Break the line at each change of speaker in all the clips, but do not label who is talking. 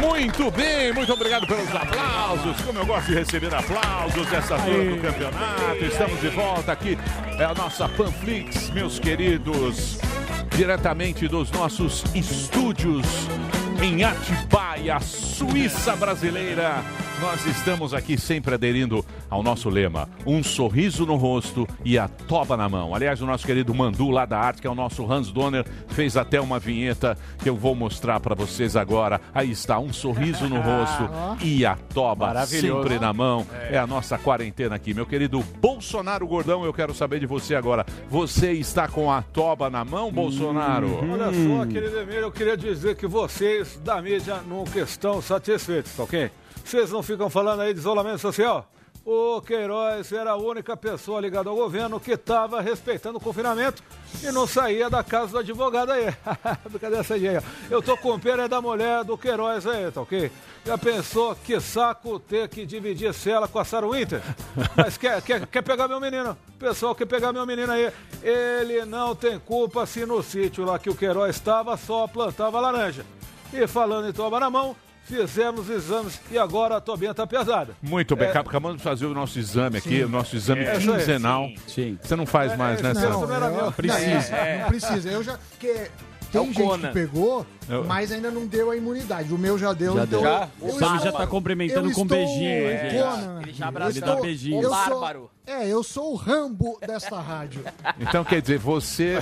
Muito bem, muito obrigado pelos aplausos. Como eu gosto de receber aplausos essa altura do campeonato. Estamos de volta aqui. É a nossa Panflix, meus queridos. Diretamente dos nossos estúdios em Atibaia, Suíça brasileira. Nós estamos aqui sempre aderindo ao nosso lema: um sorriso no rosto e a toba na mão. Aliás, o nosso querido Mandu lá da arte, que é o nosso Hans Donner, fez até uma vinheta que eu vou mostrar para vocês agora. Aí está, um sorriso no rosto e a toba sempre na mão. É a nossa quarentena aqui. Meu querido Bolsonaro Gordão, eu quero saber de você agora. Você está com a toba na mão, Bolsonaro?
Olha só, querido Emílio, eu queria dizer que vocês da mídia nunca estão satisfeitos, tá ok? Vocês não ficam falando aí de isolamento social? O Queiroz era a única pessoa ligada ao governo que estava respeitando o confinamento e não saía da casa do advogado aí. Cadê essa ideia? Eu tô com pena da mulher do Queiroz aí, tá ok? Já pensou que saco ter que dividir cela com a Sarah Winter? Mas quer, quer, quer pegar meu menino? Pessoal quer pegar meu menino aí. Ele não tem culpa se no sítio lá que o Queiroz estava só plantava laranja. E falando em toba na mão, fizemos exames e agora a tobinha tá pesada.
Muito bem,
É.
acabamos de fazer o nosso exame aqui,
Sim.
o nosso exame
É,
quinzenal.
Sim.
Você não faz mais, né,
não, não.
Não,
Precisa.
é, não precisa. Eu já. Porque tem gente
Conan.
que pegou, mas ainda não deu a imunidade. O meu já deu,
Já
então.
deu.
eu-
O
estou-
já tá cumprimentando com beijinho, gente.
Conan.
Ele já abraçou. Ele dá beijinho.
eu
O bárbaro.
É, eu sou o Rambo desta rádio.
Então quer dizer, você.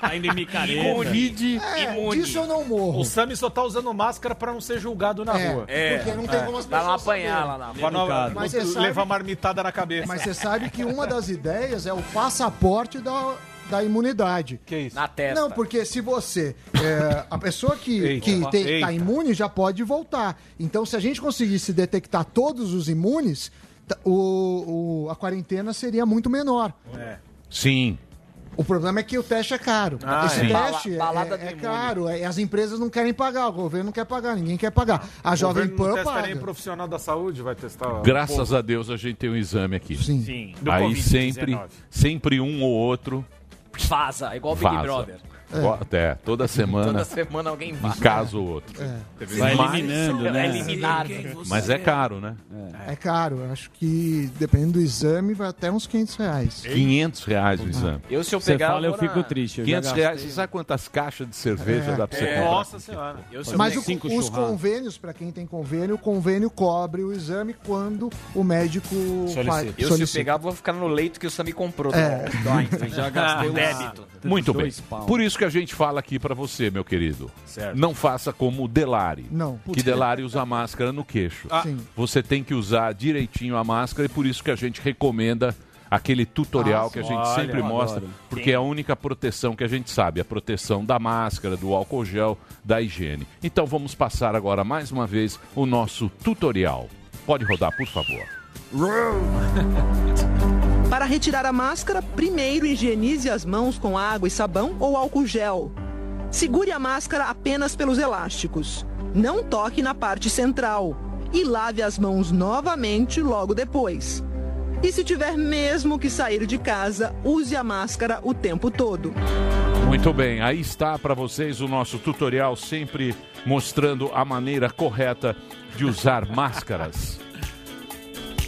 Ainda em micareta.
Covid.
É, disso eu não morro.
O Sami só tá usando máscara pra não ser julgado na
É,
rua.
porque não tem como as
Pra não
pessoas
apanhar
saberem.
lá na
não, não
Mas você sabe-
levar marmitada na cabeça.
Mas você sabe que uma das ideias é o passaporte da, da imunidade.
Que isso?
Na testa.
Não, porque se você. é, a pessoa que,
Eita.
que tem, tá imune já pode voltar. Então, se a gente conseguisse detectar todos os imunes, tá- o, o- a quarentena seria muito menor.
Sim.
O problema é que o teste é caro.
Ah,
Esse
é.
teste
Bala- balada
é, é caro. é- as empresas não querem pagar, o governo não quer pagar, ninguém quer pagar. A
O
Jovem
governo não
Pan
testa nem
paga.
profissional da saúde, vai testar.
Graças a Deus a gente tem um exame aqui.
Sim.
Sim.
Aí
Covid-19.
sempre, sempre um ou outro
Vaza, igual o Big. Brother.
É, toda semana,
Toda semana alguém
um
vaza.
caso ou outro.
Vai
Mas-
eliminando,
É
né?
eliminado.
Mas é caro, né?
É caro. Eu Acho que, dependendo do exame, vai até uns 500 reais.
500 reais o exame.
Eu, se eu
Você
pegar.
fala, eu
na-
fico triste. Eu já
500
gastei.
reais, você sabe quantas caixas de cerveja dá pra você comprar?
Nossa senhora.
Eu, se eu
Mas
pegar-
o- os convênios, para quem tem convênio, o convênio cobre o exame quando o médico fa-
Eu, se eu
solicita.
pegar, vou ficar no leito que o Sami comprou.
É.
do Einstein.
Já gastei
Ah,
uns-
débito.
Muito bem. Por isso que a gente fala aqui pra você, meu querido.
Certo.
Não faça como o Delari.
Não.
Que Delari usa máscara no queixo.
Sim.
Você tem que usar direitinho a máscara e por isso que a gente recomenda aquele tutorial
Ah,
que a gente
olha,
sempre mostra,
adoro.
porque é a única proteção que a gente sabe, a proteção da máscara, do álcool gel, da higiene. Então vamos passar agora mais uma vez o nosso tutorial. Pode rodar, por favor.
Para retirar a máscara, primeiro higienize as mãos com água e sabão ou álcool gel. Segure a máscara apenas pelos elásticos. Não toque na parte central. E lave as mãos novamente logo depois. E se tiver mesmo que sair de casa, use a máscara o tempo todo.
Muito bem, aí está para vocês o nosso tutorial, sempre mostrando a maneira correta de usar máscaras.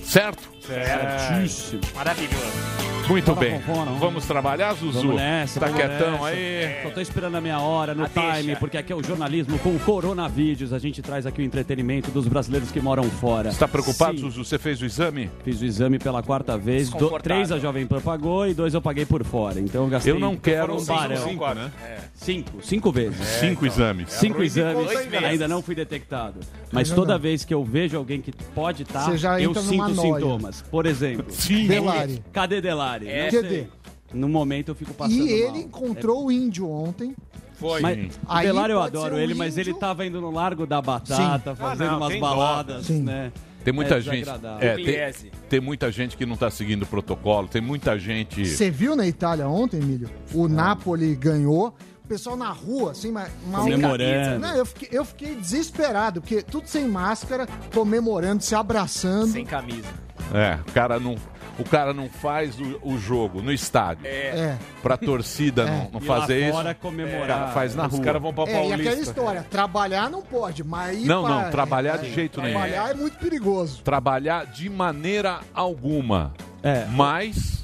Certo?
Certíssimo.
Maravilhoso.
Muito
Bora,
bem. Vamos trabalhar, Zuzu?
Vamos nessa,
tá
vamos
quietão
nessa.
aí?
Só tô esperando a minha hora no
Ah,
time,
deixa.
porque aqui é o jornalismo com o Coronavídeos. A gente traz aqui o entretenimento dos brasileiros que moram fora.
Você tá preocupado,
Sim.
Zuzu? Você fez o exame?
Fiz o exame pela quarta vez. Do, três a Jovem Pan pagou e dois eu paguei por fora. Então eu gastei.
Eu não quero
um barão.
Cinco, né?
Cinco. Cinco vezes.
Cinco exames.
Cinco exames, ainda não fui detectado. Mas toda vez que eu vejo alguém que pode estar,
já
eu sinto sintomas. Por exemplo,
Sim.
Delari.
cadê Delari?
É.
Não. No momento eu fico passando
E ele
mal.
encontrou o índio ontem.
Foi.
Mas, o
Aí
Delari eu
pode
adoro
ser um
ele, mas ele tava indo no Largo da Batata, fazendo
Ah, não,
umas
tem dó,
baladas,
Sim.
né?
Tem muita
É
gente.
desagradável.
É, tem, tem muita gente que não tá seguindo o protocolo, tem muita gente.
Você viu na Itália ontem, Emílio? O Napoli ganhou. Pessoal na rua, assim, uma
Comemorando.
Não, eu fiquei, eu fiquei desesperado, porque tudo sem máscara, comemorando, se abraçando.
Sem camisa.
É, o cara não. o cara não faz o, o jogo no estádio.
É.
Pra torcida
É.
não, não
E lá
fazer isso.
fora comemorar.
o cara faz na
Os
rua.
caras vão pra
É, e
Paulista.
aquela história, trabalhar não pode, mas
Não,
pra-
não, trabalhar
é,
de jeito nenhum.
Trabalhar é muito perigoso.
Trabalhar de maneira alguma.
É.
Mas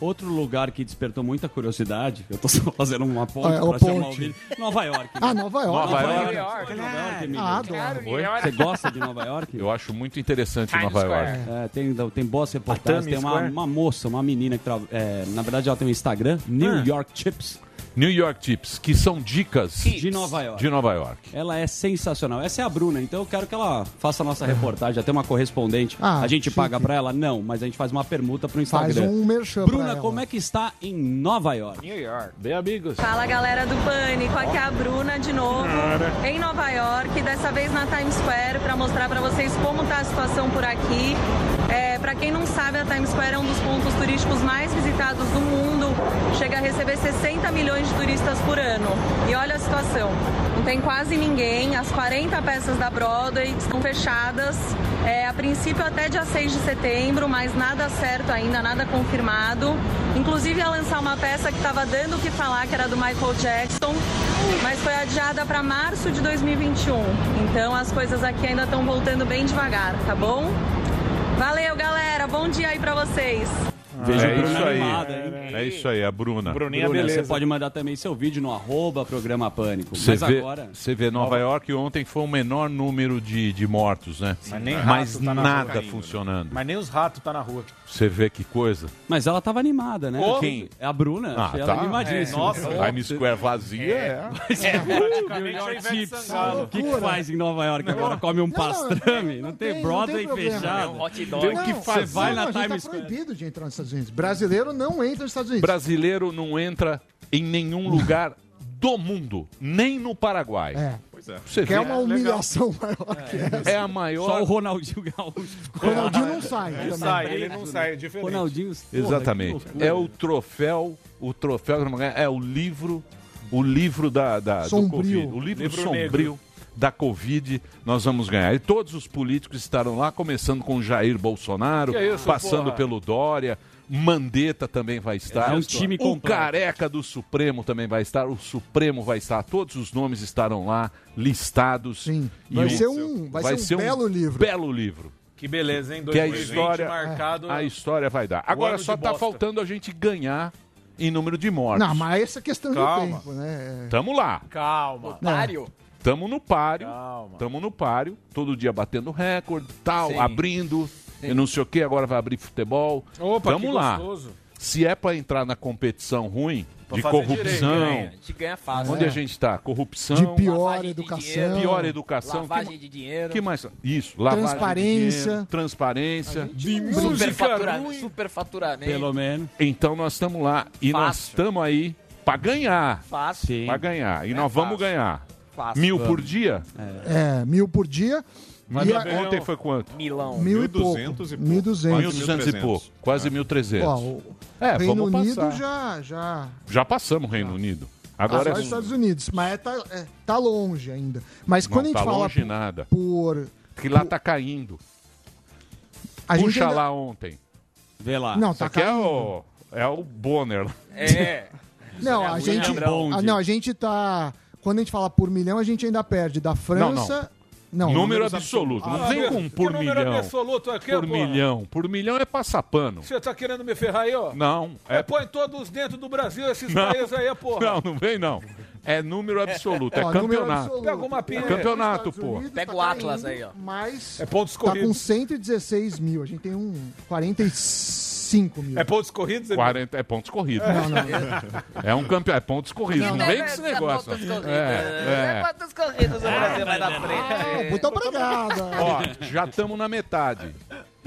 Outro lugar que despertou muita curiosidade, eu tô só fazendo uma ponte
Ah, é,
pra
uma
chamar o vídeo. Nova York.
Ah, Nova York.
Nova York.
Você gosta de Nova York?
Ah, adoro.
Você gosta de Nova York?
eu acho muito interessante
Times
Nova
Square.
York.
É, tem, tem boas reportagens. Tem uma, uma moça, uma menina que tra- é, na verdade ela tem um Instagram, New
Ah.
York Chips,
New York Tips, que são dicas
de Nova York.
de Nova York.
Ela é sensacional. Essa é a Bruna, então eu quero que ela faça a nossa reportagem. Até uma correspondente.
Ah,
a gente
chique.
paga pra ela? Não, mas a gente faz uma permuta pro
Faz
Instagram.
um merchan pra
Bruna,
ela.
como é que está em Nova York?
New York.
Bem, amigos.
Fala galera do Pânico, aqui é a Bruna de novo, em Nova York, dessa vez na Times Square, para mostrar para vocês como tá a situação por aqui. É, para quem não sabe, a Times Square é um dos pontos turísticos mais visitados do mundo, chega a receber 60 milhões de turistas por ano. E olha a situação, não tem quase ninguém, as 40 peças da Broadway estão fechadas, é, a princípio até dia 6 de setembro, mas nada certo ainda, nada confirmado. Inclusive ia lançar uma peça que estava dando o que falar, que era do Michael Jackson, mas foi adiada para março de 2021. Então as coisas aqui ainda estão voltando bem devagar, tá bom? Valeu, galera. Bom dia aí para vocês.
Vejo
é
Bruna
isso aí.
animada?
É isso aí, a Bruna.
Bruninha,
Bruna,
beleza.
você pode mandar também seu vídeo no arroba programa Pânico.
Você
Mas
vê,
agora...
você vê Nova York ontem foi o menor número de, de mortos, né?
Mas nem rato
Mas
tá na
nada
rua.
funcionando.
Mas nem os ratos tá na rua.
Você vê que coisa.
Mas ela tava animada, né?
Ô,
Quem? É a Bruna.
Ah, tá.
ela animadíssima.
nossa.
Times Square vazia. É.
Ivete
Chips.
Sangalo.
O que, que faz em Nova York agora? Come um
Não,
pastrame? Não, tem Broadway
problema.
fechado.
Um hot dog.
Tem o que fazer.
Você vai
não,
na Times
tá
Square.
proibido de entrar nos Estados Unidos. Brasileiro não entra nos Estados Unidos.
Brasileiro não entra em nenhum lugar do mundo, nem no Paraguai.
É.
Você
Que é uma humilhação maior que essa.
é a
Só o
maior.
Ronaldinho Gaúcho.
Ronaldinho não sai.
Ele
também.
sai, ele não sai, é diferente.
Ronaldinho. porra,
Exatamente. É o troféu, o troféu é o livro, o livro da, da do. Covid, o livro,
Livro
sombrio
negro.
da Covid, nós vamos ganhar. E todos os políticos estarão lá, começando com Jair Bolsonaro,
Que isso,
passando
porra?
pelo Dória. Mandetta também vai estar.
É um time
o
completo.
careca do Supremo também vai estar. O Supremo vai estar. Todos os nomes estarão lá listados.
Sim.
E
Vai
um-
ser um, vai ser um belo livro.
Belo livro.
Que beleza, hein?
Que a
2020
história,
marcado.
a história vai dar. Agora só
de
tá
bosta.
faltando a gente ganhar em número de mortes.
Não, mas essa questão
Calma.
do tempo, né?
Tamo lá.
Calma.
Otário.
Tamo no páreo.
Calma.
Tamo no páreo. Todo dia batendo recorde, tal,
Sim.
abrindo. E não sei o que, agora vai abrir futebol.
Opa, que
lá.
gostoso.
Se é pra entrar na competição ruim,
Pra
de corrupção.
direito,
A gente ganha fácil.
Onde a gente tá? Corrupção.
De pior
de
educação.
dinheiro.
pior educação.
Lavagem
que,
de dinheiro.
que mais? Isso, de
Transparência.
dinheiro, transparência.
Superfatura,
ruim.
superfaturamento.
Pelo menos.
Então nós estamos lá e nós
Fácil.
estamos aí pra ganhar.
Fácil.
Pra ganhar. E
É
nós vamos
fácil.
ganhar.
Fácil.
Mil por dia?
É, mil por dia.
Mas
e a-
Ontem foi quanto?
Milão.
mil e pouco.
1.200 e pouco.
Mil duzentos.
1.200 e pouco. Quase 1.300.
Ó, o
É,
Reino
vamos
Unido
passar.
já, já
Já passamos o Reino Unido. Agora
Agora
é
os Estados Unidos, mas é, tá, é, tá longe ainda. Mas
Não
quando a gente
tá
fala
longe
por,
nada.
por
Que lá tá caindo.
a gente
Puxa
ainda-
lá ontem.
Vê lá.
Não,
Isso
tá
aqui é
caindo.
o, é o Bonner.
É.
Não, a gente, ah, não, a gente tá quando a gente fala por milhão, a gente ainda perde da França. Não,
número absoluto. Não
Ah,
vem
meu,
com
que
por
número
milhão.
absoluto aqui,
Por
porra?
milhão. Por milhão é passar pano.
Você tá querendo me ferrar aí, ó?
Não.
É,
É,
põe todos dentro do Brasil, esses
Não.
países aí, porra.
não, não vem não. É número absoluto. É
Ó, número
campeonato.
absoluto.
Pega uma pinha
É campeonato, pô.
Pega
tá
o Atlas
caindo,
aí, ó.
É
Mas
pontos
tá com
corridos.
116 mil. A gente tem um 45 mil.
É pontos corridos? Emílio?
40 é pontos corridos.
Não, não.
É um campeão, é pontos corridos. Não,
Não,
vem com esse negócio. É, é.
Quantas corridas o Brasil vai na
Ah,
frente?
muito obrigado.
Ó, já estamos na metade.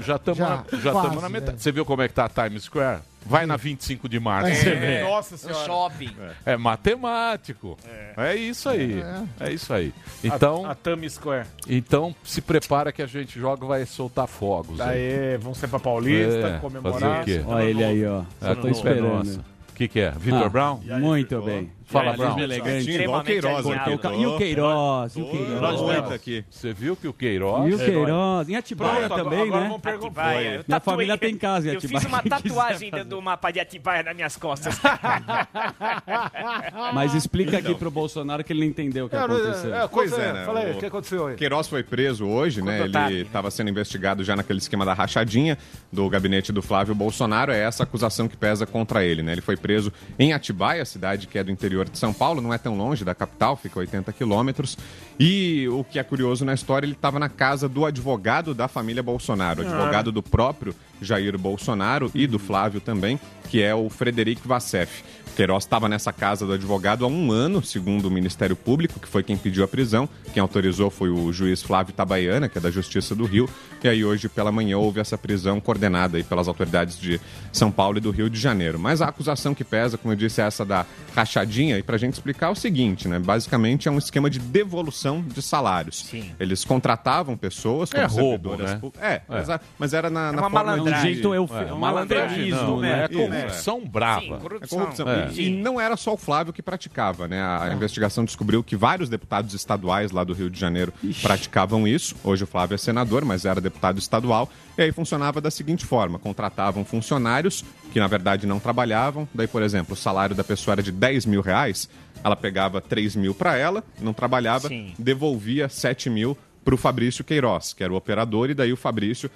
Já estamos
Já,
na, já
quase,
na metade.
é.
Você viu como é que tá a Times Square? Vai na 25 de março. você vê.
É. Nossa
No
senhora.
shopping.
É matemático. É, isso aí. É. isso aí. Então,
A, a Times Square.
então se prepara que a gente joga vai soltar fogos. aí.
Daí, vamos ser pra Paulista,
É,
comemorar.
fazer o quê?
Olha ele aí, ó.
É
Só
a
tô
é
esperando.
O que, que é? Vitor
Ah,
Brown?
Muito bem.
Fala,
elegante.
Igual Queiroz aqui.
E o Queiroz, e o Queiroz.
Muito aqui.
Você viu que o Queiroz...
E o Queiroz. Em Atibaia também,
agora
né?
Atibaia. Eu
Minha família tem casa em
Eu
Atibaia.
fiz uma tatuagem
fazer.
do mapa de Atibaia nas minhas costas.
Mas explica aqui pro Bolsonaro que ele não entendeu o que
É,
aconteceu.
é,
Pois é, né?
Fala aí,
O-
que aconteceu aí?
Queiroz foi preso hoje, né? Ele
né?
estava sendo investigado já naquele esquema da rachadinha do gabinete do Flávio Bolsonaro. É essa acusação que pesa contra ele, né? Ele foi preso em Atibaia, cidade que é do interior de São Paulo, não é tão longe da capital, fica a 80 quilômetros. E o que é curioso na história, ele estava na casa do advogado da família Bolsonaro, advogado do próprio Jair Bolsonaro e do Flávio também, que é o Frederic Vassef. Queiroz estava nessa casa do advogado há um ano, segundo o Ministério Público, que foi quem pediu a prisão. Quem autorizou foi o juiz Flávio Tabaiana, que é da Justiça do Rio. E aí hoje pela manhã houve essa prisão coordenada aí pelas autoridades de São Paulo e do Rio de Janeiro. Mas a acusação que pesa, como eu disse, é essa da rachadinha. E para a gente explicar é o seguinte, né? Basicamente é um esquema de devolução de salários.
Sim.
Eles contratavam pessoas como
É roubo, né?
pú- É, exato. mas era na, na
uma
forma
É um
malandragem.
jeito eu,
É,
um
malandragem
malandragismo,
não,
né?
é corrupção brava.
Sim,
É
corrupção.
É.
E, não era só o Flávio que praticava, né? A investigação descobriu que vários deputados estaduais lá do Rio de Janeiro praticavam isso. Hoje o Flávio é senador, mas era deputado estadual. E aí funcionava da seguinte forma: contratavam funcionários que na verdade não trabalhavam. Daí, por exemplo, o salário da pessoa era de 10 mil reais, ela pegava 3 mil para ela, não trabalhava,
Sim.
devolvia 7 mil para o Fabrício Queiroz, que era o operador, e daí o Fabrício,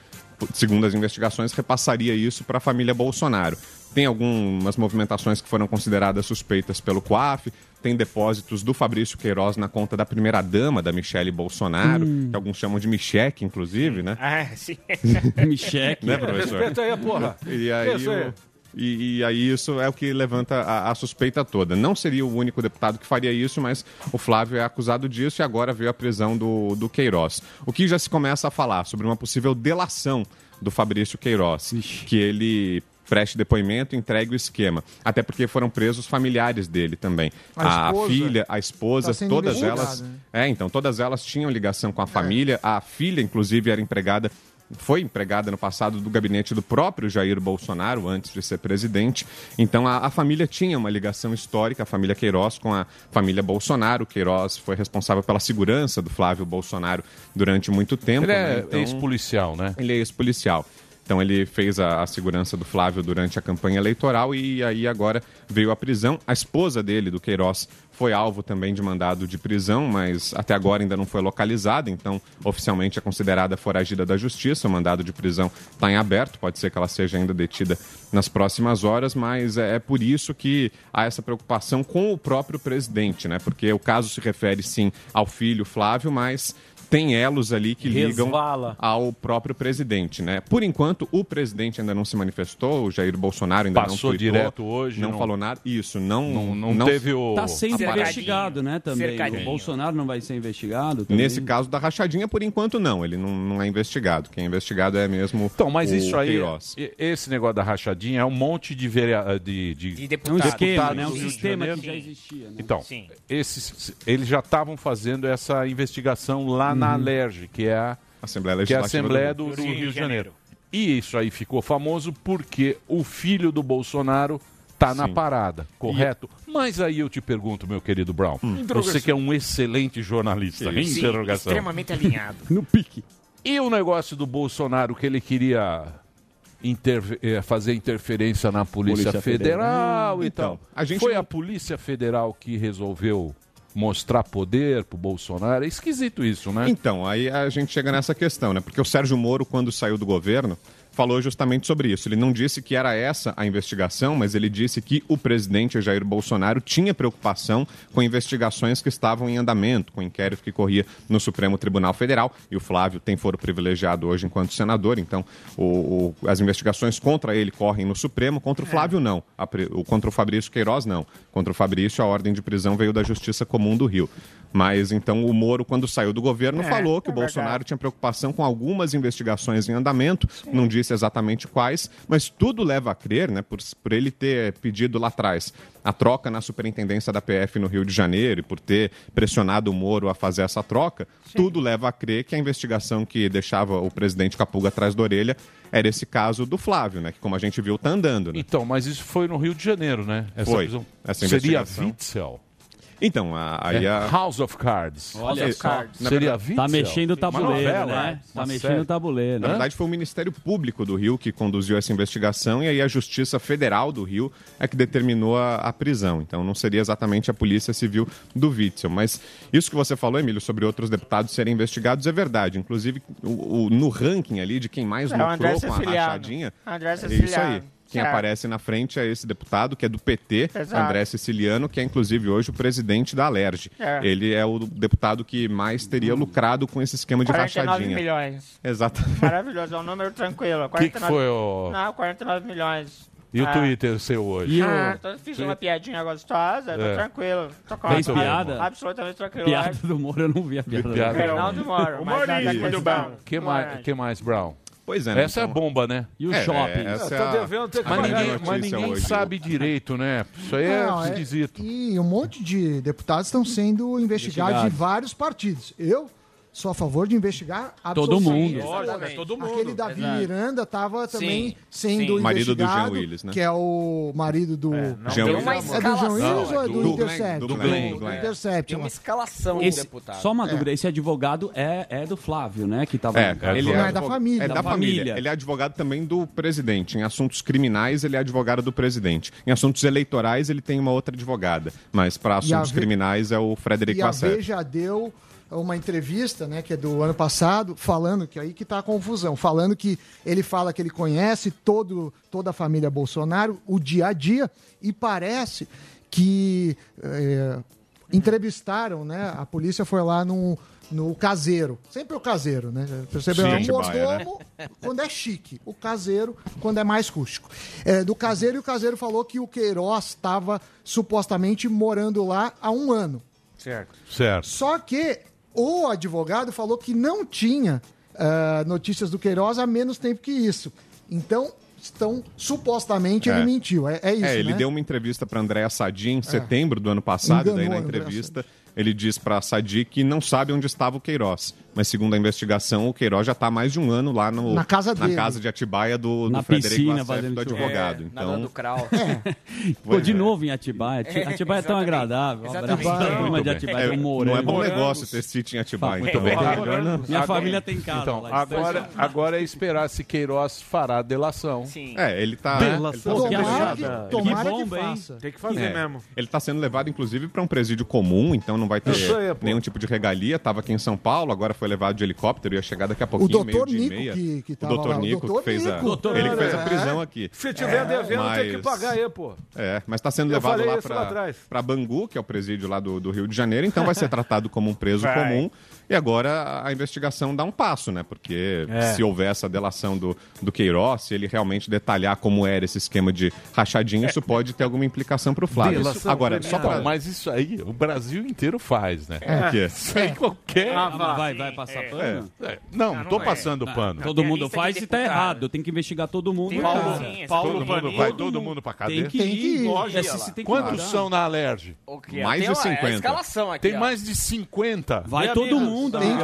segundo as investigações, repassaria isso para a família Bolsonaro. Tem algumas movimentações que foram consideradas suspeitas pelo COAF, tem depósitos do Fabrício Queiroz na conta da primeira-dama, da Michele Bolsonaro, que alguns chamam de Micheque, inclusive, né?
Ah, sim.
Me cheque.
Né, professor?
Respeita aí, porra.
E aí, o- e, e aí isso é o que levanta a, a suspeita toda. Não seria o único deputado que faria isso, mas o Flávio é acusado disso e agora veio a prisão do, do Queiroz. O que já se começa a falar sobre uma possível delação do Fabrício Queiroz, que ele preste depoimento, entregue o esquema. Até porque foram presos familiares dele também.
A
A,
esposa
filha, a esposa,
tá
todas elas.
né?
É, então, todas elas tinham ligação com a família. A filha, inclusive, era empregada, foi empregada no passado do gabinete do próprio Jair Bolsonaro, antes de ser presidente. Então, a, a família tinha uma ligação histórica, a família Queiroz, com a família Bolsonaro. Queiroz foi responsável pela segurança do Flávio Bolsonaro durante muito tempo.
Ele
né?
é
Então-
ex-policial, né?
ele é ex-policial. Então ele fez a, a segurança do Flávio durante a campanha eleitoral e aí agora veio a prisão. A esposa dele, do Queiroz, foi alvo também de mandado de prisão, mas até agora ainda não foi localizada, então oficialmente é considerada foragida da justiça. O mandado de prisão está em aberto, pode ser que ela seja ainda detida nas próximas horas, mas é, é por isso que há essa preocupação com o próprio presidente, né? Porque o caso se refere sim ao filho Flávio, mas tem elos ali que ligam
Resvala.
ao próprio presidente, né? Por enquanto, o presidente ainda não se manifestou, o Jair Bolsonaro ainda
Passou
não tweetou,
direto hoje,
não,
não-
falou nada. Isso, não,
Não, não, teve o...
Tá sendo
Cercadinho.
investigado, né, também.
Cercadinho.
O Bolsonaro não vai ser investigado também.
Nesse caso da rachadinha, por enquanto, não. Ele não, não é investigado. Quem é investigado é mesmo
Então, mas
o
isso aí,
Queiroz.
e- esse negócio da rachadinha é um monte de, verea... de, de...
De
É um
deputado.
esquema, né? Um sistema que já existia. Né?
Então,
Sim.
esses, eles já estavam fazendo essa investigação lá na Alerj, que é a,
Assembleia
que é a Assembleia
do-
do, do Rio, de Janeiro. E isso aí ficou famoso porque o filho do Bolsonaro tá na
Sim.
parada, correto? Mas aí eu te pergunto, meu querido Brown, você que é um excelente jornalista,
Sim,
interrogação.
extremamente alinhado.
No pique.
E o negócio do Bolsonaro que ele queria interve- eh, fazer interferência na Polícia,
Polícia
Federal, e
Então,
tal.
a gente
Foi
não-
a Polícia Federal que resolveu mostrar poder pro Bolsonaro. É esquisito isso, né?
Então, aí a gente chega nessa questão, né? Porque o Sérgio Moro, quando saiu do governo, falou justamente sobre isso. Ele não disse que era essa a investigação, mas ele disse que o presidente Jair Bolsonaro tinha preocupação com investigações que estavam em andamento, com o inquérito que corria no Supremo Tribunal Federal. E o Flávio tem foro privilegiado hoje enquanto senador, então o- o- as investigações contra ele correm no Supremo, contra o Flávio não. A o- contra o Fabrício Queiroz não. Contra o Fabrício, a ordem de prisão veio da Justiça Comum do Rio. Mas então o Moro, quando saiu do governo,
É,
falou que
é
o Bolsonaro tinha preocupação com algumas investigações em andamento, não disse exatamente quais, mas tudo leva a crer, né, por, por ele ter pedido lá atrás a troca na superintendência da PF no Rio de Janeiro e por ter pressionado o Moro a fazer essa troca, tudo leva a crer que a investigação que deixava o presidente Capuga atrás da orelha era esse caso do Flávio, né, que como a gente viu, tá andando. Né?
Então, mas isso foi no Rio de Janeiro, né? Essa
Foi.
prisão.
Essa
Seria. Witzel.
Então, a- aí
É
a...
House of Cards.
Olha
House of. Cards.
Na
Seria
verdade-
Witzel.
Tá mexendo o tabuleiro,
novela,
né? Tá
Uma
mexendo
série.
o tabuleiro.
Na verdade, foi o Ministério Público do Rio que conduziu essa investigação e aí a Justiça Federal do Rio é que determinou a, a prisão. Então não seria exatamente a Polícia Civil do Witzel. Mas isso que você falou, Emílio, sobre outros deputados serem investigados é verdade. Inclusive, o- o- no ranking ali de quem mais
É,
lucrou com a
Siciliano.
rachadinha.
André
é isso
Siciliano.
aí. Quem
Certo.
aparece na frente é esse deputado, que é do PT,
Exato.
André Siciliano, que é inclusive hoje o presidente da Alerj.
É.
Ele é o deputado que mais teria lucrado com esse esquema de
49
rachadinha.
milhões.
Exatamente.
Maravilhoso, é um número tranquilo.
Que que
49
foi, ô?
Não, 49 milhões.
E o
Ah.
Twitter seu hoje?
Ah, tô, fiz uma piadinha gostosa, tô
É.
tranquilo. Tô com
Fez
a-
piada?
Absolutamente tranquilo.
Piada do Moro, eu não vi a piada.
Piada.
Não do Moro, mas da- da questão.
que mais, que mais, Brown?
Pois é, né?
Essa é a
Então-
bomba, né?
E o
É,
shopping?
é, essa
Tá
é a-
devendo ter que
Mas ninguém, mas ninguém
hoje.
sabe direito, né? Isso aí é
Não, é-
esquisito.
E um monte de deputados estão sendo investigados de vários partidos. Eu sou a favor de investigar
Todo mundo.
Lógico, é todo mundo.
Aquele Davi
Exato.
Miranda estava também
Sim,
sendo
sim.
Marido do Jean
investigado,
Willis, né?
que é o marido do...
não
Jean Willis.
É do João
escalação.
Willis ou é
é
do,
do
Intercept?
do Glenn, do Glenn.
Intercept.
Tem uma escalação
Esse-
de deputado.
só uma dúvida, esse advogado é, é do Flávio, né? Que tava.
É,
ele
Não, é
advogado.
da família.
É da,
Da
família.
família.
Ele é advogado também do presidente. Em assuntos criminais, ele é advogado do presidente. Em assuntos eleitorais, ele tem uma outra advogada. Mas para assuntos criminais é o Frederico
E a. Veja deu uma entrevista, né, que é do ano passado, falando que aí que tá a confusão, falando que ele fala que ele conhece todo, toda a família Bolsonaro, o dia a dia, e parece que é, entrevistaram, né, a polícia foi lá no, no caseiro, sempre o caseiro, né, percebeu?
Sim,
É um
Atibaia,
mordomo quando é chique, o caseiro quando é mais rústico. É, do caseiro, e o caseiro falou que o Queiroz estava supostamente morando lá há um ano.
Certo.
Certo.
Só que o advogado falou que não tinha ah, notícias do Queiroz há menos tempo que isso. Então, estão supostamente ele
É.
mentiu. É, é isso,
É, ele
né?
deu uma entrevista para Andréa Sadi em setembro do ano passado,
Enganou
daí na entrevista ele diz para Sadi que não sabe onde estava o Queiroz. Mas segundo a investigação, o Queiroz já está há mais de um ano lá no,
Na casa dele.
casa de Atibaia do,
Na
do Frederico
piscina,
do advogado.
É,
então,
nadando crawl.
Pô, de
é.
novo em Atibaia. Ati- Atibaia é tão
exatamente.
agradável. Um abraço
Muito
de. Atibaia
é, não é bom negócio ter sítio em Atibaia.
Muito
então.
bem.
Agora-
Minha
agora-
família tem casa.
Então,
lá,
agora, agora é esperar se Queiroz fará a delação.
Sim.
É, ele tá.
Delação.
ele tá-
que
Tomara que, tomara
Que
que.
Tem que fazer
É,
mesmo.
Ele está sendo levado, inclusive, para um presídio comum, então não vai ter nenhum tipo de regalia. Estava aqui em São Paulo, agora foi levado de helicóptero, ia chegar daqui a pouquinho,
doutor
meio-dia e
Nico
meia.
que, que
o doutor
lá.
Nico,
o
que fez a.
Doutor
ele que fez a
É.
prisão aqui.
Se tiver devendo, tem que
mas-
pagar aí, pô.
É, mas está sendo
Eu
levado lá para Bangu, que é o presídio lá do, do Rio de Janeiro, então vai ser tratado como um preso comum. E agora a investigação dá um passo, né? Porque
É.
se houver essa delação do, do Queiroz, se ele realmente detalhar como era esse esquema de rachadinha, isso pode ter alguma implicação para o Flávio.
Delação
agora, só para...
mas isso aí o Brasil inteiro faz, né?
O quê?
Isso aí qualquer.
Ah,
vai, vai passar pano?
É, Não, não tô
é.
passando pano.
Todo mundo faz e tá errado. Tem que investigar todo mundo. Cara.
Paulo,
Paulo
mundo vai
Todo mundo.
mundo pra
Tem
cadeia.
que
Tem que
ir. lógico. Que
Quantos são na Alerj?
Que?
Mais
Tem
de
uma- é a
50.
escalação aqui,
Tem
ó.
mais de 50.
Vai todo
amigo,
mundo,
Tem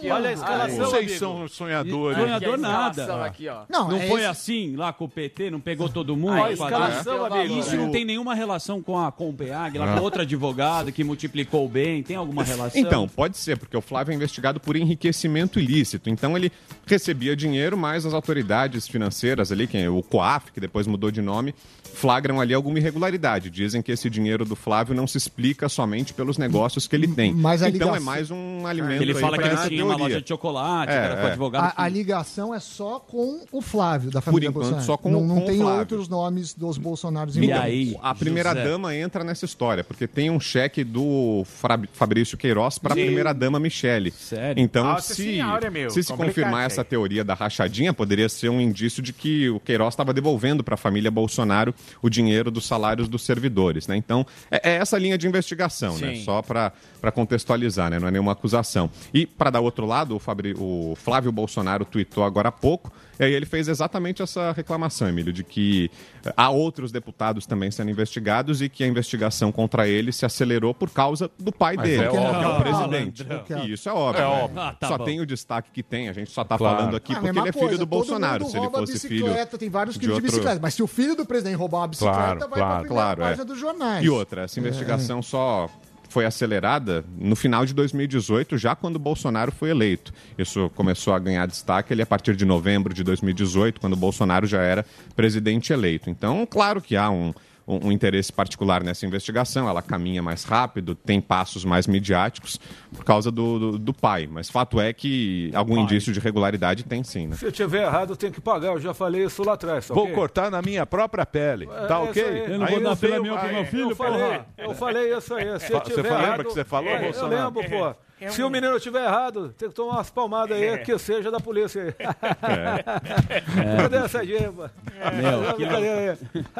que
olha a escalação,
Vocês são sonhadores.
Sonhador nada.
Aqui, ó.
Não,
Não
é
foi
esse-
assim lá com o PT, não pegou todo mundo?
A escalação.
Isso não tem nenhuma relação com a com o PEAG, lá com outro advogado que multiplicou o bem. Tem alguma relação?
Então, pode ser, porque o Flávio é investigado por enriquecimento ilícito. Então, ele recebia dinheiro, mas as autoridades financeiras ali, quem é o COAF, que depois mudou de nome, flagram ali alguma irregularidade. Dizem que esse dinheiro do Flávio não se explica somente pelos negócios que ele tem.
Mas a
então, é
ligação-
mais um alimento
ele
aí
fala que ele tinha uma loja de chocolate,
É,
que era com
é.
advogado.
A, a ligação é só com o Flávio, da família
enquanto,
Bolsonaro.
só com-
não não
com o
tem
Flávio.
outros nomes dos Bolsonaros
E
envolvidos.
aí?
A primeira
José.
dama entra nessa história, porque tem um cheque do Fabrício Queiroz para a
Sim.
primeira-dama Michele. Então,
Nossa
se,
senhora, meu,
se se confirmar essa teoria da rachadinha, poderia ser um indício de que o Queiroz estava devolvendo para a família Bolsonaro o dinheiro dos salários dos servidores. Né? Então, é, é essa linha de investigação, né? Só para contextualizar, né? não é nenhuma acusação. E, para dar outro lado, o, Fabri- o Flávio Bolsonaro tweetou agora há pouco, e aí ele fez exatamente essa reclamação, Emílio, de que eh, há outros deputados também sendo investigados e que a investigação contra ele se acelerou por causa do pai
Mas
dele,
é
que é o presidente. E isso é óbvio.
É
né?
óbvio. Ah, tá
Só
bom.
tem o destaque que tem, a gente só está
Claro.
falando aqui
Ah,
porque ele é filho
coisa,
do
todo
Bolsonaro.
mundo
Se ele
rouba
fosse filho.
bicicleta, tem vários
de
tipos de
outro-
bicicleta. Mas se o filho do presidente roubar uma bicicleta,
Claro,
vai
claro,
pra
claro.
página
é.
dos jornais.
E outra, essa investigação só foi acelerada no final de 2018, já quando Bolsonaro foi eleito. Isso começou a ganhar destaque ali a partir de novembro de 2018, quando Bolsonaro já era presidente eleito. Então, claro que há um, um, um interesse particular nessa investigação, ela caminha mais rápido, tem passos mais midiáticos por causa do, do, do pai. Mas fato é que algum indício de regularidade tem sim, né?
Se eu tiver errado, eu tenho que pagar. Eu já falei isso lá atrás. tá
Vou
ok?
cortar na minha própria pele.
É,
tá ok?
aí.
Aí veio- aí-
eu falei, eu falei isso aí. Se eu
Você
tiver
lembra
errado,
que você falou,
é, Eu
Bolsonaro?
lembro, pô.
É
Se
um-
o menino tiver errado, tem que tomar umas palmadas aí, que seja da polícia aí.
É.
Cadê essa gema?
Meu, que.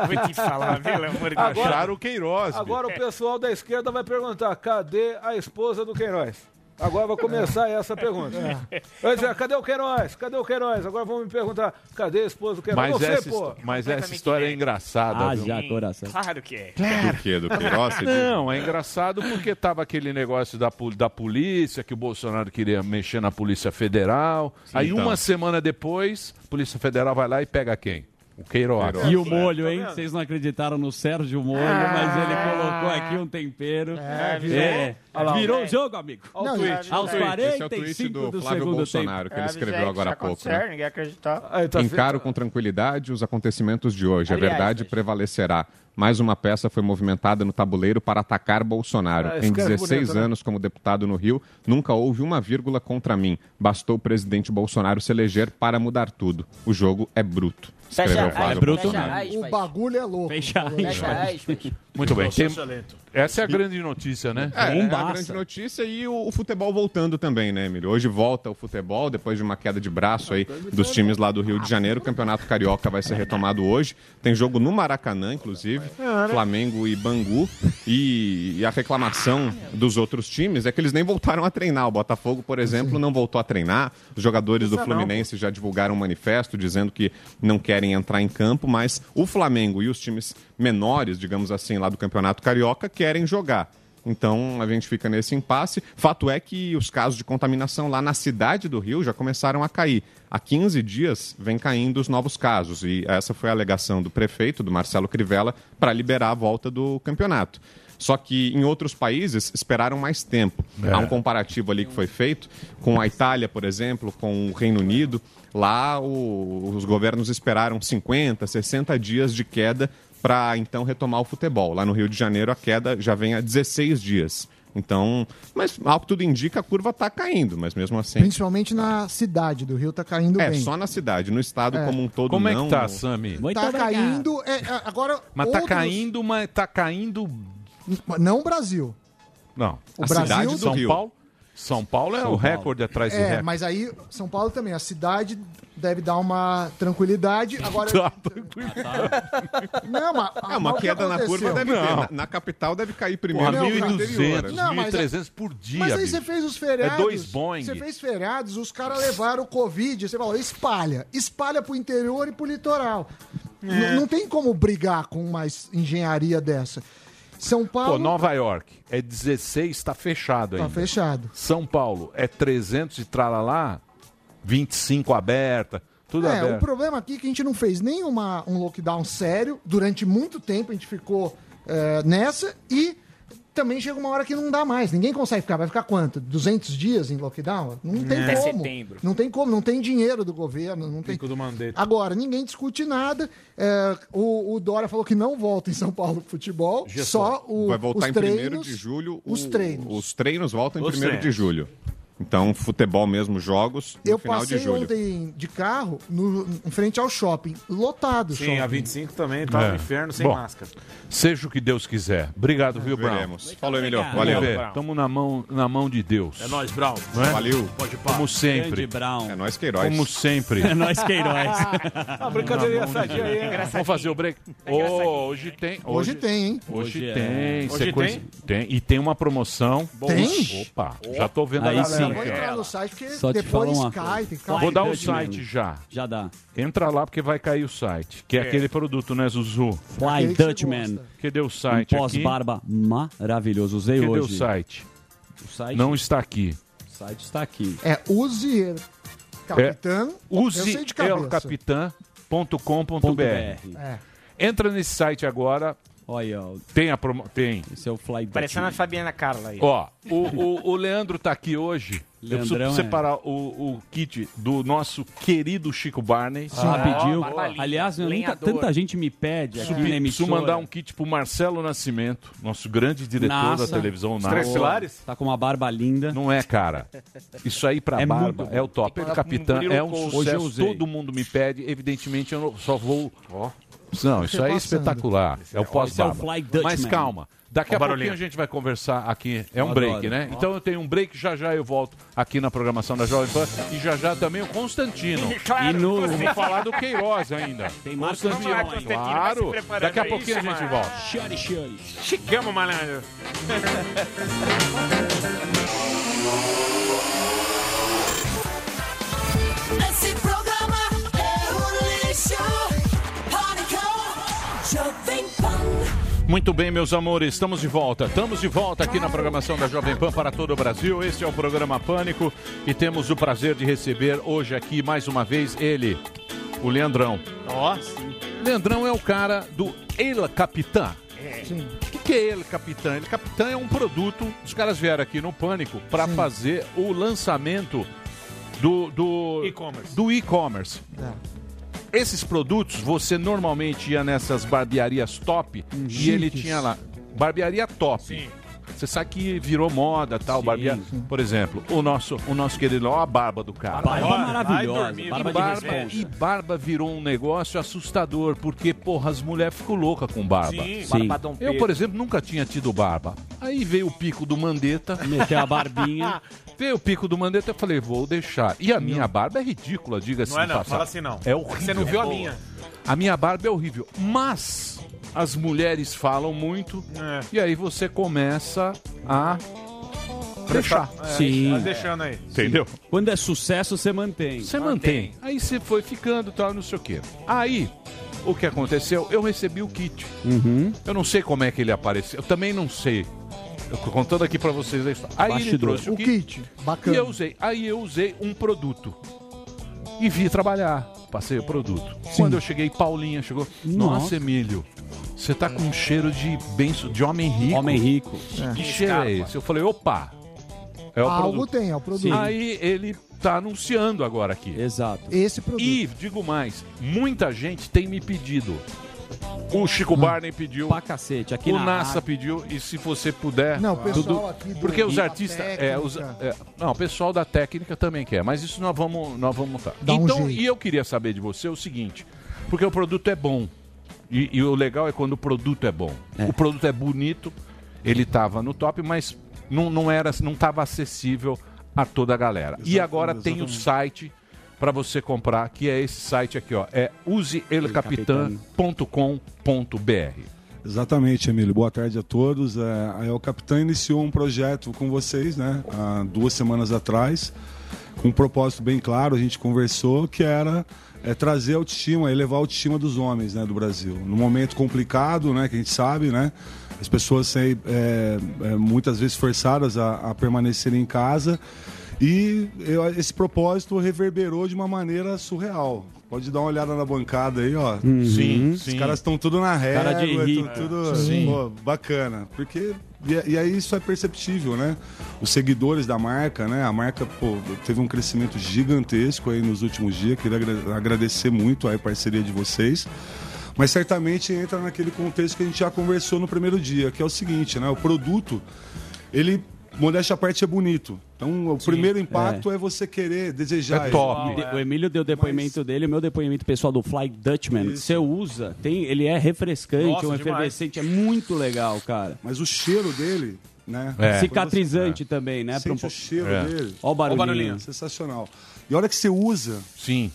Vou te falar, pelo amor de Deus.
Agora-
Acharam o Queiroz.
Agora o pessoal da esquerda vai perguntar: cadê a esposa do Queiroz? Agora vai começar essa pergunta. Vai dizer, cadê o Queiroz? Cadê o Queiroz? Agora vão me perguntar: cadê a esposa do Queiroz?
Mas,
Você,
essa,
pô.
mas essa história é engraçada.
Ah,
viu?
já, coração.
Claro que é.
Do quê? Do Queiroz? você diz?
Não, é engraçado porque tava aquele negócio da, da polícia, que o Bolsonaro queria mexer na Polícia Federal. Aí
então.
uma semana depois, a Polícia Federal vai lá e pega quem? O Queiroz.
E o molho, hein? Vocês não acreditaram no Sérgio Molho, mas ele colocou aqui um tempero.
É,
virou,
lá,
virou o jogo, amigo.
Olha o
Não,
tweet.
Aos
Esse é o tweet
45
do
do
Flávio
segundo
Bolsonaro,
tempo.
que ele escreveu agora há pouco. né?
Ninguém acreditou.
Aí, tá
Encaro com tranquilidade os acontecimentos de hoje. A verdade prevalecerá. Mais uma peça foi movimentada no tabuleiro para atacar Bolsonaro.
Ah,
em
escreve
16
bonito, né?
anos como deputado no Rio, nunca houve uma vírgula contra mim. Bastou o presidente Bolsonaro se eleger para mudar tudo. O jogo é bruto.
Fecha-
Flávio
é bruto,
Bolsonaro.
não.
O bagulho é louco.
Fecha aí.
Fecha aspas.
Muito bem. Tem-
é lento.
Essa é a grande notícia, né?
É, é a grande notícia e o, o futebol voltando também, né, Emílio? Hoje volta o futebol, depois de uma queda de braço aí dos times lá do Rio de Janeiro. O Campeonato Carioca vai ser retomado hoje. Tem jogo no Maracanã, inclusive, Flamengo e Bangu. E, e a reclamação dos outros times é que eles nem voltaram a treinar. O Botafogo, por exemplo, não voltou a treinar. Os jogadores do Fluminense já divulgaram um manifesto dizendo que não querem entrar em campo, mas o Flamengo e os times menores, digamos assim, lá do Campeonato Carioca, querem jogar. Então a gente fica nesse impasse. Fato é que os casos de contaminação lá na cidade do Rio já começaram a cair. Há 15 dias vem caindo os novos casos. E essa foi a alegação do prefeito, do Marcelo Crivella, para liberar a volta do campeonato. Só que em outros países esperaram mais tempo.
É.
Há um comparativo ali que foi feito com a Itália, por exemplo, com o Reino Unido. Lá o- os governos esperaram 50, 60 dias de queda para então retomar o futebol. Lá no Rio de Janeiro a queda já vem a 16 dias. Então, mas ao que tudo indica, a curva está caindo, mas mesmo assim.
Principalmente na cidade do Rio, tá caindo
É,
bem.
só na cidade, no estado
É.
como um todo
Como é
não.
que tá, Sami?
Tá
obrigado.
caindo. é, é, agora,
Mas tá
outros-
caindo, mas tá caindo.
Não o Brasil.
Não.
O
A
Brasil.
cidade do
São
Rio.
Paulo? São Paulo é
São
o
Paulo.
recorde atrás de
É,
recorde.
mas aí São Paulo também. A cidade deve dar uma tranquilidade. Agora.
Tá tranquilo.
Não, mas,
É, uma queda na curva deve ter.
Não.
Na, na capital deve cair primeiro.
Porra,
no interior.
1.200,
Não, mas é-
1.300 por dia.
Mas aí
bicho.
você fez os feriados.
É dois Boeing.
Você fez feriados, os caras levaram o Covid. Você falou, espalha. Espalha pro interior e pro litoral.
É.
Não tem como brigar com uma engenharia dessa. São Paulo.
Pô, Nova York é 16, tá fechado
Tá
ainda.
fechado.
São Paulo é 300 e tralalá, 25 aberta, tudo
É, o
aberto.
problema aqui é que a gente não fez nem uma, um lockdown sério. Durante muito tempo a gente ficou é, nessa e também chega uma hora que não dá mais. Ninguém consegue ficar. Vai ficar quanto? 200 dias em lockdown? Não tem
Até
como.
setembro.
Não tem como. Não tem dinheiro do governo. Não tem...
Pico do Mandetta.
Agora, ninguém discute nada. É, o, o Dória falou que não volta em São Paulo pro futebol. Só o,
Vai voltar
os
em
treinos.
1 de julho.
Os treinos.
Os treinos voltam em
Os
1 de julho. Então, futebol mesmo, jogos, no
Eu
final de
passei
julho.
ontem de carro no, em frente ao shopping, lotado
Sim,
shopping.
a 25 também tá
É.
no inferno sem
Bom,
máscara.
Seja o que Deus quiser. Obrigado, viu, Brown?
Veremos. Falou, Emilio.
Vamos
Valeu.
Estamos na mão, na mão de Deus.
É nóis, Brown.
Não é?
Valeu.
Pode.
Como sempre.
Brown.
É nóis, Queiroz.
Como sempre.
É nós Queiroz.
A brincadeirinha sadia aí, hein?
Vamos fazer o break? Ô, hoje tem.
Hoje tem, hein?
Hoje,
Hoje é.
tem.
Hoje
sequência- tem? E tem uma promoção.
Tem?
Opa, já tô vendo
Aí sim.
Vou entrar no site porque
Só te
depois
uma
cai,
coisa.
tem que ficar
Vou dar o site já.
Já dá.
Entra lá porque vai cair o site. Que é, aquele produto, né, Zuzu?
Fly
que
Dutchman.
gosta.
Cadê o
Um
site aqui?
pós-barba maravilhoso. Usei
Cadê
hoje.
o site?
O site,
Não está aqui.
o site está aqui.
É use capitã. eu sei
Use
de cabeça.
elcapitan.com.br.
É.
Entra nesse site agora.
Olha, ó,
Tem a promo... Tem.
esse é o Fly
Parecendo a. Fabiana Carla aí.
Ó, o, o, o Leandro tá aqui hoje. Eu preciso
Leandrão é.
separar o, o kit do nosso querido Chico Barney.
Ah, pediu. Aliás, nunca,
Lenhador.
tanta gente me pede aqui
Preciso,
na
preciso mandar um kit pro Marcelo Nascimento, nosso grande diretor
Nossa.
da televisão
Três
NASA.
pilares?
Tá com uma barba linda.
Não é, cara. Isso aí pra
É
barba
muito
é o top. Ele
mandar
capitã
pro Murilo
é um sucesso. Todo mundo me pede. Evidentemente, eu não- só vou. Não, isso aí é espetacular. É o
é o. Fly Dutchman.
Mas calma. Daqui a pouquinho a gente vai conversar aqui. É um break, né? Então eu tenho um break, já já eu volto aqui na programação da Jovem Pan. E já já também o Constantino.
Claro,
E no-
Vamos falar do Queiroz ainda.
Tem Marcos
Constantino, claro. Daqui a
aí,
pouquinho a gente
mano.
volta.
Shuri, shuri.
Chegamos, malandro.
Esse
Muito bem, meus amores, estamos de volta. Estamos de volta aqui na programação da Jovem Pan para todo o Brasil. Este é o programa Pânico e temos o prazer de receber hoje aqui mais uma vez ele, o Leandrão.
Nossa.
Leandrão é o cara do El Capitã.
Sim.
O que, que é El Capitã? El Capitã é um produto. Os caras vieram aqui no Pânico para fazer o lançamento do do
E-commerce.
do e-commerce.
É.
Esses produtos você normalmente ia nessas barbearias top e ele tinha lá barbearia top.
Sim.
Você sabe que virou moda, tal,
Sim,
barbearia.
sim.
Por exemplo, o nosso o nosso querido, ó a barba do cara.
Barba
Vai
maravilhosa.
dormir.
Barba
E barba, e barba virou um negócio assustador, porque, porra, as mulheres ficam loucas com barba.
Sim.
Sim.
Eu, por exemplo, nunca tinha tido barba. Aí veio o pico do Mandetta,
Meteu a barbinha.
veio o pico do Mandetta, eu falei, vou deixar. E a minha barba é ridícula, diga-se
Não é não, fala assim não.
É horrível.
Você não viu a
Boa.
minha.
A minha barba é horrível, mas as mulheres falam muito
É.
e aí você começa a deixar.
É,
Sim.
Tá deixando aí.
Entendeu?
Quando é sucesso, você mantém.
Você mantém. Aí você foi ficando, tal, não sei o quê. Aí, o que aconteceu? Eu recebi o kit.
Uhum.
Eu não sei como é que ele apareceu. Eu também não sei. Eu tô contando aqui pra vocês a história. Aí ele trouxe o, kit.
kit,
E
bacana.
eu usei. Aí eu usei um produto. E vi trabalhar. Passei o produto. Quando eu cheguei, Paulinha chegou. Nossa,
Nossa.
Emílio, você tá com um cheiro de benço, de homem rico.
Homem rico.
Que cheiro é esse? Eu falei, opa. É o
Algo
produto.
tem, é o produto.
Aí ele tá anunciando agora aqui.
Exato.
Esse produto.
E, digo mais, muita gente tem me pedido. O Chico Barney pediu,
Pra cacete. Aqui
o
na
Nassa
rádio.
pediu, e se você puder.
Não, o pessoal
tudo-
aqui do
Porque os artistas. É, os, é, não, o pessoal da técnica também quer, mas isso nós vamos, nós vamos montar.
Dá um
então,
jeito.
e eu queria saber de você o seguinte: porque o produto é bom. E, e o legal é quando o produto é bom. O produto é bonito, ele estava no top, mas não, não era, não estava acessível a toda a galera. e agora tem o site para você comprar, que é esse site aqui, ó, é useelcapitan.com.br.
Exatamente, Emílio. Boa tarde a todos. É, El Capitã iniciou um projeto com vocês, né, há duas semanas atrás, com um propósito bem claro. A gente conversou que era é, trazer a autoestima, elevar a autoestima dos homens, né, do Brasil. Num momento complicado, né, que a gente sabe, né, as pessoas são é, é, muitas vezes forçadas a, a permanecerem em casa. E eu- esse propósito reverberou de uma maneira surreal. Pode dar uma olhada na bancada aí, ó.
Sim,
Os
sim.
caras estão tudo na régua,
Cara de
tão tudo
Sim.
pô, bacana. Porque e, e aí isso é perceptível, né? Os seguidores da marca, né? A marca pô, teve um crescimento gigantesco aí nos últimos dias. Queria agra- agradecer muito a parceria de vocês. Mas certamente entra naquele contexto que a gente já conversou no primeiro dia, que é o seguinte, né? O produto, ele, modéstia à parte, é bonito. Então, o primeiro impacto é, você querer desejar.
É
ele.
top. O Emílio deu o depoimento dele, o meu depoimento pessoal do Fly Dutchman. Você usa, tem, ele é refrescante,
Nossa,
um
demais.
efervescente, é muito legal, cara.
Mas o cheiro dele, né?
É. Cicatrizante também, né?
Sente
um
o cheiro
É.
dele.
Ó o barulhinho.
Sensacional. E a hora que você usa.
Sim.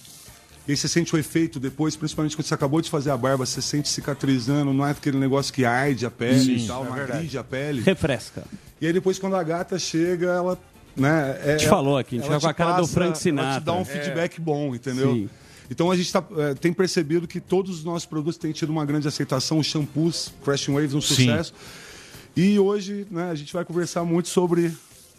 E aí você sente o efeito depois, principalmente quando você acabou de fazer a barba, você sente cicatrizando, não é aquele negócio que arde a pele
Sim,
e tal,
é
a pele.
Refresca.
E aí depois quando a gata chega, ela. Né, é,
A gente falou aqui, a gente
ela
fica com a cara do Frank
Ela
Sinatra.
te dá um
É.
feedback bom, entendeu?
Sim.
Então a gente tá, é, tem percebido que todos os nossos produtos têm tido uma grande aceitação, os shampoos, Fresh Waves, um
Sim.
sucesso. E hoje né, a gente vai conversar muito sobre.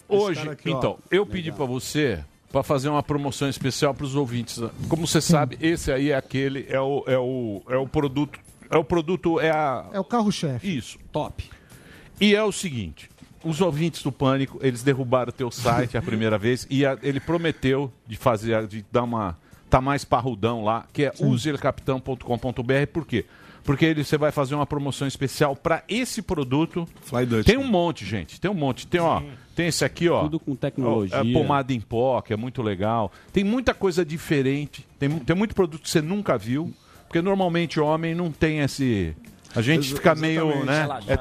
Hoje,
aqui, ó.
então, eu pedi pra você para fazer uma promoção especial para os ouvintes. Como você sabe, esse aí é aquele, é o, é o, é o produto, é o produto, é a...
É o carro-chefe.
Isso. Top. E é o seguinte, os ouvintes do Pânico, eles derrubaram o teu site a primeira vez e a- ele prometeu de fazer, de dar uma... Tá mais parrudão lá, que é usercapitão.com.br. Por quê? Porque ele, você vai fazer uma promoção especial para esse produto. Tem um monte, gente. Tem um monte. Tem, ó, tem esse aqui, ó.
Tudo com tecnologia.
Ó, é pomada em pó, que é muito legal. Tem muita coisa diferente. Tem, tem muito produto que você nunca viu. Porque normalmente homem não tem esse. A gente fica meio, né? É,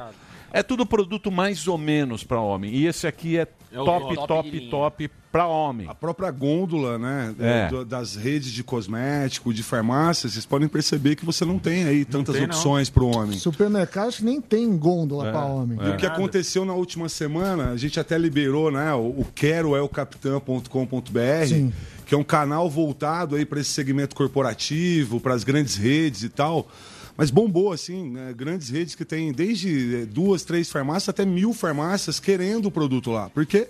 é tudo produto mais ou menos para homem. E esse aqui é,
É
top,
top
top, top, para homem.
A própria gôndola, né,
É.
do- das redes de cosmético, de farmácia, vocês podem perceber que você não tem aí tantas
tem,
opções para o homem.
Supermercados nem tem gôndola
É.
para homem.
E o que aconteceu na última semana, a gente até liberou, né, o, o quero é o capitão.com.br,
Sim.
que é um canal voltado aí para esse segmento corporativo, para as grandes redes e tal. Mas bombou, assim, né, grandes redes que tem desde eh, duas, três farmácias até mil farmácias querendo o produto lá. Porque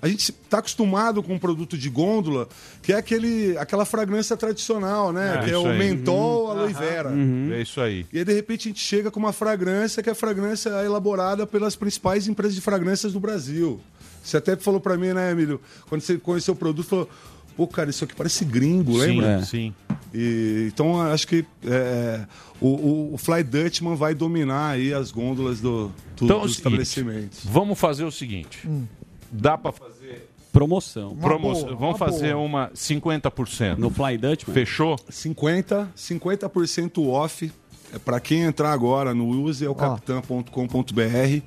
a gente está acostumado com um produto de gôndola, que é aquele, aquela fragrância tradicional, né?
É
que é o
aí.
mentol,
Uhum.
aloe vera.
É isso aí.
E aí, de repente, a gente chega com uma fragrância que é a fragrância elaborada pelas principais empresas de fragrâncias do Brasil. Você até falou pra mim, né, Emílio? Quando você conheceu o produto, falou: pô, cara, isso aqui parece gringo,
Sim,
lembra?
é. sim.
E, então, acho que é, o, o- o Fly Dutchman vai dominar aí as gôndolas do, do,
Então, é
dos
seguinte,
estabelecimentos.
Vamos fazer o seguinte. Dá para fazer
Promoção.
promoção. Vamos fazer uma 50%.
No Fly Dutchman?
Fechou?
50, 50% off. É para quem entrar agora no useelcapitã.com.br,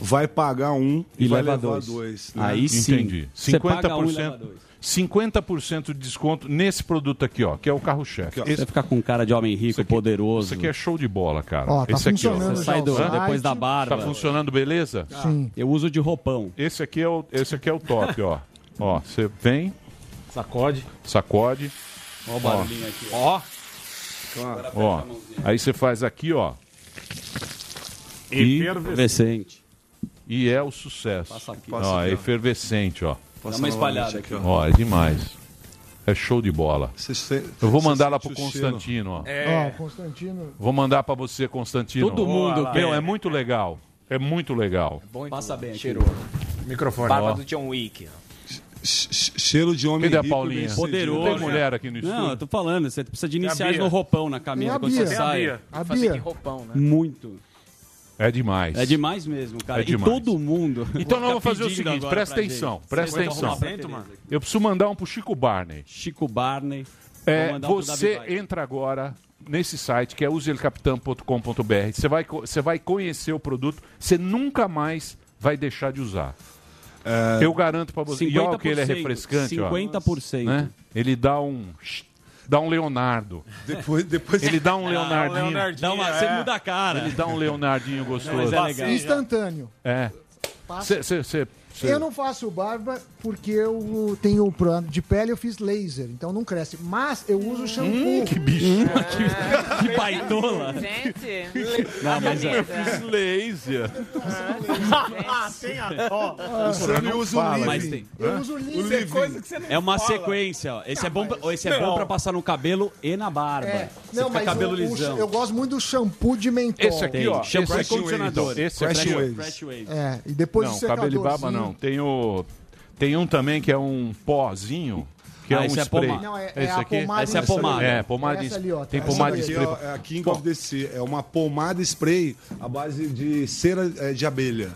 vai pagar um e,
E
vai
leva
levar
dois.
dois. né?
Aí sim.
Entendi.
Você paga um e leva
50%,
dois.
50% de desconto nesse produto aqui, ó, que é o carro-chefe.
Você
Esse,
ficar com cara de homem rico, poderoso.
esse aqui é show de bola, cara.
Ó, tá
esse aqui, ó.
funcionando Você sai do- depois da barba.
Tá funcionando beleza?
Sim.
Eu uso de roupão.
Esse aqui é o, esse aqui é o top, ó. Ó, você vem, sacode, sacode.
Ó o barulhinho aqui.
Ó. Ó. Aí você faz aqui, ó. E
Efervescente.
E é o sucesso.
Passa aqui.
Ó,
Passa aqui,
é
ó.
efervescente, ó.
Dá uma espalhada aqui.
Ó, é demais. É show de bola.
Cê-
Eu vou mandar lá pro. Constantino, ó.
Ó, Constantino.
Vou mandar pra você, Constantino.
Todo mundo
Meu, é muito legal. É muito legal.
Passa bem aqui.
Cheiroso.
Microfone.
Barba
Ó.
do John Wick.
Cheiro de homem
Cadê a Paulinha?
Poderoso.
Tem mulher aqui no estúdio?
Não, eu tô falando, você precisa de iniciais no roupão na camisa quando você
a
sai.
Bia. A
Fazer
Bia.
que roupão, né?
Muito.
É demais.
É demais mesmo, cara.
É
e
demais.
todo mundo.
Então nós vamos fazer o seguinte, presta atenção,
gente.
presta atenção.
arrumar aqui.
Eu preciso mandar um pro Chico Barney.
Chico Barney.
É,
um
você entra agora nesse site que é useelcapitão.com.br. Você vai, você vai conhecer o produto, você nunca mais vai deixar de usar. Eu garanto pra você. E olha que ele é
50%,
refrescante, ó.
50%.
Né? Ele dá um dá um Leonardo.
Depois, depois
Ele dá um Leonardinho.
Dá uma, Você muda a cara.
Ele dá um Leonardinho gostoso.
Mas é legal.
Instantâneo.
É.
Passa-
Cê-
Eu não faço barba porque eu tenho problema de pele, eu fiz laser, então não cresce. Mas eu uso shampoo.
Hum, que bicho.
que, que baitola.
Gente,
Não, mas é.
Eu fiz laser.
Tem a ó.
O Sami usa o.
Mas tem.
Eu uso laser.
livre.
Coisa que você não
É uma
fala.
sequência, ó. Esse é bom, pra, esse é bom pra passar no cabelo e na barba.
É.
Você
Não,
fica
mas
cabelo
o- o-
lisão.
eu gosto muito do shampoo de mentol.
Esse aqui,
Tem.
ó.
Shampoo
esse
e condicionador.
esse.
Waves.
Fresh Waves.
É, e depois
Não,
do
cabelo e barba
secadorzinho.
Não. Tem o tem um também que é um pozinho, que é
Ah,
um
esse é
spray.
pomada.
Não, é, é
Esse aqui?
pomada.
Essa é a
em-
pomada.
É, pomada
Essa
em-
ali, ó,
tem
tá.
pomada
Essa
de
Aqui,
spray.
ó, é a King of. É uma pomada spray à base de cera é, de abelha.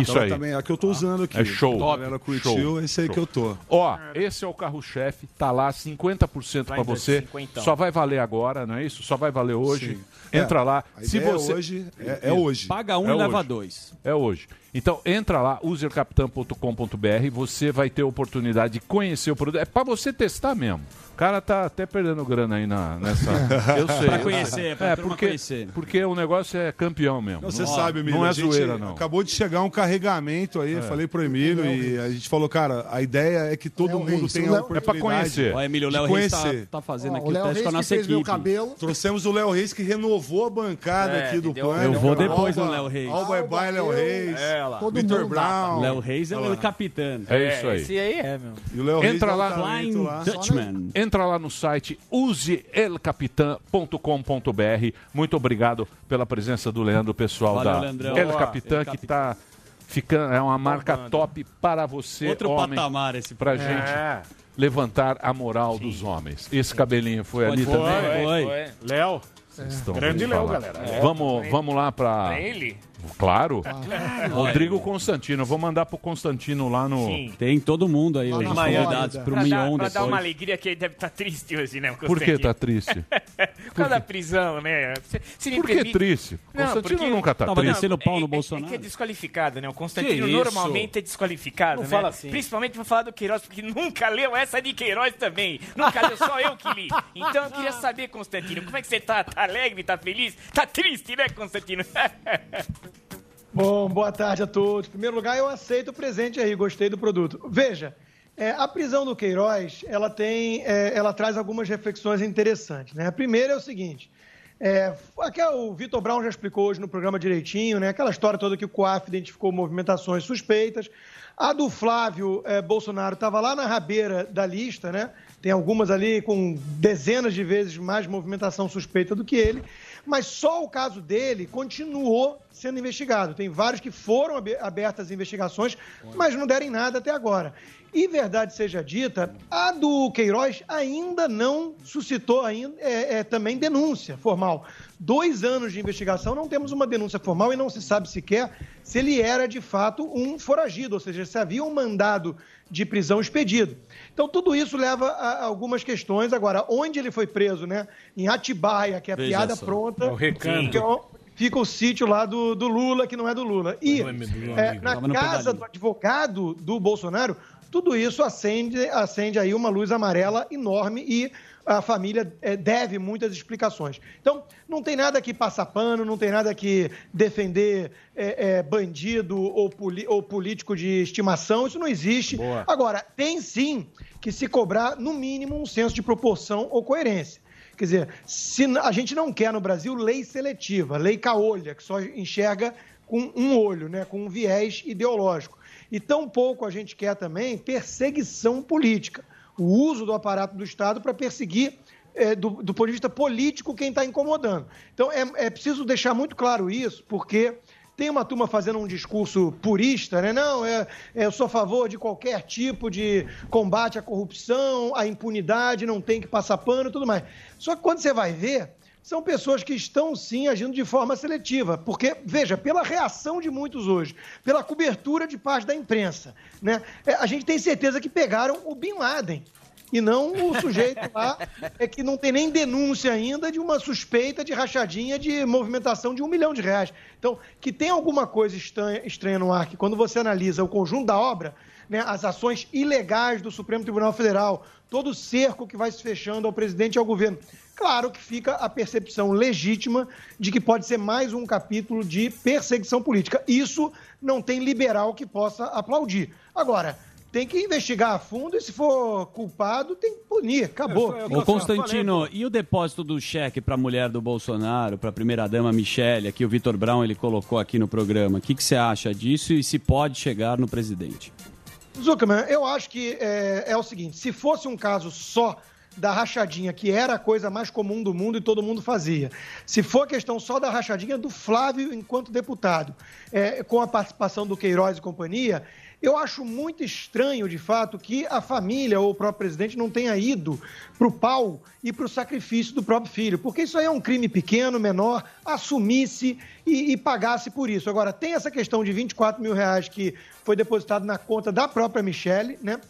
Isso
Então,
aí.
Também, é a que eu tô usando aqui.
É show.
A galera curtiu,
Show.
é esse aí
Show.
que eu tô.
Ó, esse é o carro-chefe, tá lá 50%
Vai
pra
ainda
você.
50.
Só vai valer agora, não é isso? Só vai valer hoje.
Sim.
Entra
É,
lá.
a
Se
ideia
você
hoje é- é hoje.
Paga um
É
e leva
hoje.
dois.
É hoje. Então entra lá, usercapitão.com.br, você vai ter a oportunidade de conhecer o produto. É pra você testar mesmo. O cara tá até perdendo grana aí na, nessa. Eu sei.
Pra conhecer, pra
é, porque,
conhecer.
porque o negócio é campeão mesmo.
Não, você
Não-
sabe, Emílio.
Não é zoeira, não.
Acabou de chegar um carregamento aí,
É.
falei pro Emílio e a gente falou, cara, a ideia é que todo mundo
Reis,
tenha
o Léo-
oportunidade
É pra conhecer.
Ó, Emílio, o Léo Reis tá, tá fazendo
Ó,
aqui
o
o,
Léo
teste
Reis
com a
que
nossa
fez meu
equipe.
cabelo.
Trouxemos o Léo Reis que renovou a bancada
É,
aqui do Pânico.
Eu vou depois
Alba-
no Léo Reis.
Alba é Bye, Léo Reis.
É,
Vitor Brown.
Léo Reis é o capitão.
É isso aí.
Esse aí é, meu.
E o Léo Reis
Entra lá.
Flying. Dutchman.
Entra lá no site useelcapitan.com.br. Muito obrigado pela presença do Leandro, pessoal
Valeu,
da
Leandrão.
El. Capitan, que está ficando é uma marca top para você,
Outro
homem,
patamar esse
pra gente
É.
levantar a moral dos homens. Esse cabelinho foi ali
Foi,
também.
foi.
Léo.
Vocês estão
Grande Léo, galera.
É. Vamos, vamos lá para
ele?
Claro.
Claro.
Rodrigo Constantino. Vou mandar pro Constantino lá no.
Sim.
Tem todo mundo aí,
na
convidados pro
Pra, dar,
Mion
pra dar uma alegria que ele deve estar triste hoje, né?
Por que tá triste?
Por causa da prisão, né? Se,
Por que
permite-
triste?
Não,
Constantino
porque-
nunca tá
Tava
triste.
descendo pau no
é-
Bolsonaro.
É que é desqualificado, né? O Constantino
Que isso?
normalmente é desqualificado,
Não
né?
fala assim.
Principalmente pra falar do Queiroz, porque nunca leu essa de Queiroz também. Nunca leu, só eu que li. Então eu queria saber, Constantino, como é que você tá? Tá alegre, tá feliz? Tá triste, né, Constantino?
Bom, boa tarde a todos. Em primeiro lugar, eu aceito o presente aí, gostei do produto. Veja, é, a prisão do Queiroz, ela tem, é, ela traz algumas reflexões interessantes. Né? A primeira é o seguinte: é, aqui o Vitor Brown já explicou hoje no programa direitinho, né? Aquela história toda que o COAF identificou movimentações suspeitas. A do Flávio é, Bolsonaro estava lá na rabeira da lista, né? Tem algumas ali com dezenas de vezes mais movimentação suspeita do que ele, mas só o caso dele continuou sendo investigado. Tem vários que foram abe- abertas investigações, mas não deram em nada até agora. E verdade seja dita, a do Queiroz ainda não suscitou ainda, é, é, também denúncia formal. Dois anos de investigação, não temos uma denúncia formal e não se sabe sequer se ele era de fato um foragido, ou seja, se havia um mandado de prisão expedido. Então, tudo isso leva a algumas questões. Agora, onde ele foi preso, né? Em Atibaia, que é a
Veja
piada
só.
pronta.
É o recanto.
que é o- Fica o sítio lá do, do Lula, que não é do Lula. E
é
é, na casa do advogado do Bolsonaro, tudo isso acende, acende aí uma luz amarela enorme e a família eh, deve muitas explicações. Então, não tem nada que passar pano, não tem nada que defender eh, eh, bandido ou, ou político de estimação, isso não existe.
Boa.
Agora, tem sim que se cobrar, no mínimo, um senso de proporção ou coerência. Quer dizer, se a gente não quer no Brasil lei seletiva, lei caolha, que só enxerga com um olho, né, com um viés ideológico. E tampouco a gente quer também perseguição política, o uso do aparato do Estado para perseguir, eh, do, do ponto de vista político, quem está incomodando. Então, é, é preciso deixar muito claro isso, porque tem uma turma fazendo um discurso purista, né? Não, é, é, eu sou a favor de qualquer tipo de combate à corrupção, à impunidade, não tem que passar pano e tudo mais. Só que quando você vai ver, são pessoas que estão sim agindo de forma seletiva. Porque, veja, pela reação de muitos hoje, pela cobertura de parte da imprensa, né? é, a gente tem certeza que pegaram o Bin Laden. E não o sujeito lá é que não tem nem denúncia ainda de uma suspeita de rachadinha de movimentação de um milhão de reais. Então, que tem alguma coisa estranha, estranha no ar, que quando você analisa o conjunto da obra, né, as ações ilegais do Supremo Tribunal Federal, todo o cerco que vai se fechando ao presidente e ao governo, claro que fica a percepção legítima de que pode ser mais um capítulo de perseguição política. Isso não tem liberal que possa aplaudir. Agora, tem que investigar a fundo e, se for culpado, tem que punir. Acabou.
Ô Constantino, e o depósito do cheque para a mulher do Bolsonaro, para a primeira-dama Michele, que o Vitor Brown ele colocou aqui no programa? O que, que você acha disso e se pode chegar no presidente?
Zuckerman, eu acho que é, é o seguinte: se fosse um caso só da rachadinha, que era a coisa mais comum do mundo e todo mundo fazia, se for questão só da rachadinha do Flávio enquanto deputado, é, com a participação do Queiroz e companhia, Eu acho muito estranho, de fato, que a família ou o próprio presidente não tenha ido para o pau e para o sacrifício do próprio filho, porque isso aí é um crime pequeno, menor, assumisse e, e pagasse por isso. Agora, tem essa questão de 24 mil reais que foi depositado na conta da própria Michelle, né?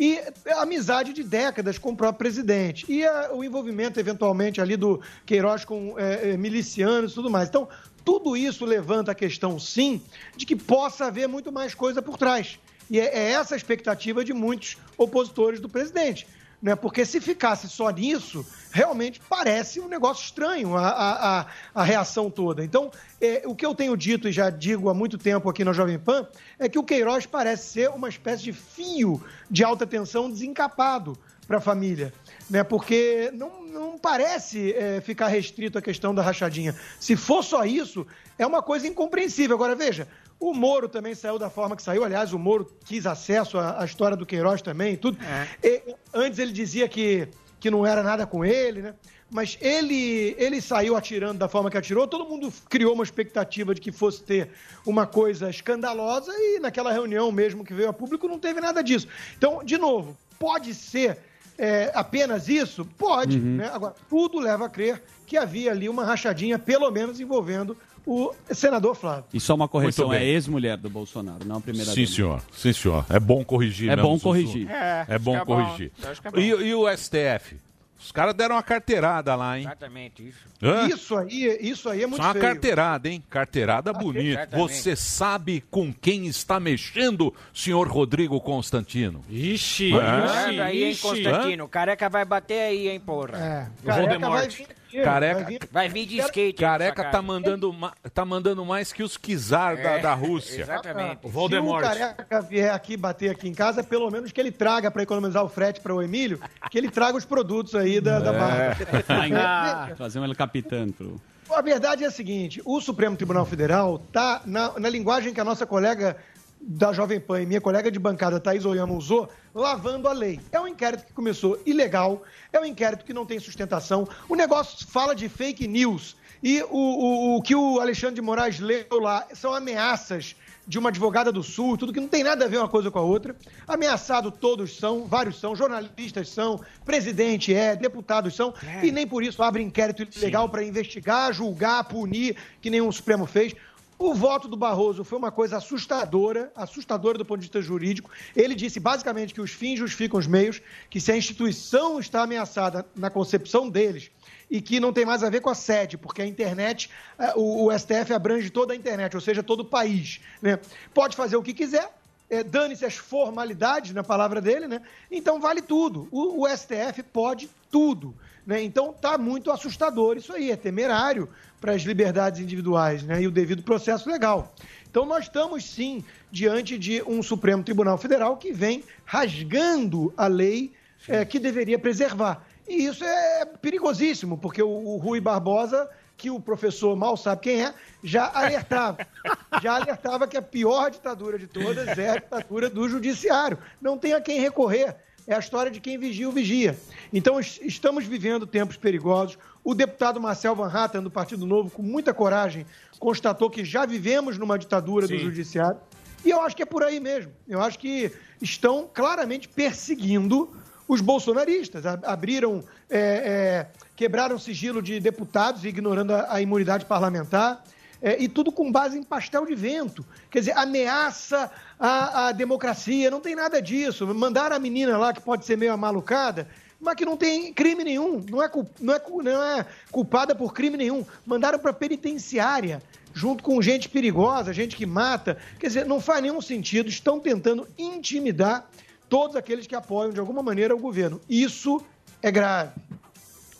E amizade de décadas com o próprio presidente. E a- o envolvimento, eventualmente, ali do Queiroz com é, milicianos e tudo mais. Então, tudo isso levanta a questão, sim, de que possa haver muito mais coisa por trás. E é, é essa a expectativa de muitos opositores do presidente. Né? Porque se ficasse só nisso, realmente parece um negócio estranho a, a, a, reação toda. Então, é, o que eu tenho dito e já digo há muito tempo aqui na Jovem Pan é que o Queiroz parece ser uma espécie de fio de alta tensão desencapado para a família. Né? Porque não, não parece é, ficar restrito à questão da rachadinha. Se for só isso, é uma coisa incompreensível. Agora, veja, o Moro também saiu da forma que saiu. Aliás, o Moro quis acesso à, à história do Queiroz também, e tudo. E, antes ele dizia que, que não era nada com ele, né? Mas ele, ele saiu atirando da forma que atirou, todo mundo criou uma expectativa de que fosse ter uma coisa escandalosa e naquela reunião mesmo que veio a público não teve nada disso. Então, de novo, pode ser é, apenas isso? Pode.
Uhum.
Né? Agora, tudo leva a crer que havia ali uma rachadinha, pelo menos envolvendo o senador Flávio.
E só uma correção, é ex-mulher do Bolsonaro, não a primeira
Sim,
dama.
senhor. Sim, senhor. É bom corrigir.
É
mesmo,
bom
Sussu.
corrigir.
É,
É bom
é bom.
corrigir.
É bom.
E, e o STF? Os caras deram uma carteirada lá, hein?
Exatamente isso.
Hã?
Isso aí, isso aí é muito
Só uma
feio.
carteirada, hein? Carteirada bonita.
Exatamente.
Você sabe com quem está mexendo, senhor Rodrigo Constantino?
Ixi,
Cuidado aí, hein,
ixi.
Constantino. Careca vai bater aí, hein, porra.
É, careca vai vir
Careca-
vai vir-
Vai vir de skate.
Careca tá mandando, ma- tá mandando mais que os da,
É,
da Rússia.
Exatamente.
O
Se
Voldemort.
o careca vier aqui bater aqui em casa, pelo menos que ele traga para economizar o frete para o Emílio, que ele traga os produtos aí da, da barra.
Ah, Fazer um El Capitano pro...
A verdade é a seguinte: o Supremo Tribunal Federal está na, na linguagem que a nossa colega da Jovem Pan e minha colega de bancada, Thaís Oyama, usou, lavando a lei. É um inquérito que começou ilegal, é um inquérito que não tem sustentação. O negócio fala de fake news. E o, o, o que o Alexandre de Moraes leu lá são ameaças de uma advogada do Sul, tudo que não tem nada a ver uma coisa com a outra. Ameaçado todos são, vários são, jornalistas são, presidente é, deputados são, e nem por isso abre inquérito ilegal para investigar, julgar, punir, que nenhum Supremo fez. O voto do Barroso foi uma coisa assustadora, assustadora do ponto de vista jurídico. Ele disse basicamente que os fins justificam os meios, que se a instituição está ameaçada na concepção deles e que não tem mais a ver com a sede, porque a internet, eh, o, STF abrange toda a internet, ou seja, todo o país. Né? Pode fazer o que quiser, eh, dane-se as formalidades, na palavra dele, né? Então vale tudo. O, o STF pode tudo. Né? Então está muito assustador isso aí, é temerário para as liberdades individuais né? e o devido processo legal. Então nós estamos sim diante de um Supremo Tribunal Federal que vem rasgando a lei eh, que deveria preservar. E isso é perigosíssimo, porque o, o Rui Barbosa, que o professor mal sabe quem é, já alertava. já alertava que a pior ditadura de todas é a ditadura do judiciário. Não tem a quem recorrer. É a história de quem vigia o vigia. Então, es- estamos vivendo tempos perigosos. O deputado Marcel Van Hatten, do Partido Novo, com muita coragem, constatou que já vivemos numa ditadura do
Sim.
judiciário. E eu acho que é por aí mesmo. Eu acho que estão claramente perseguindo os bolsonaristas. Abriram, é, é, quebraram sigilo de deputados, ignorando a, a imunidade parlamentar. É, e tudo com base em pastel de vento. Quer dizer, ameaça a, democracia, não tem nada disso. Mandaram a menina lá, que pode ser meio amalucada, mas que não tem crime nenhum, não é, não é, não é culpada por crime nenhum. Mandaram para penitenciária, junto com gente perigosa, gente que mata. Quer dizer, não faz nenhum sentido. Estão tentando intimidar todos aqueles que apoiam de alguma maneira o governo. Isso é grave.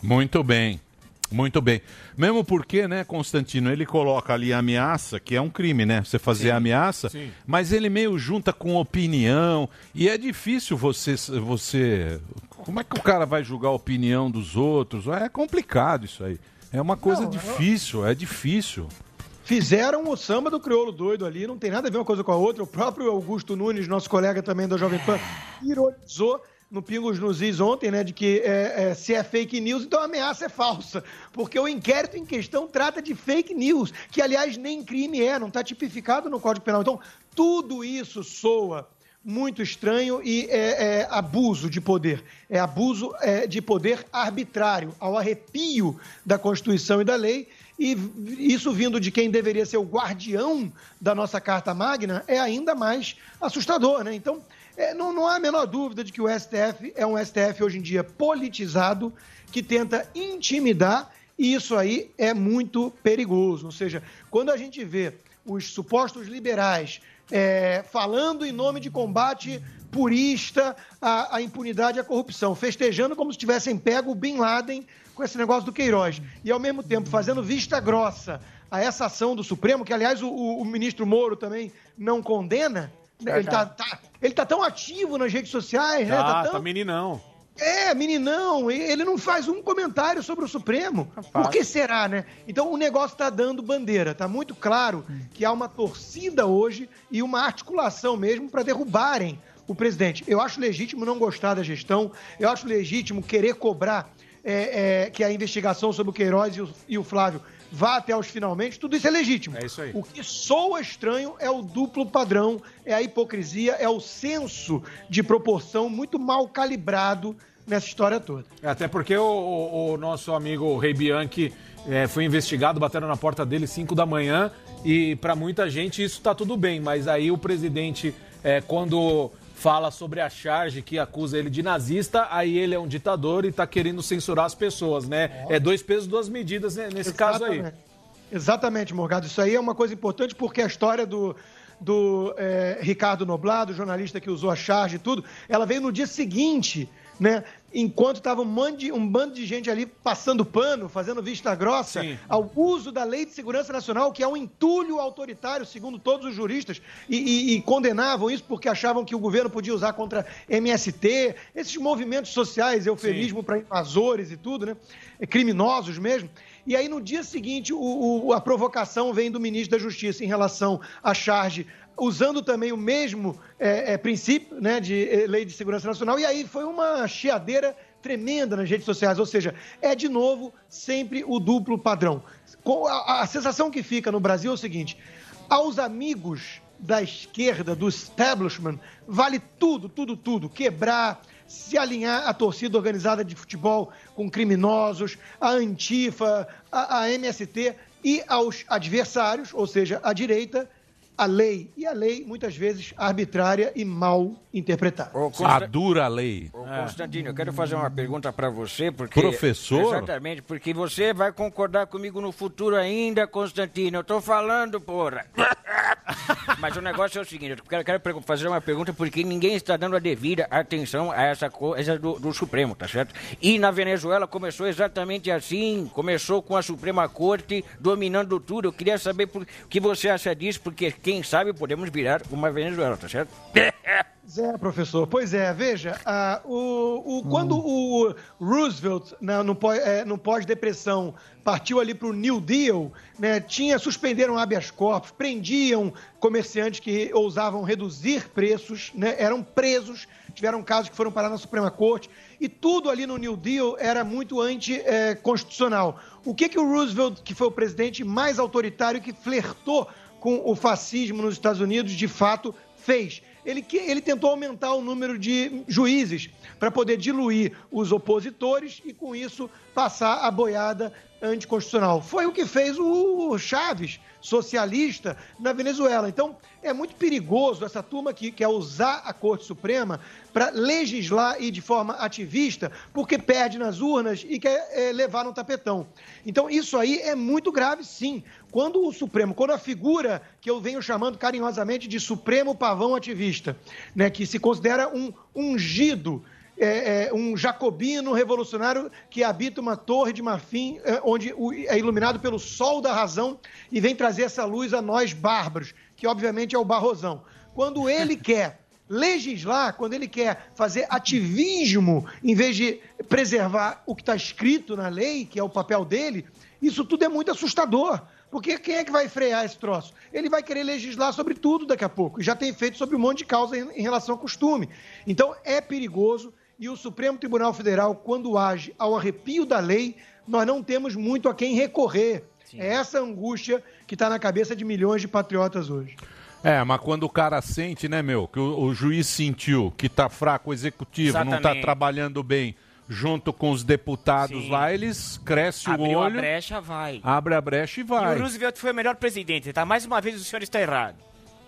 Muito bem. Muito bem. Mesmo porque, né, Constantino, ele coloca ali ameaça, que é um crime, né? Você fazer ameaça,
sim.
mas ele meio junta com opinião. E é difícil você. você Como é que o cara vai julgar a opinião dos outros? É complicado isso aí. É uma coisa
Não,
difícil, é difícil.
Fizeram o samba do crioulo doido ali, não tem nada a ver uma coisa com a outra. O próprio Augusto Nunes, nosso colega também da Jovem Pan, ironizou no Pingos nos Is ontem, né, de que é, é, se é fake news, então a ameaça é falsa. Porque o inquérito em questão trata de fake news, que aliás nem crime é, não está tipificado no Código Penal. Então, tudo isso soa muito estranho e é, é abuso de poder. É abuso é, de poder arbitrário, ao arrepio da Constituição e da lei. E isso vindo de quem deveria ser o guardião da nossa Carta Magna é ainda mais assustador, né? Então, é, não, não há a menor dúvida de que o STF é um STF hoje em dia politizado, que tenta intimidar, e isso aí é muito perigoso. Ou seja, quando a gente vê os supostos liberais é, falando em nome de combate purista à, à impunidade e à corrupção, festejando como se tivessem pego o Bin Laden com esse negócio do Queiroz, e ao mesmo tempo fazendo vista grossa a essa ação do Supremo, que aliás o, o, o ministro Moro também não condena, ele tá, tá- ele tá tão ativo nas redes sociais, né?
Ah,
tão...
tá meninão.
É, meninão, ele não faz um comentário sobre o Supremo. Por que será, né? Então o negócio tá dando bandeira, tá muito claro que há uma torcida hoje e uma articulação mesmo para derrubarem o presidente. Eu acho legítimo não gostar da gestão, eu acho legítimo querer cobrar é, é, que a investigação sobre o Queiroz e o, e o Flávio vá até os finalmente, tudo isso é legítimo.
É isso aí.
O que soa estranho é o duplo padrão, é a hipocrisia, é o senso de proporção muito mal calibrado nessa história toda.
É, Até porque o, o- o nosso amigo Rei Bianchi é, foi investigado, bateram na porta dele 5 da manhã e para muita gente isso tá tudo bem, mas aí o presidente, é, quando fala sobre a charge que acusa ele de nazista, aí ele é um ditador e tá querendo censurar as pessoas, né? É dois pesos, duas medidas né, nesse caso aí.
Exatamente. Exatamente, Morgado. Isso aí é uma coisa importante porque a história do, do é, Ricardo Noblado, jornalista que usou a charge e tudo, ela veio no dia seguinte, né? Enquanto estava um, bando de- um bando de gente ali passando pano, fazendo vista grossa ao uso da Lei de Segurança Nacional, que é um entulho autoritário, segundo todos os juristas, e, e- e condenavam isso porque achavam que o governo podia usar contra MST, esses movimentos sociais, eufemismo para invasores e tudo, né? É, Criminosos mesmo. E aí, no dia seguinte, o- o- a provocação vem do ministro da Justiça em relação à charge, usando também o mesmo é, é, princípio né, de eh, lei de segurança nacional. E aí foi uma chiadeira tremenda nas redes sociais. Ou seja, é de novo sempre o duplo padrão. A, a sensação que fica no Brasil é o seguinte: aos amigos da esquerda, do establishment, vale tudo, tudo, tudo. Quebrar, se alinhar à torcida organizada de futebol com criminosos, a Antifa, a, a MST e aos adversários, ou seja, à direita, a lei. E a lei, muitas vezes, arbitrária e mal interpretada.
A dura lei.
Ô, Constantino, eu quero fazer uma pergunta para você, porque...
Professor?
Exatamente, porque você vai concordar comigo no futuro ainda, Constantino. Eu tô falando, porra. Mas o negócio é o seguinte, eu quero, quero fazer uma pergunta porque ninguém está dando a devida atenção a essa coisa do, do Supremo, tá certo? E na Venezuela começou exatamente assim, começou com a Suprema Corte dominando tudo. Eu queria saber por- o que você acha disso, porque quem sabe podemos virar uma Venezuela, tá certo?
Zé, professor. Pois é, veja, ah, o, o- quando o Roosevelt, né, no, pós- eh, no pós-depressão, partiu ali para o New Deal, né, tinha, suspenderam habeas corpus, prendiam comerciantes que ousavam reduzir preços, né, eram presos, tiveram casos que foram parar na Suprema Corte, e tudo ali no New Deal era muito anticonstitucional. O que, que o Roosevelt, que foi o presidente mais autoritário que flertou com o fascismo nos Estados Unidos, de fato fez? Ele, ele tentou aumentar o número de juízes para poder diluir os opositores e, com isso, passar a boiada anticonstitucional. Foi o que fez o Chaves, socialista, na Venezuela. Então, é muito perigoso essa turma que quer usar a Corte Suprema para legislar e de forma ativista, porque perde nas urnas e quer eh, levar no tapetão. Então, isso aí é muito grave, sim. Quando o Supremo, quando a figura que eu venho chamando carinhosamente de Supremo Pavão Ativista, né, que se considera um ungido é, é, um jacobino revolucionário que habita uma torre de marfim, é, onde é iluminado pelo sol da razão e vem trazer essa luz a nós bárbaros, que obviamente é o Barrosão. Quando ele quer legislar, quando ele quer fazer ativismo, em vez de preservar o que está escrito na lei, que é o papel dele, isso tudo é muito assustador. Porque quem é que vai frear esse troço? Ele vai querer legislar sobre tudo daqui a pouco. E já tem feito sobre um monte de causa em relação ao costume. Então é perigoso e o Supremo Tribunal Federal, quando age ao arrepio da lei, nós não temos muito a quem recorrer. É essa angústia que está na cabeça de milhões de patriotas hoje.
É, mas quando o cara sente, né, meu, que o, o juiz sentiu que tá fraco o executivo, não tá
Exatamente.
trabalhando bem junto com os deputados
Sim.
lá, eles crescem o olho,
a brecha, vai.
abre a brecha e
E
vai.
o Roosevelt foi o melhor presidente, tá? Mais uma vez o senhor está errado.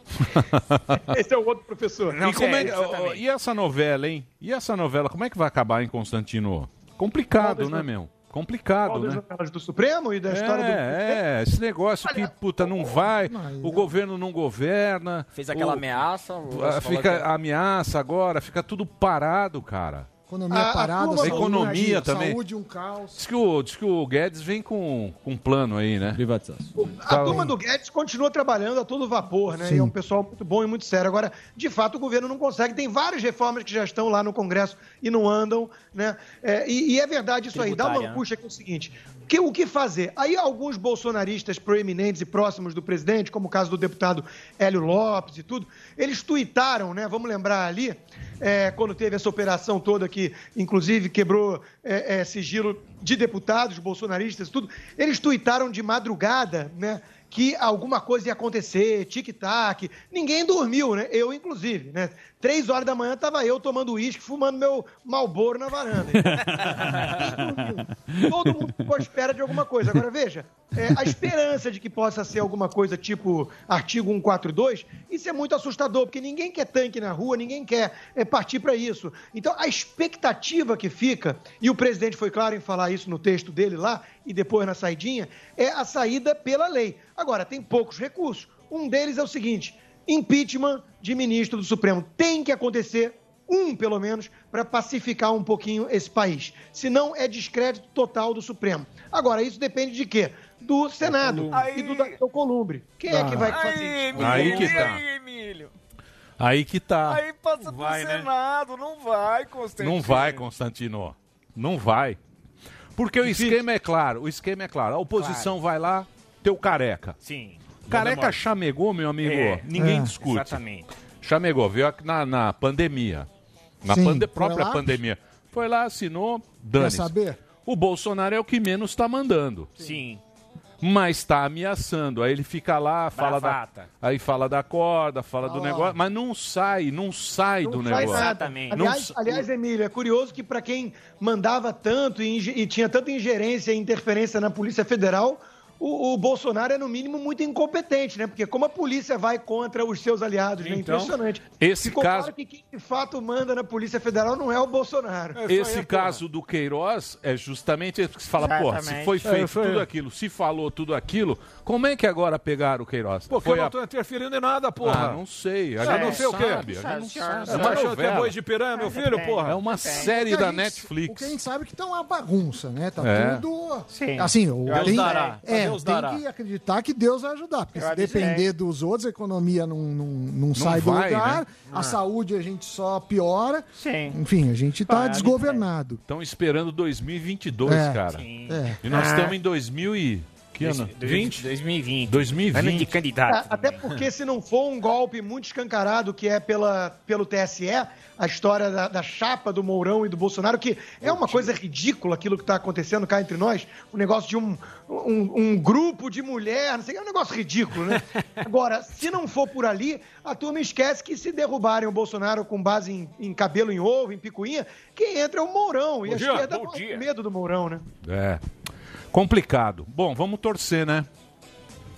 Esse é o outro professor.
Não,
e, como é
exatamente.
e essa novela, hein? E essa novela, como é que vai acabar em Constantino? Complicado, né, meu? Complicado, né?
do Supremo e da história do.
É, é, esse negócio que, puta, não vai, o governo não governa.
Fez aquela
o-
ameaça. o
Ah, Fica
que-
ameaça agora, fica tudo parado, cara.
Economia
A- a
parada,
turma-
saúde,
economia também.
Saúde, um caos.
Diz que o, diz que o Guedes vem com, com um plano aí, né?
Privatização.
A turma do Guedes continua trabalhando a todo vapor, né?
Sim.
E é um pessoal muito bom e muito sério. Agora, de fato, o governo não consegue. Tem várias reformas que já estão lá no Congresso e não andam, né? É, e, e é verdade isso aí. Dá uma
Tributária, né?
angústia que é o seguinte: que, o que fazer? Aí alguns bolsonaristas proeminentes e próximos do presidente, como o caso do deputado Hélio Lopes e tudo, eles tuitaram, né? Vamos lembrar ali, é, quando teve essa operação toda que, inclusive, quebrou é, é, sigilo de deputados bolsonaristas tudo, eles tuitaram de madrugada, né? Que alguma coisa ia acontecer, tic-tac. Ninguém dormiu, né? Eu, inclusive, né? Três horas da manhã estava eu tomando uísque, fumando meu malboro na varanda. Todo mundo ficou à espera de alguma coisa. Agora, veja, é, a esperança de que possa ser alguma coisa tipo artigo 142, isso é muito assustador, porque ninguém quer tanque na rua, ninguém quer é, partir para isso. Então, a expectativa que fica, e o presidente foi claro em falar isso no texto dele lá, e depois na saidinha, é a saída pela lei. Agora, tem poucos recursos. Um deles é o seguinte: impeachment de ministro do Supremo. Tem que acontecer um, pelo menos, para pacificar um pouquinho esse país. Senão é descrédito total do Supremo. Agora, isso depende de quê? Do Senado e do da Columbre. Quem é que vai fazer isso?
Aí que tá.
Emílio.
Aí que tá.
Aí passa pro
Vai, né?
Senado, não vai, Constantino.
Não vai, Constantino. Não vai. Porque o esquema é claro, o esquema é claro. A oposição vai lá, teu careca.
Sim.
Careca chamegou, meu amigo.
É.
Ninguém
É.
discute.
Exatamente.
Chamegou, veio aqui na, na pandemia. Na
Sim,
pande- própria
lá.
pandemia. Foi lá, assinou,
Quer
dane
saber?
O Bolsonaro é o que menos está mandando.
Sim.
Mas está ameaçando. Aí ele fica lá, fala da,
Bravata.
aí fala da corda, fala do
Ó.
negócio, mas não sai, não sai do
Não faz
negócio.
nada.
Não
Aliás, aliás, Emílio, é curioso que para quem mandava tanto e, e tinha tanta ingerência e interferência na Polícia Federal, o, o Bolsonaro é, no mínimo, muito incompetente, né? Porque como a polícia vai contra os seus aliados, né?
Então,
Impressionante.
esse
Ficou
caso-
claro que quem de fato manda na Polícia Federal não é o Bolsonaro.
Esse caso do Queiroz é justamente esse que se fala, pô, se
Exatamente.
foi
É,
feito
isso aí.
tudo aquilo, se falou tudo aquilo, como é que agora pegaram o Queiroz?
Porque
Foi
eu não
a-
tô interferindo em nada, porra.
Ah, não sei. A gente
não
não
sei o quê.
sabe. Gente não sabe.
Você
É
que é boi de piranha, meu filho, porra?
É uma série da
gente-
Netflix.
O que a gente sabe é que tá uma bagunça, né? Tá
É.
tudo.
Sim.
Assim, o,
Deus
tem,
dará.
É,
Deus
tem
dará.
que acreditar que Deus vai ajudar. Porque
Eu
se depender dos outros, a economia não, não, não, sai do
vai,
lugar,
né?
a
Ah.
saúde a gente só piora.
Sim.
Enfim, a gente tá desgovernado.
Estão esperando 2022,
É.
cara.
Sim. É.
E nós
Ah.
estamos em 2000 e... Que ano?
20? 2020.
2020.
Ano de candidato.
É, Até porque se não for um golpe muito escancarado, que é pela, pelo TSE, a história da, da chapa do Mourão e do Bolsonaro, que é uma coisa ridícula aquilo que está acontecendo cá entre nós, o negócio de um, um, um grupo de mulher, não sei, é um negócio ridículo, né? Agora, se não for por ali, a turma esquece que se derrubarem o Bolsonaro com base em, em cabelo em ovo, em picuinha, quem entra é o Mourão. E
Bom
a
dia,
esquerda morre
dia.
com medo do Mourão, né?
É. Complicado. Bom, vamos torcer, né?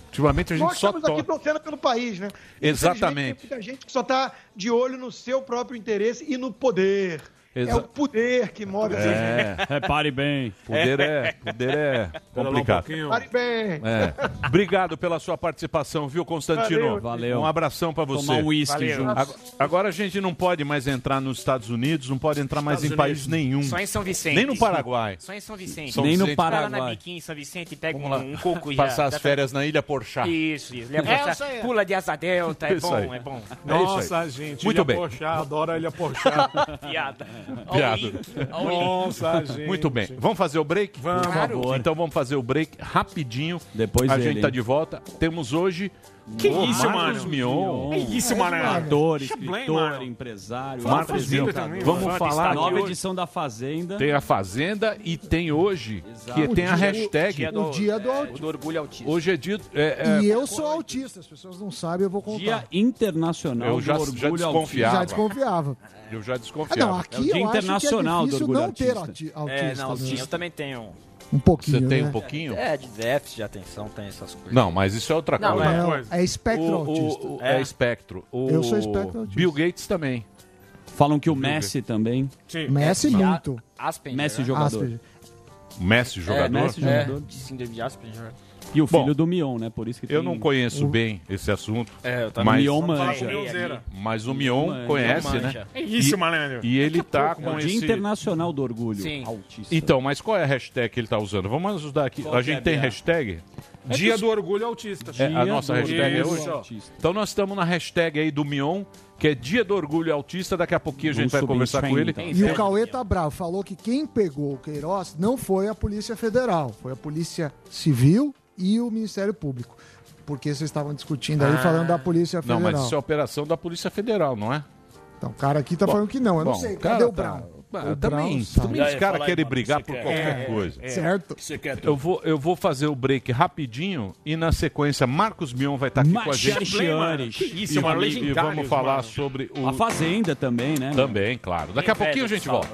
Ultimamente a gente
Nós
só
estamos aqui
torce.
torcendo pelo país, né?
Exatamente.
Tem muita gente que só está de olho no seu próprio interesse e no poder. É
Exa-
o poder que move essa gente.
É.
Repare bem.
Poder é, poder é complicado.
Pare bem.
É. Obrigado pela sua participação, viu, Constantino?
Valeu. Valeu.
Um abração pra você.
Tomar um uísque
Valeu.
juntos.
Ag- Agora a gente não pode mais entrar nos Estados Unidos, não pode entrar mais em
Estados
país
Unidos.
nenhum.
Só em São Vicente.
Nem no Paraguai.
Só em São Vicente.
São
Nem no
Vicente.
Vai lá na
Paraguai.
biquinha em São Vicente e pega
Vamos
um, um coco e já.
Passar as
tá-
férias na Ilha Porchá.
Isso, isso.
É, isso aí.
Pula de asa delta, é
Isso
bom,
aí.
é bom.
Nossa, gente.
Muito
Ilha
bem.
Porchá, adoro a Ilha Porchá.
Piada.
Piada.
Nossa, gente.
Muito bem. Vamos fazer o break?
Vamos.
Por favor. Então vamos fazer o break rapidinho.
Depois
a
ele,
gente tá
hein?
de volta. Temos hoje Que
Ô,
isso,
Marcos
mano?
Mion.
Que isso, mano?
Ator, escritor, empresário,
Marcos. Mion, vamos falar
nova edição da Fazenda.
Tem a Fazenda e tem hoje, que
O
tem a
dia-
hashtag.
o dia do autista.
do orgulho autista.
Hoje é dia. é, é,
E eu sou autista, as pessoas não sabem, eu vou contar.
Dia Internacional
Eu já-
do
já
Orgulho
desconfiava.
Já desconfiava.
Eu já
Ah,
desconfiava.
não, aqui eu acho que é difícil não ter auti- autista.
É, não,
né?
eu também tenho.
Um pouquinho,
Você tem
né?
um pouquinho?
É, de déficit de atenção, tem essas coisas.
Não, mas isso é outra
Não,
coisa.
Não, é espectro
O- o-
autista.
o- é.
É.
espectro. O
Eu sou espectro autista.
Bill Gates também.
Falam que o Messi também.
Messi muito.
Aspen,
Messi
né?
jogador.
Asperger.
Messi jogador.
É, Messi jogador.
De síndrome de Asperger.
E o filho
Bom,
do Mion, né? Por isso que
Eu não conheço bem esse assunto.
É, eu também.
mas,
Mion manja.
mas o Mion
manja.
conhece, né?
manja.
É isso,
E-
malandro.
E ele tá
É
com
o Dia
esse.
Internacional do Orgulho
Sim.
Autista.
Então, mas qual é a hashtag que ele tá usando? Vamos ajudar aqui.
Qual
a
que
gente
é,
tem hashtag?
Dia do orgulho autista.
É, a
Dia
nossa hashtag é hoje?
Autista.
Então nós estamos na hashtag aí do Mion, que é Dia do Orgulho Autista. Daqui a pouquinho a gente
Vamos
vai conversar com ele.
E o Cauê tá bravo, falou que quem pegou o Queiroz não foi a Polícia Federal, foi a Polícia Civil e o Ministério Público. Porque vocês estavam discutindo aí, falando da Polícia
Não,
Federal.
mas isso é operação da Polícia Federal, não é?
Então, o cara aqui tá
Bom,
falando que não, eu não
bom,
sei.
o cara
Cadê o
tá-
Brown?
Ah,
O
também, também os caras querem brigar por qualquer coisa.
Certo?
Eu vou, eu vou fazer o break rapidinho e na sequência Marcos Mion vai estar aqui com a gente. E,
Isso, mano,
e- e vamos falar
mano.
sobre o.
A Fazenda também, né?
Também, claro. Daqui a pouquinho a gente volta.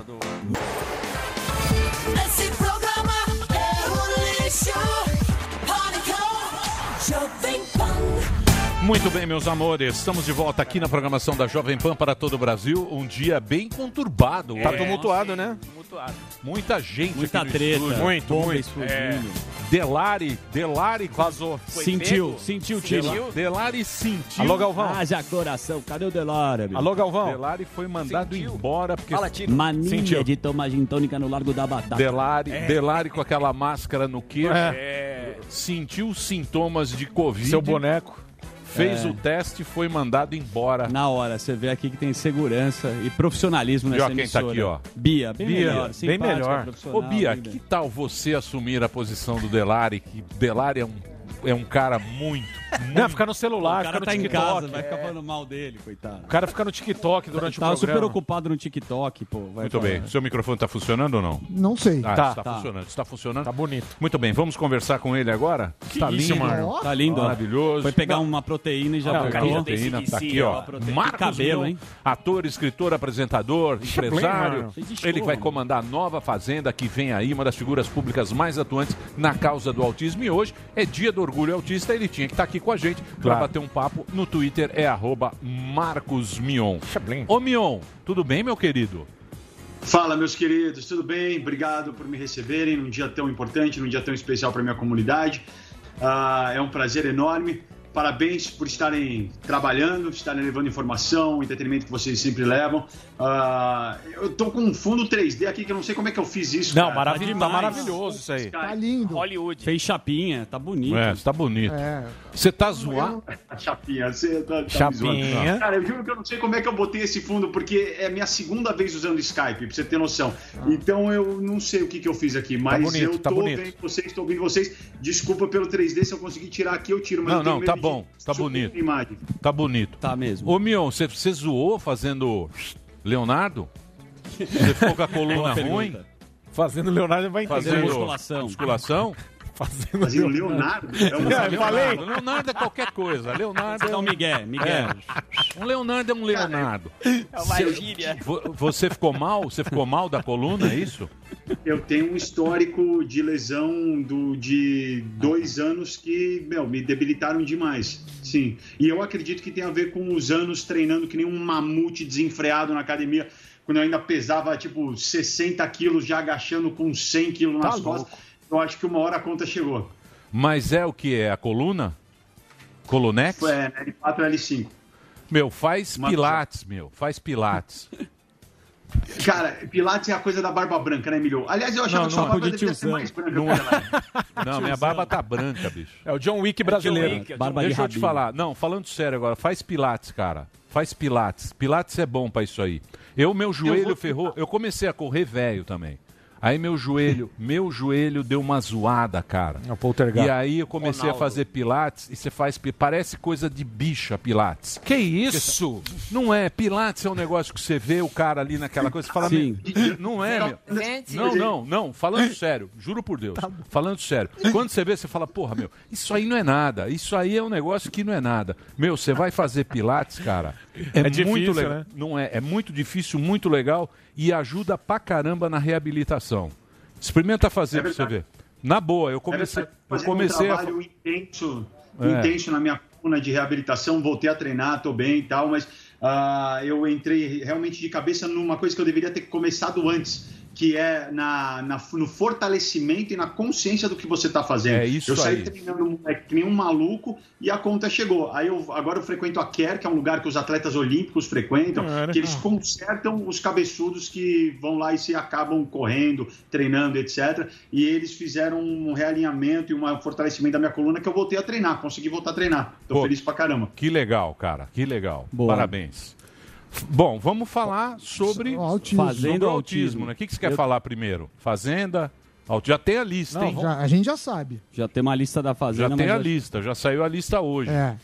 Esse
Muito bem, meus amores, estamos de volta aqui na programação da Jovem Pan para todo o Brasil. Um dia bem conturbado.
Tá
hoje.
tumultuado, né?
Tumultuado.
Muita gente
Muita
aqui
treta.
estúdio.
Muito,
bomba
muito.
explodindo.
Delari, Delari
Vazou.
Sentiu,
pego?
sentiu o tiro.
Delari, Delari sentiu.
Alô, Galvão.
Haja coração, cadê o Delore? amigo?
Alô, Galvão.
Delari foi mandado
Sentiu.
embora porque
Fala, tiro.
Mania
Sentiu.
de tomar gin tônica no Largo da Batata.
Delari, Delari com aquela máscara no queixo,
É.
sentiu sintomas de Covid,
Seu boneco.
Fez
É.
o teste e foi mandado embora.
Na hora, você vê aqui que tem segurança e profissionalismo
E
nessa
ó quem tá
emissora.
aqui, ó.
Bia, bem
Bia,
melhor.
bem melhor.
Ô Bia,
bem
que tal você assumir a posição do Delari? Que Delari é um, é um cara muito, muito
Não, fica no celular,
O
fica
cara
no
tá em
TikTok.
casa, vai ficar falando mal dele, coitado.
O cara fica no TikTok durante
Tava
o
super
programa.
ocupado no TikTok, pô. Vai
Muito bem.
falar.
Seu microfone tá funcionando ou não?
Não sei.
Ah,
Tá.
está
Tá.
funcionando. Está funcionando?
Tá bonito.
Muito bem, vamos conversar com ele agora? Está
isso,
lindo,
mano.
Ó,
Tá lindo, ó.
maravilhoso.
Foi pegar uma proteína e já
Não, camisa
proteína, tá aqui, ó. Marcos
Que cabelo,
Mion,
hein?
ator, escritor, apresentador, empresário.
mano.
Fez de
Ele vai comandar a nova Fazenda que vem aí, uma das figuras públicas mais atuantes na causa do autismo. E hoje é dia do orgulho autista. Ele tinha que estar aqui com a gente para
Claro.
bater um papo. No Twitter é arroba Marcos Mion. Ô Mion, tudo bem, meu querido?
Fala, meus queridos, tudo bem? Obrigado por me receberem num dia tão importante, num dia tão especial para minha comunidade. Ah, é um prazer enorme. Parabéns por estarem trabalhando, estarem levando informação, entretenimento que vocês sempre levam. Ah, eu tô com um fundo 3D aqui que eu não sei como é que eu fiz isso.
Não,
cara.
maravilhoso, tá
demais.
maravilhoso isso aí.
Tá lindo.
Hollywood.
Fez chapinha, tá bonito.
É, tá bonito.
É.
Você tá zoado?
Chapinha, você tá, tá
Chapinha.
zoando. Cara, eu juro que eu não sei como é que eu botei esse fundo, porque é a minha segunda vez usando Skype, pra você ter noção. Então eu não sei o que, que eu fiz aqui, mas
bonito,
eu
tá
tô
bonito.
vendo vocês, tô ouvindo vocês. Desculpa pelo 3D, se eu conseguir tirar aqui, eu tiro. Mas
Não,
eu tenho
não,
medo
tá
de
bom, tá bonito.
Imagem.
Tá bonito.
Tá mesmo.
Ô, Mion, você, você zoou fazendo Leonardo? Você ficou com a coluna ruim?
Fazendo Leonardo vai entender.
Fazendo
musculação.
musculação?
Fazendo
Fazendo Leonardo? É um
É, falei.
Leonardo. Leonardo é qualquer coisa. Leonardo é um...
Miguel, Miguel.
É. Um Leonardo é um Leonardo.
É uma gíria.
Vo- Você ficou mal? Você ficou mal da coluna, é isso?
Eu tenho um histórico de lesão do, de dois anos que, meu, me debilitaram demais. Sim. E eu acredito que tem a ver com os anos treinando que nem um mamute desenfreado na academia. Quando eu ainda pesava, tipo, 60 quilos, já agachando com 100 quilos nas
Tá
costas. Eu acho que uma hora a conta chegou.
Mas é o que é? A coluna? Colunex?
É, L4 L5.
Meu, faz
Uma-
pilates, meu. Faz pilates.
Cara, Pilates é a coisa da barba branca, né, Emilio? Aliás, eu achava
Não,
que sua
não,
barba
de
devia ser mais branca.
Não é.
ela
Não, minha barba tá branca, bicho.
É o John Wick brasileiro.
Wick, é o
Barba de
Deixa eu te
rabinho.
falar. Não, falando sério agora, faz pilates, cara. Faz pilates. Pilates é bom pra isso aí. Eu, meu joelho
vou-
ferrou. Eu comecei a correr velho também. Aí meu joelho, meu joelho deu uma zoada, cara.
É o poltergeist.
E aí eu comecei
Ronaldo.
a fazer pilates e você faz parece coisa de bicha pilates.
Que isso?
Não é, pilates é um negócio que você vê o cara ali naquela coisa, você fala,
Sim.
"Meu, não é, meu. Não, não, não, falando sério, juro por Deus. Falando sério. Quando você vê, você fala, porra, meu, isso aí não é nada. Isso aí é um negócio que não é nada. Meu, você vai fazer pilates, cara. É,
É
muito
difícil,
legal.
né?
Não é, é muito difícil, muito legal e ajuda pra caramba na reabilitação. Experimenta fazer
É
pra você ver. Na boa, eu comecei,
É
eu comecei
um
a
trabalho intenso,
É.
intenso na minha coluna de reabilitação, voltei a treinar, tô bem e tal, mas ah, eu entrei realmente de cabeça numa coisa que eu deveria ter começado antes, que é na, na- no fortalecimento e na consciência do que você está fazendo.
É isso
eu saí
aí.
treinando moleque, que nem um maluco e a conta chegou. Aí eu agora eu frequento a CARE, que é um lugar que os atletas olímpicos frequentam,
Cara.
que eles consertam os cabeçudos que vão lá e se acabam correndo, treinando, etc. E eles fizeram um realinhamento e um fortalecimento da minha coluna que eu voltei a treinar, consegui voltar a treinar. Tô
Pô,
feliz pra caramba.
Que legal, cara. Que legal.
Boa.
Parabéns. Bom, vamos falar sobre
autismo.
Sobre
Fazenda
autismo,
autismo?
né? O que, que você quer
Eu-
falar primeiro? Fazenda? Já tem a lista,
Não,
hein?
já- a gente já sabe.
Já tem uma lista da
Já
Fazenda,
tem
mas
a lista, já saiu a lista hoje.
É.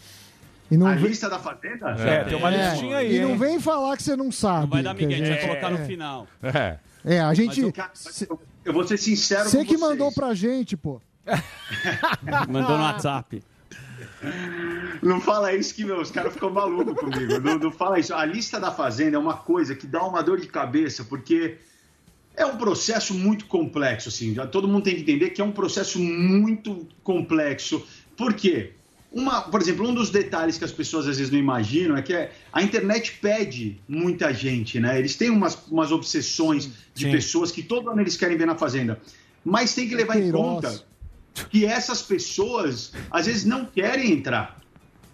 E não
A
vem-
lista da Fazenda?
É, tem uma
É,
listinha aí,
E não vem falar que você não sabe.
Não vai dar
que a
migué, a gente vai colocar no
é.
final.
É.
É, a gente.
Eu- eu vou ser sincero
Você que
vocês.
mandou pra gente, pô.
Mandou no WhatsApp.
Não fala isso que meu, os caras ficam malucos comigo. Não, não fala isso. A lista da Fazenda é uma coisa que dá uma dor de cabeça, porque é um processo muito complexo, assim. Já todo mundo tem que entender que é um processo muito complexo. Por quê? Uma, por exemplo, um dos detalhes que as pessoas às vezes não imaginam é que é- a internet pede muita gente, né? Eles têm umas, umas obsessões de
Sim.
pessoas que todo ano eles querem ver na Fazenda. Mas tem que levar em conta que essas pessoas às vezes não querem entrar.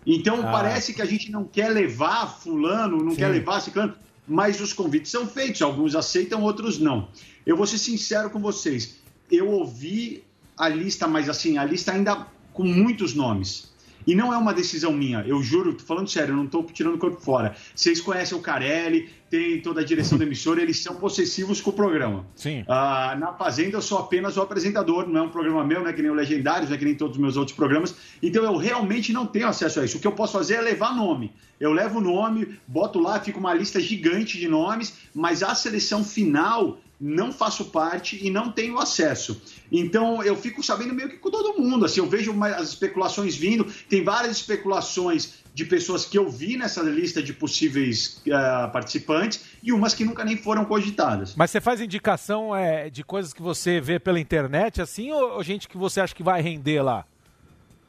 Então
Ah.
parece que a gente não quer levar fulano, não quer levar ciclano, mas os convites são feitos, alguns aceitam, outros não. Eu vou ser sincero com vocês, eu ouvi a lista, mas assim, a lista ainda com muitos nomes. E não é uma decisão minha, eu juro, tô falando sério, eu não estou tirando o corpo fora. Vocês conhecem o Carelli, tem toda a direção da emissora, eles são possessivos com o programa.
Sim.
Ah, na Fazenda eu sou apenas o apresentador, não é um programa meu, não é que nem o Legendários, não é que nem todos os meus outros programas. Então eu realmente não tenho acesso a isso. O que eu posso fazer é levar nome. Eu levo o nome, boto lá, fica uma lista gigante de nomes, mas a seleção final não faço parte e não tenho acesso. Então eu fico sabendo meio que com todo mundo. Assim, eu vejo as especulações vindo, tem várias especulações de pessoas que eu vi nessa lista de possíveis ah, participantes e umas que nunca nem foram cogitadas.
Mas você faz indicação é, de coisas que você vê pela internet, assim, ou, ou gente que você acha que vai render lá?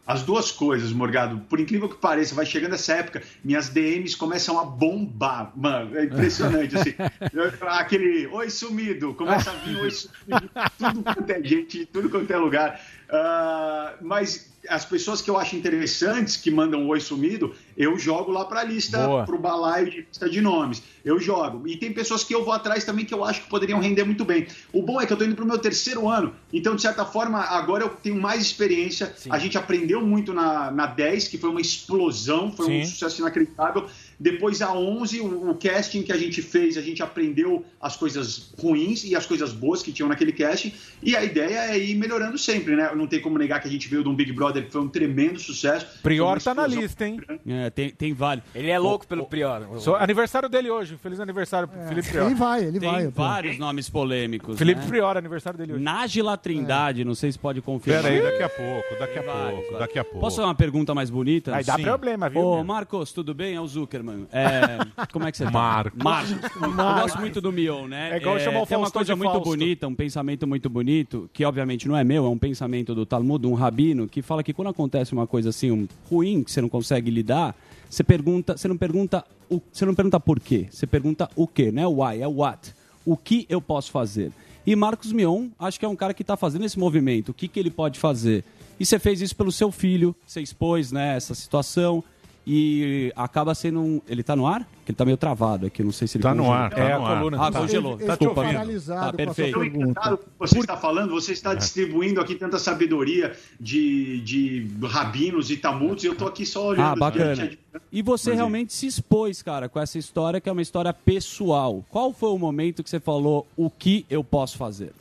As duas coisas, Morgado. Por incrível que pareça, vai chegando essa época, minhas DMs começam a bombar. Mano, é impressionante. assim. Aquele oi sumido, começa a vir oi sumido, tudo quanto é gente, tudo quanto é lugar. Ah, mas as pessoas que eu acho interessantes que mandam oi sumido, eu jogo lá para a lista, para o balaio de lista de nomes. Eu jogo. E tem pessoas que eu vou atrás também que eu acho que poderiam render muito bem. O bom é que eu estou indo para o meu terceiro ano, então, de certa forma, agora eu tenho mais experiência. A gente aprendeu muito na, na 10, que foi uma explosão, foi um
Sim.
sucesso inacreditável. Depois, a 11, o, o casting que a gente fez, a gente aprendeu as coisas ruins e as coisas boas que tinham naquele casting. E a ideia é ir melhorando sempre, né? Não tem como negar que a gente veio de um Big Brother que foi um tremendo sucesso.
Prior tá na lista, hein?
É, tem, tem vários.
Ele é louco pelo Prior.
Sou- aniversário dele hoje. Feliz aniversário pro Felipe Prior.
Ele vai, ele
Tem
vai. tô-
vários nomes polêmicos.
Felipe
né?
Prior, aniversário dele hoje.
Nájila Trindade, não sei se pode confirmar.
Pera aí, daqui a pouco, daqui a pouco, daqui a pouco.
Posso fazer uma pergunta mais bonita?
Aí dá
Sim.
problema, viu?
Ô? Marcos, tudo bem? É o Zuckerman. É, como é que você tá?
Marcos.
Marcos. Eu gosto muito do Mion, né?
É igual chamar o
Tem uma coisa
de
muito
Fausto.
bonita, um pensamento muito bonito, que obviamente não é meu, é um pensamento do Talmud, um rabino, que fala que quando acontece uma coisa assim, um ruim, que você não consegue lidar, você pergunta, você não pergunta, o, você não pergunta por quê, você pergunta o quê, não é o why, é o what. O que eu posso fazer? E Marcos Mion, acho que é um cara que está fazendo esse movimento. O que, que ele pode fazer? E você fez isso pelo seu filho, você expôs né, essa situação e acaba sendo um... Ele tá no ar? Que ele tá meio travado aqui, não sei se ele
Tá no
congelou.
ar, tá
É, a
no ar.
coluna.
Ah, congelou.
Ele- ele
Desculpa.
tá
Tá, perfeito.
Estou
pergunta.
encantado com o que você está falando. Você está distribuindo aqui tanta sabedoria de, de rabinos e tamudos e eu estou aqui só olhando.
Ah, bacana.
Gente,
E você
Mas
realmente se expôs, cara, com essa história que é uma história pessoal. Qual foi o momento que você falou o que eu posso fazer?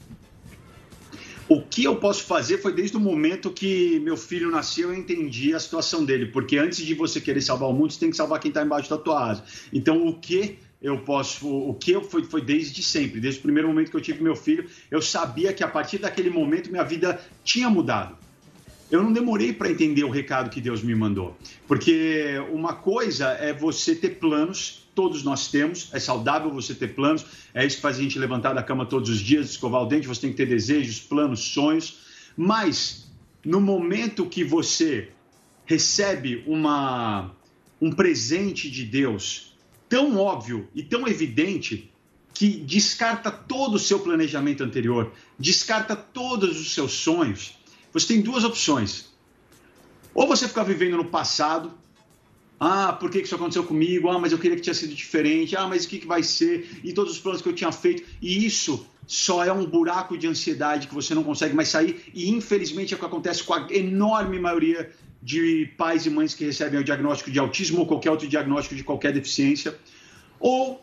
O que eu posso fazer foi desde o momento que meu filho nasceu, eu entendi a situação dele. Porque antes de você querer salvar o mundo, você tem que salvar quem está embaixo da tua asa. Então, o que eu posso. O que eu foi, foi desde sempre, desde o primeiro momento que eu tive meu filho, eu sabia que a partir daquele momento minha vida tinha mudado. Eu não demorei para entender o recado que Deus me mandou. Porque uma coisa é você ter planos, todos nós temos, é saudável você ter planos, é isso que faz a gente levantar da cama todos os dias, escovar o dente, você tem que ter desejos, planos, sonhos. Mas no momento que você recebe uma, um presente de Deus tão óbvio e tão evidente que descarta todo o seu planejamento anterior, descarta todos os seus sonhos, você tem duas opções. Ou você ficar vivendo no passado, ah, por que isso aconteceu comigo? Ah, mas eu queria que tinha sido diferente. Ah, mas o que, que vai ser? E todos os planos que eu tinha feito. E isso só é um buraco de ansiedade que você não consegue mais sair. E infelizmente é o que acontece com a enorme maioria de pais e mães que recebem o diagnóstico de autismo ou qualquer outro diagnóstico de qualquer deficiência. Ou,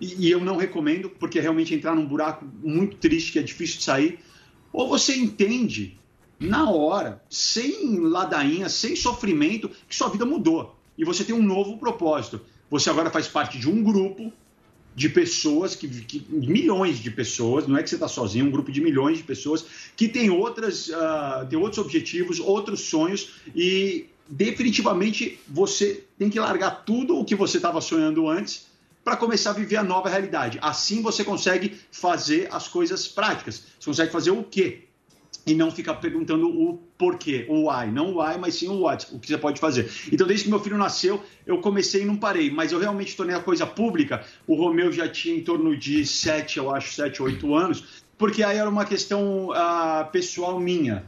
e eu não recomendo, porque é realmente entrar num buraco muito triste que é difícil de sair. Ou você entende na hora, sem ladainha, sem sofrimento, que sua vida mudou. E você tem um novo propósito. Você agora faz parte de um grupo de pessoas, que, que- milhões de pessoas, não é que você está sozinho, um grupo de milhões de pessoas que tem, outras, ah, tem outros objetivos, outros sonhos e definitivamente você tem que largar tudo o que você estava sonhando antes para começar a viver a nova realidade. Assim você consegue fazer as coisas práticas. Você consegue fazer o quê? E não ficar perguntando o porquê, o why, não o why, mas sim o what, o que você pode fazer. Então, desde que meu filho nasceu, eu comecei e não parei, mas eu realmente tornei a coisa pública. O Romeu já tinha em torno de 7, eu acho, 7, 8 anos, porque aí era uma questão ah, pessoal minha.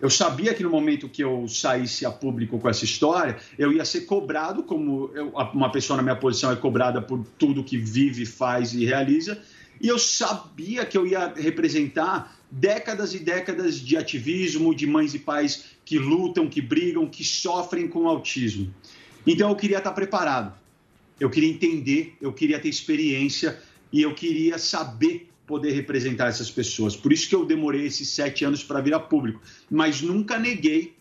Eu sabia que no momento que eu saísse a público com essa história, eu ia ser cobrado, como eu- uma pessoa na minha posição é cobrada por tudo que vive, faz e realiza, e eu sabia que eu ia representar décadas e décadas de ativismo, de mães e pais que lutam, que brigam, que sofrem com autismo. Então eu queria estar preparado. Eu queria entender, eu queria ter experiência e eu queria saber poder representar essas pessoas. Por isso que eu demorei esses sete anos para vir a público. Mas nunca neguei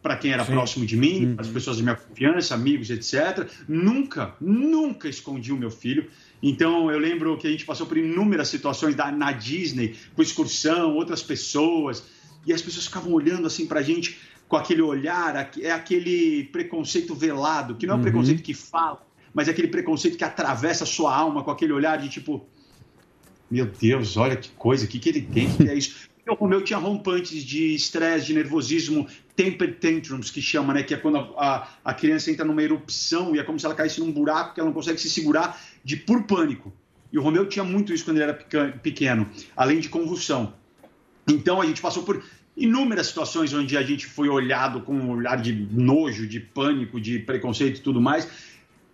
para quem era próximo de mim, as pessoas da minha confiança, amigos, etc. Nunca, nunca escondi o meu filho. Então eu lembro que a gente passou por inúmeras situações da, na Disney, com excursão, outras pessoas, e as pessoas ficavam olhando assim para a gente com aquele olhar, é aquele preconceito velado, que não é um
Uhum.
preconceito que fala, mas é aquele preconceito que atravessa a sua alma com aquele olhar de tipo, meu Deus, olha que coisa, o que, que ele tem, o que é isso? Então, o meu tinha rompantes de estresse, de nervosismo, temper tantrums, que chama, né? Que é quando a, a, a criança entra numa erupção e é como se ela caísse num buraco que ela não consegue se segurar de por pânico. E o Romeu tinha muito isso quando ele era pequeno, além de convulsão. Então a gente passou por inúmeras situações onde a gente foi olhado com um olhar de nojo, de pânico, de preconceito e tudo mais,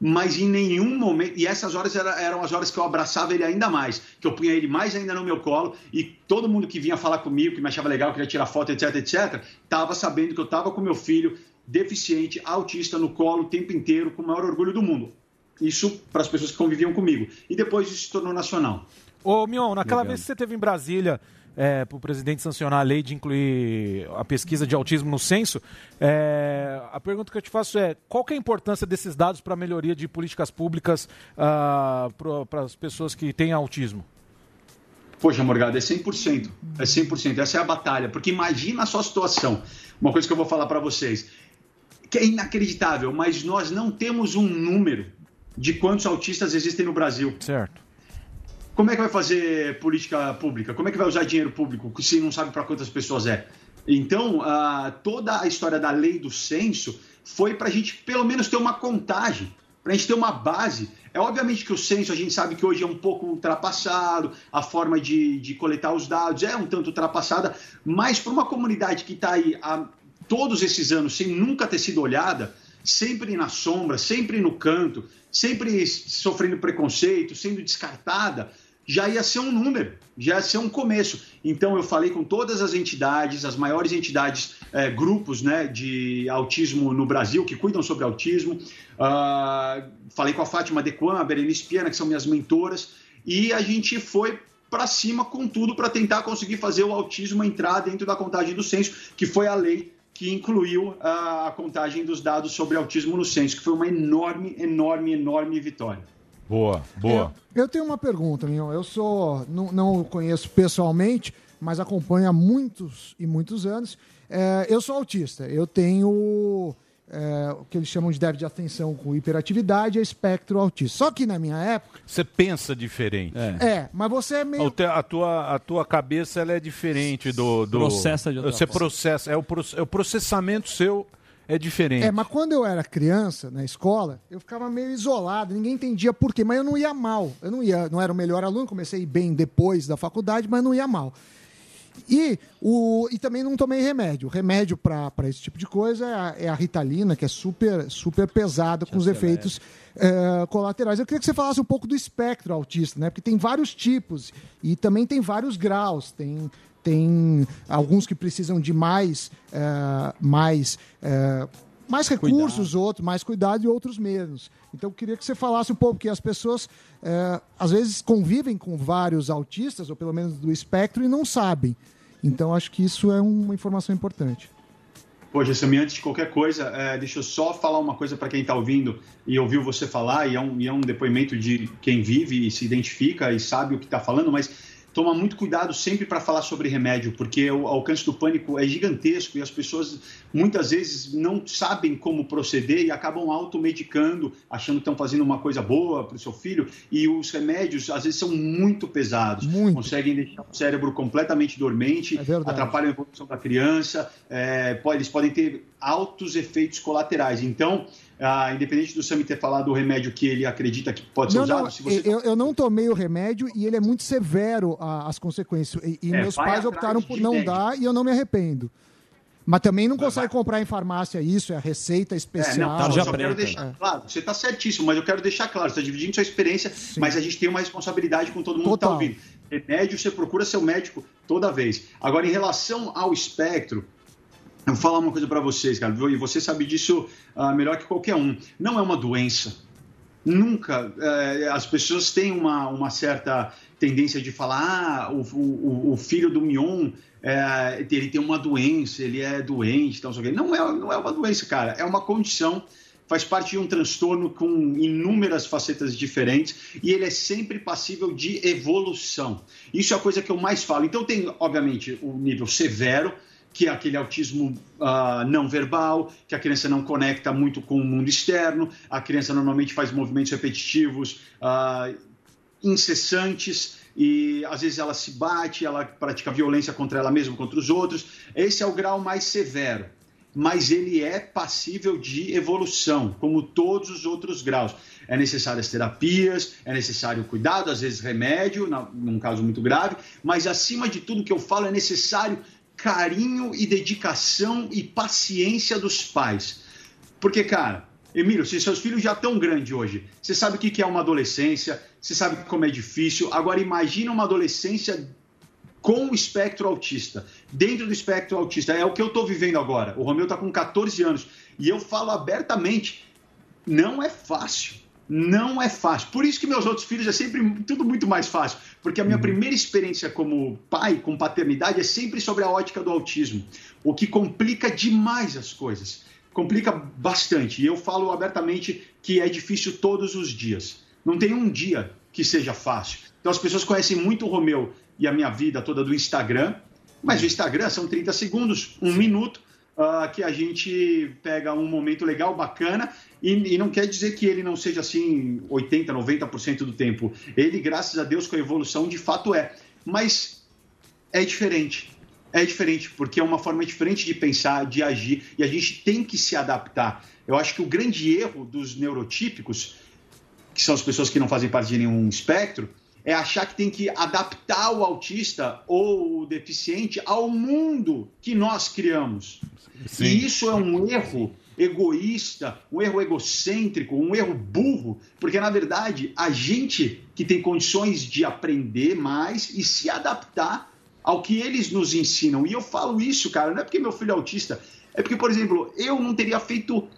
mas em nenhum momento. E essas horas era- eram as horas que eu abraçava ele ainda mais, que eu punha ele mais ainda no meu colo e todo mundo que vinha falar comigo, que me achava legal, queria tirar foto, etc, etc, estava sabendo que eu estava com meu filho deficiente, autista no colo o tempo inteiro, com o maior orgulho do mundo. Isso para as pessoas que conviviam comigo. E depois isso se tornou nacional.
Ô, Mion, naquela
Legal.
vez que você teve em Brasília é, para o presidente sancionar a lei de incluir a pesquisa de autismo no censo, é, a pergunta que eu te faço é qual que é a importância desses dados para a melhoria de políticas públicas para as pessoas que têm autismo?
Poxa, Morgado, é 100%. É 100%. Essa é a batalha. Porque imagina a sua situação. Uma coisa que eu vou falar para vocês, que é inacreditável, mas nós não temos um número de quantos autistas existem no Brasil.
Certo.
Como é que vai fazer política pública? Como é que vai usar dinheiro público se não sabe para quantas pessoas é? Então, toda a história da lei do censo foi para a gente, pelo menos, ter uma contagem, para a gente ter uma base. É obviamente que o censo a gente sabe que hoje é um pouco ultrapassado, a forma de, de coletar os dados é um tanto ultrapassada, mas para uma comunidade que está aí há todos esses anos sem nunca ter sido olhada, sempre na sombra, sempre no canto, sempre sofrendo preconceito, sendo descartada, já ia ser um número, já ia ser um começo. Então eu falei com todas as entidades, as maiores entidades, eh, grupos né, de autismo no Brasil que cuidam sobre autismo. Ah, falei com a Fátima Dequan, a Berenice Piana, que são minhas mentoras, e a gente foi para cima com tudo para tentar conseguir fazer o autismo entrar dentro da contagem do censo, que foi a lei que incluiu a, a contagem dos dados sobre autismo no censo, que foi uma enorme, enorme, enorme vitória.
Boa, boa.
Eu tenho uma pergunta, Mignon. Eu sou. Não, não o conheço pessoalmente, mas acompanho há muitos e muitos anos. É, eu sou autista. Eu tenho é, o que eles chamam de déficit de atenção com hiperatividade e espectro autista. Só que na minha época.
Você pensa diferente.
É, mas você é meio.
Te- A tua, a tua cabeça ela é diferente do. do
Processa de outra
Você
forma.
processa. É o, pro- é o processamento seu é diferente.
É, mas quando eu era criança, na escola, eu ficava meio isolado, ninguém entendia por quê, mas eu não ia mal. Eu não ia, não era o melhor aluno, comecei a ir bem depois da faculdade, mas não ia mal. E, o, e também não tomei remédio. O remédio para esse tipo de coisa é a, é a Ritalina, que é super, super pesada, com os efeitos eh, colaterais. Eu queria que você falasse um pouco do espectro autista, né? Porque tem vários tipos e também tem vários graus. Tem, tem alguns que precisam de mais, eh, mais, eh, mais recursos, outros mais cuidado e outros menos. Então eu queria que você falasse um pouco, porque as pessoas eh, às vezes convivem com vários autistas, ou pelo menos do espectro, e não sabem. Então acho que isso é uma informação importante.
Poxa, Sammy, antes de qualquer coisa, é, deixa eu só falar uma coisa para quem está ouvindo e ouviu você falar, e é, um, e é um depoimento de quem vive e se identifica e sabe o que está falando, mas toma muito cuidado sempre para falar sobre remédio, porque o alcance do pânico é gigantesco e as pessoas muitas vezes não sabem como proceder e acabam automedicando, achando que estão fazendo uma coisa boa para o seu filho, e os remédios às vezes são muito pesados, conseguem deixar o cérebro completamente dormente, atrapalham a evolução da criança, é, eles podem ter altos efeitos colaterais. Então, ah, independente do Sami ter falado o remédio que ele acredita que pode ser
Não,
usado,
não,
se você
eu, eu não tomei o remédio e ele é muito severo a- as consequências. E, e
É,
meus
vai
pais optaram por não dar e eu não me arrependo. Mas também não consegue comprar em farmácia isso, é a receita
É,
especial.
não, eu só quero deixar claro, você está certíssimo, mas eu quero deixar claro, você está dividindo sua experiência, mas a gente tem uma responsabilidade com todo mundo que está
Total.
ouvindo. Remédio, você procura seu médico toda vez. Agora, em relação ao espectro, eu vou falar uma coisa para vocês, cara, e você sabe disso ah, melhor que qualquer um. Não é uma doença. Nunca. eh, as pessoas têm uma, uma certa tendência de falar: ah, o, o, o filho do Mion. eh, ele tem uma doença, ele é doente, então. Não é, não é uma doença, cara. É uma condição, faz parte de um transtorno com inúmeras facetas diferentes e ele é sempre passível de evolução. Isso é a coisa que eu mais falo. Então, tem, obviamente, o nível severo, que é aquele autismo ah, não verbal, que a criança não conecta muito com o mundo externo, a criança normalmente faz movimentos repetitivos, ah, incessantes, e às vezes ela se bate, ela pratica violência contra ela mesma, contra os outros. Esse é o grau mais severo. Mas ele é passível de evolução, como todos os outros graus. É necessário as terapias, é necessário cuidado, às vezes remédio, num caso muito grave, mas acima de tudo que eu falo é necessário carinho e dedicação e paciência dos pais. Porque, cara, Emílio, se seus filhos já estão grandes hoje, você sabe o que que é uma adolescência, você sabe como é difícil. Agora, imagina uma adolescência com o espectro autista, dentro do espectro autista. É o que eu estou vivendo agora. O Romeu está com 14 anos e eu falo abertamente: não é fácil. Não é fácil. Por isso que meus outros filhos é sempre tudo muito mais fácil. Porque a minha primeira experiência como pai, com paternidade, é sempre sobre a ótica do autismo. O que complica demais as coisas. Complica bastante. E eu falo abertamente que é difícil todos os dias. Não tem um dia que seja fácil. Então as pessoas conhecem muito o Romeu e a minha vida toda do Instagram, mas o Instagram são 30 segundos, um minuto, ah, que a gente pega um momento legal, bacana, e, e não quer dizer que ele não seja assim 80, 90% do tempo. Ele, graças a Deus, com a evolução, de fato é. Mas é diferente. É diferente, porque é uma forma diferente de pensar, de agir, e a gente tem que se adaptar. Eu acho que o grande erro dos neurotípicos, que são as pessoas que não fazem parte de nenhum espectro, é achar que tem que adaptar o autista ou o deficiente ao mundo que nós criamos. E isso é um erro egoísta, um erro egocêntrico, um erro burro, porque na verdade a gente que tem condições de aprender mais e se adaptar ao que eles nos ensinam. E eu falo isso, cara, não é porque meu filho é autista, é porque, por exemplo, eu não teria feito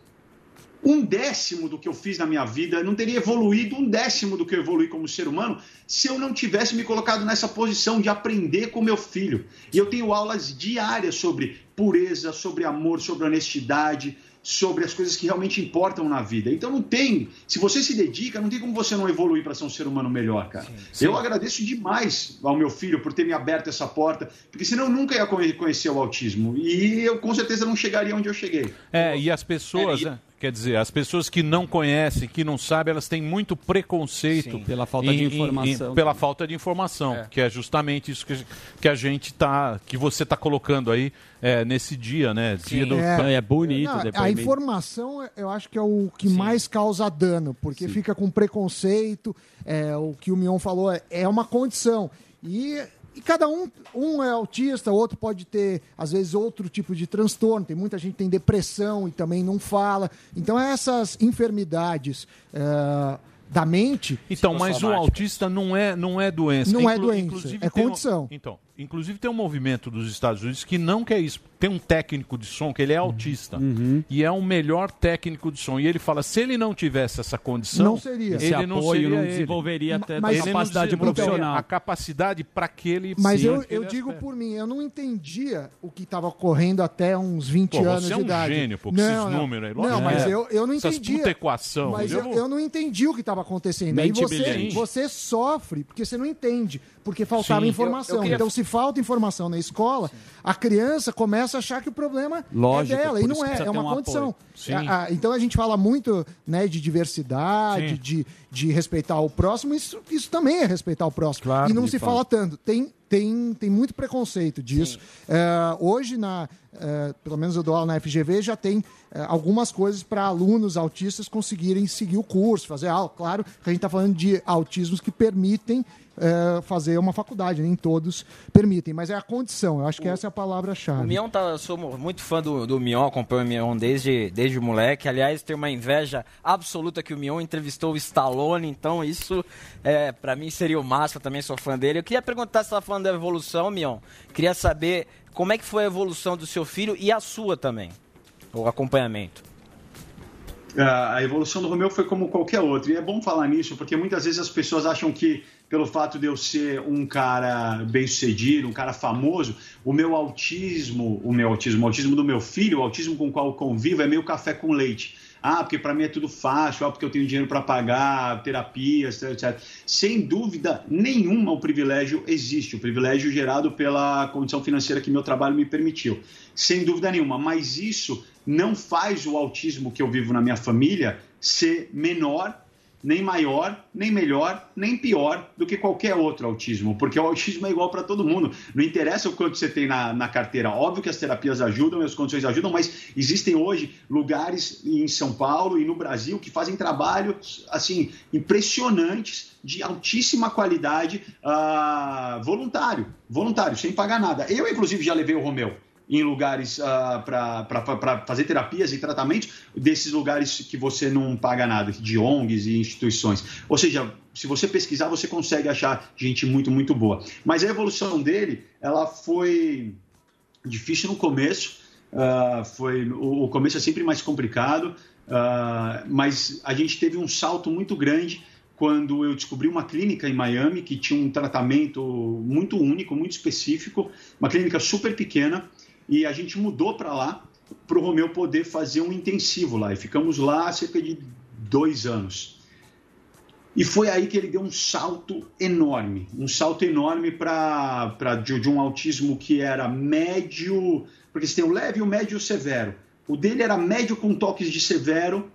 um décimo do que eu fiz na minha vida, não teria evoluído um décimo do que eu evolui como ser humano se eu não tivesse me colocado nessa posição de aprender com meu filho. E eu tenho aulas diárias sobre pureza, sobre amor, sobre honestidade, sobre as coisas que realmente importam na vida. Então não tem, se você se dedica, não tem como você não evoluir para ser um ser humano melhor, cara.
Sim.
Eu agradeço demais ao meu filho por ter me aberto essa porta, porque senão eu nunca ia conhe- conhecer o autismo e eu com certeza não chegaria onde eu cheguei.
É, e as pessoas, né? Quer dizer, as pessoas que não conhecem, que não sabem, elas têm muito preconceito
pela falta de informação.
pela falta de informação, que é justamente isso que, que a gente tá, que você está colocando aí é, nesse dia, né? Dia do...
É.
bonito.
Não, a informação, eu acho que é o que mais causa dano, porque fica com preconceito. é, o que o Mion falou é, é uma condição. E, e cada um, um é autista, outro pode ter, às vezes, outro tipo de transtorno. Tem muita gente que tem depressão e também não fala. Então, essas enfermidades é, da mente.
Então, mas o autista não é, não é doença.
Não é
Inclu-
doença,
inclusive
é
tem um-
condição.
então, inclusive tem um movimento dos Estados Unidos que não quer isso. Tem um técnico de som que ele é autista e é o melhor técnico de som. E ele fala, se ele não tivesse essa condição,
Não seria.
Ele
Esse
não
apoio
seria
não
ele.
desenvolveria
mas-
Ele não
capacidade
desenvolveria
profissional.
A capacidade para aquele.
Mas
sim,
eu, eu digo por mim, eu não entendia o que estava ocorrendo até uns 20
Pô,
anos
você é
de
um
idade.
gênio, pô, com esses números aí,
Não, mas
É.
eu, eu não
Essas
entendia.
puta equação,
mas
eu
eu, não entendi o que estava acontecendo. Aí
Mente
você,
brilhante.
você sofre porque você não entende, porque faltava
Sim.
informação.
Eu- eu queria-
Então, se falta informação na escola, a criança começa a achar que o problema
Lógico,
é dela. E não é, é uma
um
condição. A- a- então a gente fala muito né, de diversidade,
Sim.
de, de respeitar o próximo. Isso, isso também é respeitar o próximo.
Claro,
e não se fala tanto. Tem, tem, tem muito preconceito disso. É, hoje, na, é, pelo menos eu dou aula na FGV, já tem é, algumas coisas para alunos autistas conseguirem seguir o curso, fazer aula. Claro que a gente está falando de autismos que permitem é, fazer uma faculdade, nem todos permitem, mas é a condição. Eu acho que essa é a
O
palavra-chave.
Mion tá, sou mu- muito fã do, do Mion, acompanho o Mion desde, desde moleque. Aliás, tenho uma inveja absoluta que o Mion entrevistou o Stallone, então isso é, para mim seria o máximo, também sou fã dele. Eu queria perguntar se você tá falando da evolução, Mion. Queria saber como é que foi a evolução do seu filho e a sua também, o acompanhamento.
A evolução do Romeu foi como qualquer outro. E é bom falar nisso, porque muitas vezes as pessoas acham que, pelo fato de eu ser um cara bem sucedido, um cara famoso, o meu autismo, o meu autismo, o autismo do meu filho, o autismo com o qual eu convivo, é meio café com leite. Ah, porque para mim é tudo fácil, ah, porque eu tenho dinheiro para pagar, terapias, etc. Sem dúvida nenhuma o privilégio existe, o privilégio gerado pela condição financeira que meu trabalho me permitiu. Sem dúvida nenhuma, mas isso não faz o autismo que eu vivo na minha família ser menor, nem maior, nem melhor, nem pior do que qualquer outro autismo, porque o autismo é igual para todo mundo. Não interessa o quanto você tem na, na carteira. Óbvio que as terapias ajudam e as condições ajudam, mas existem hoje lugares em São Paulo e no Brasil que fazem trabalhos assim impressionantes de altíssima qualidade ah, voluntário, voluntário, sem pagar nada. Eu, inclusive, já levei o Romeu em lugares ah, para fazer terapias e tratamentos desses lugares que você não paga nada, de ONGs e instituições. Ou seja, se você pesquisar, você consegue achar gente muito, muito boa. Mas a evolução dele, ela foi difícil no começo, ah, foi o, começo é sempre mais complicado, ah, mas a gente teve um salto muito grande quando eu descobri uma clínica em Miami que tinha um tratamento muito único, muito específico, uma clínica super pequena, e a gente mudou para lá para o Romeu poder fazer um intensivo lá. E ficamos lá cerca de dois anos. E foi aí que ele deu um salto enorme, um salto enorme para de, de um autismo que era médio, porque você tem o leve, o médio e o severo. O dele era médio com toques de severo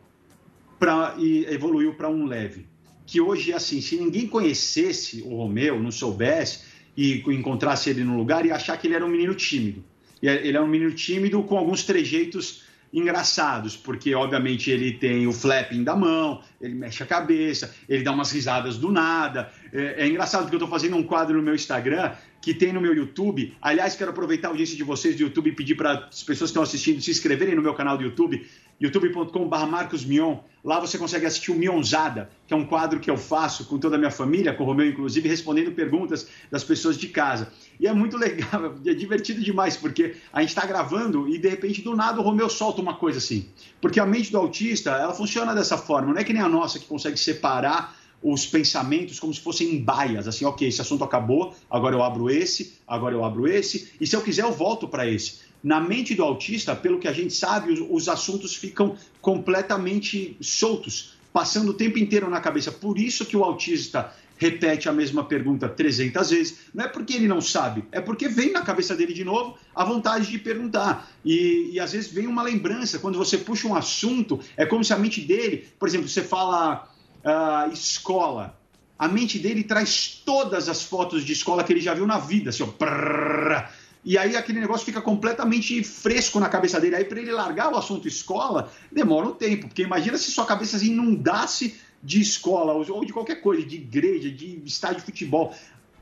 pra, e evoluiu para um leve. Que hoje é assim, se ninguém conhecesse o Romeu, não soubesse, e encontrasse ele no lugar, ia achar que ele era um menino tímido. E Ele é um menino tímido com alguns trejeitos engraçados, porque obviamente ele tem o flapping da mão, ele mexe a cabeça, ele dá umas risadas do nada, É, é engraçado porque eu estou fazendo um quadro no meu Instagram que tem no meu YouTube. Aliás, quero aproveitar a audiência de vocês do YouTube e pedir para as pessoas que estão assistindo se inscreverem no meu canal do YouTube, youtube.com.br Marcos Mion. Lá você consegue assistir o Mionzada, que é um quadro que eu faço com toda a minha família, com o Romeu inclusive, respondendo perguntas das pessoas de casa. E é muito legal, é divertido demais, porque a gente está gravando e de repente do nada o Romeu solta uma coisa assim. Porque a mente do autista, ela funciona dessa forma, não é que nem a nossa que consegue separar os pensamentos como se fossem em baias, assim, ok, esse assunto acabou, agora eu abro esse, agora eu abro esse, e se eu quiser eu volto para esse. Na mente do autista, pelo que a gente sabe, os, os assuntos ficam completamente soltos, passando o tempo inteiro na cabeça. Por isso que o autista repete a mesma pergunta 300 vezes. Não é porque ele não sabe, é porque vem na cabeça dele de novo a vontade de perguntar. E, e às vezes vem uma lembrança. Quando você puxa um assunto, é como se a mente dele, por exemplo, você fala ah, escola. A mente dele traz todas as fotos de escola que ele já viu na vida, assim, ó, prrr, e aí aquele negócio fica completamente fresco na cabeça dele. Aí para ele largar o assunto escola, demora um tempo, porque imagina se sua cabeça se inundasse de escola ou de qualquer coisa, de igreja, de estádio de futebol.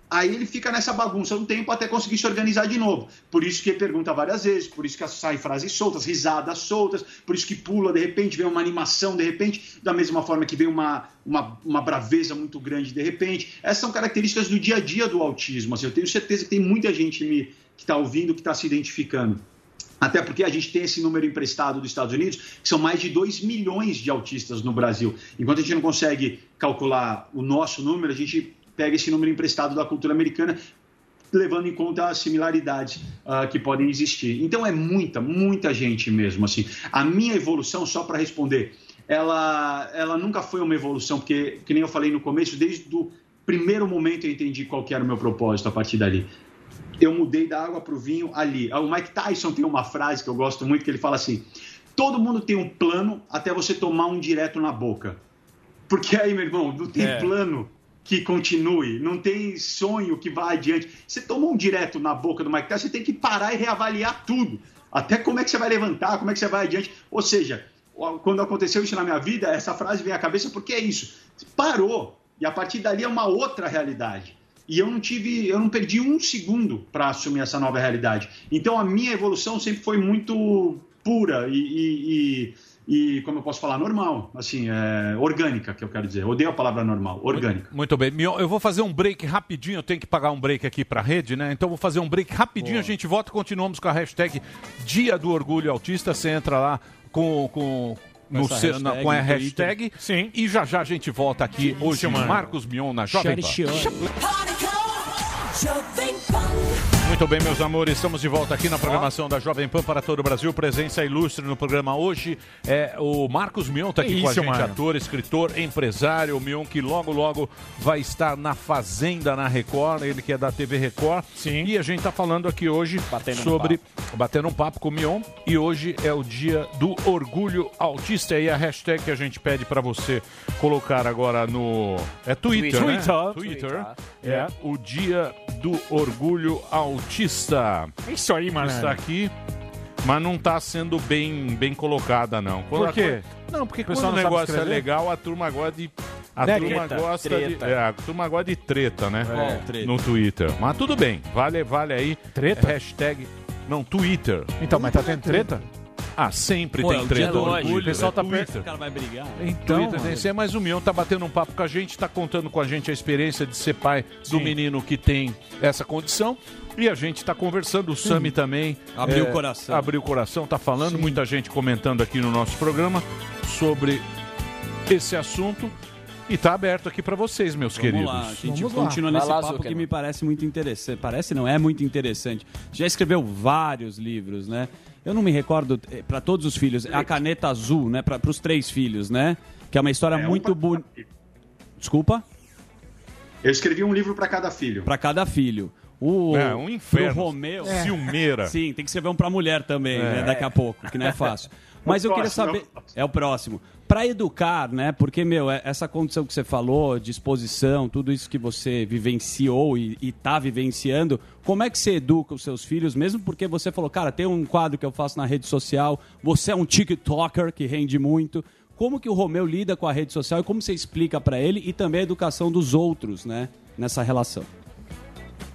Aí ele fica nessa bagunça um tempo até conseguir se organizar de novo. Por isso que pergunta várias vezes, por isso que sai frases soltas, risadas soltas, por isso que pula, de repente vem uma animação, de repente, da mesma forma que vem uma, uma, uma braveza muito grande, de repente. Essas são características do dia a dia do autismo. Assim, eu tenho certeza que tem muita gente me, que está ouvindo, que está se identificando. Até porque a gente tem esse número emprestado dos Estados Unidos, que são mais de 2 milhões de autistas no Brasil. Enquanto a gente não consegue calcular o nosso número, a gente pega esse número emprestado da cultura americana, levando em conta as similaridades uh, que podem existir. Então é muita, muita gente mesmo. Assim, a minha evolução, só para responder, ela, ela nunca foi uma evolução, porque, que nem eu falei no começo, desde o primeiro momento eu entendi qual era o meu propósito a partir dali. Eu mudei da água para o vinho ali. O Mike Tyson tem uma frase que eu gosto muito, que ele fala assim, todo mundo tem um plano até você tomar um direto na boca. Porque aí, meu irmão, não tem
É.
plano que continue, não tem sonho que vá adiante. Você tomou um direto na boca do Mike Tyson, você tem que parar e reavaliar tudo. Até como é que você vai levantar, como é que você vai adiante. Ou seja, quando aconteceu isso na minha vida, essa frase veio à cabeça porque é isso. Parou. E a partir dali é uma outra realidade. E eu não tive, eu não perdi um segundo para assumir essa nova realidade. Então a minha evolução sempre foi muito pura e, e- e- e, como eu posso falar, normal, assim, é, orgânica, que eu quero dizer. Odeio a palavra normal, orgânica.
Muito bem. Mion, Eu vou fazer um break rapidinho. Eu tenho que pagar um break aqui pra rede, né? Então eu vou fazer um break rapidinho. A gente volta e continuamos com a hashtag Dia do Orgulho Autista. Você entra lá com Com no seu- na-
hashtag
com a hashtag. Sim. E já já a gente volta aqui hoje.
mano.
Marcos Mion na Jovem Pan. Muito bem, meus amores, estamos de volta aqui na programação da Jovem Pan para todo o Brasil. Presença ilustre no programa hoje é o Marcos Mion, está aqui
Que
com a
isso,
gente,
mano.
ator, escritor, empresário. O Mion que logo, logo vai estar na Fazenda na Record, ele que é da TV Record. Sim. E a gente está falando aqui hoje
Batendo um
sobre batendo um papo com o Mion. E hoje é o dia do orgulho autista. E a hashtag que a gente pede para você colocar agora no. É Twitter.
Twitter.
né?
Twitter.
Twitter.
É.
É o dia do orgulho autista.
Isso aí, mano.
Está aqui, mas não está sendo bem, bem colocada, não. Quando
Por quê?
coisa- Não, porque
O
quando o negócio é legal, a turma gosta de. A
Né,
turma
treta?
gosta
Treta.
de. É, a turma gosta de treta, né?
É, treta.
No Twitter. Mas tudo bem, vale, vale aí.
Treta?
Hashtag. Não, Twitter.
Então, mas tá tendo treta?
Ah, sempre
Pô, é
tem
o
treta. orgulho,
orgulho,
O pessoal tá.
Twitter. O cara vai brigar.
Então,
Twitter
tem
tem
que ser, mas o Mion tá batendo um papo com a gente, tá contando com a gente a experiência de ser pai do menino que tem essa condição. E a gente tá conversando, o Sami também.
Abriu o coração.
Abriu o coração, tá falando, muita gente comentando aqui no nosso programa sobre esse assunto. E tá aberto aqui pra vocês, meus
Vamos
queridos.
lá, a gente continua nesse papo que me parece muito interessante. Parece não, é muito interessante. Já escreveu vários livros, né? Eu não me recordo, para todos os filhos, é a caneta azul, né? Para os três filhos, né? Que é uma história
É,
muito bonita. Desculpa?
Eu escrevi um livro para cada filho.
Para cada filho. O,
É, um inferno.
pro Romeu.
É. Ciumeira.
Sim, tem que escrever um pra mulher também,
É.
né? Daqui a pouco, que não é fácil. Mas
O
eu queria saber. É o próximo. Pra educar, né? Porque, meu, é- essa condição que você falou, disposição, tudo isso que você vivenciou e, e tá vivenciando, como é que você educa os seus filhos, mesmo porque você falou, cara, tem um quadro que eu faço na rede social, você é um TikToker que rende muito. Como que o Romeu lida com a rede social e como você explica pra ele e também a educação dos outros, né? Nessa relação.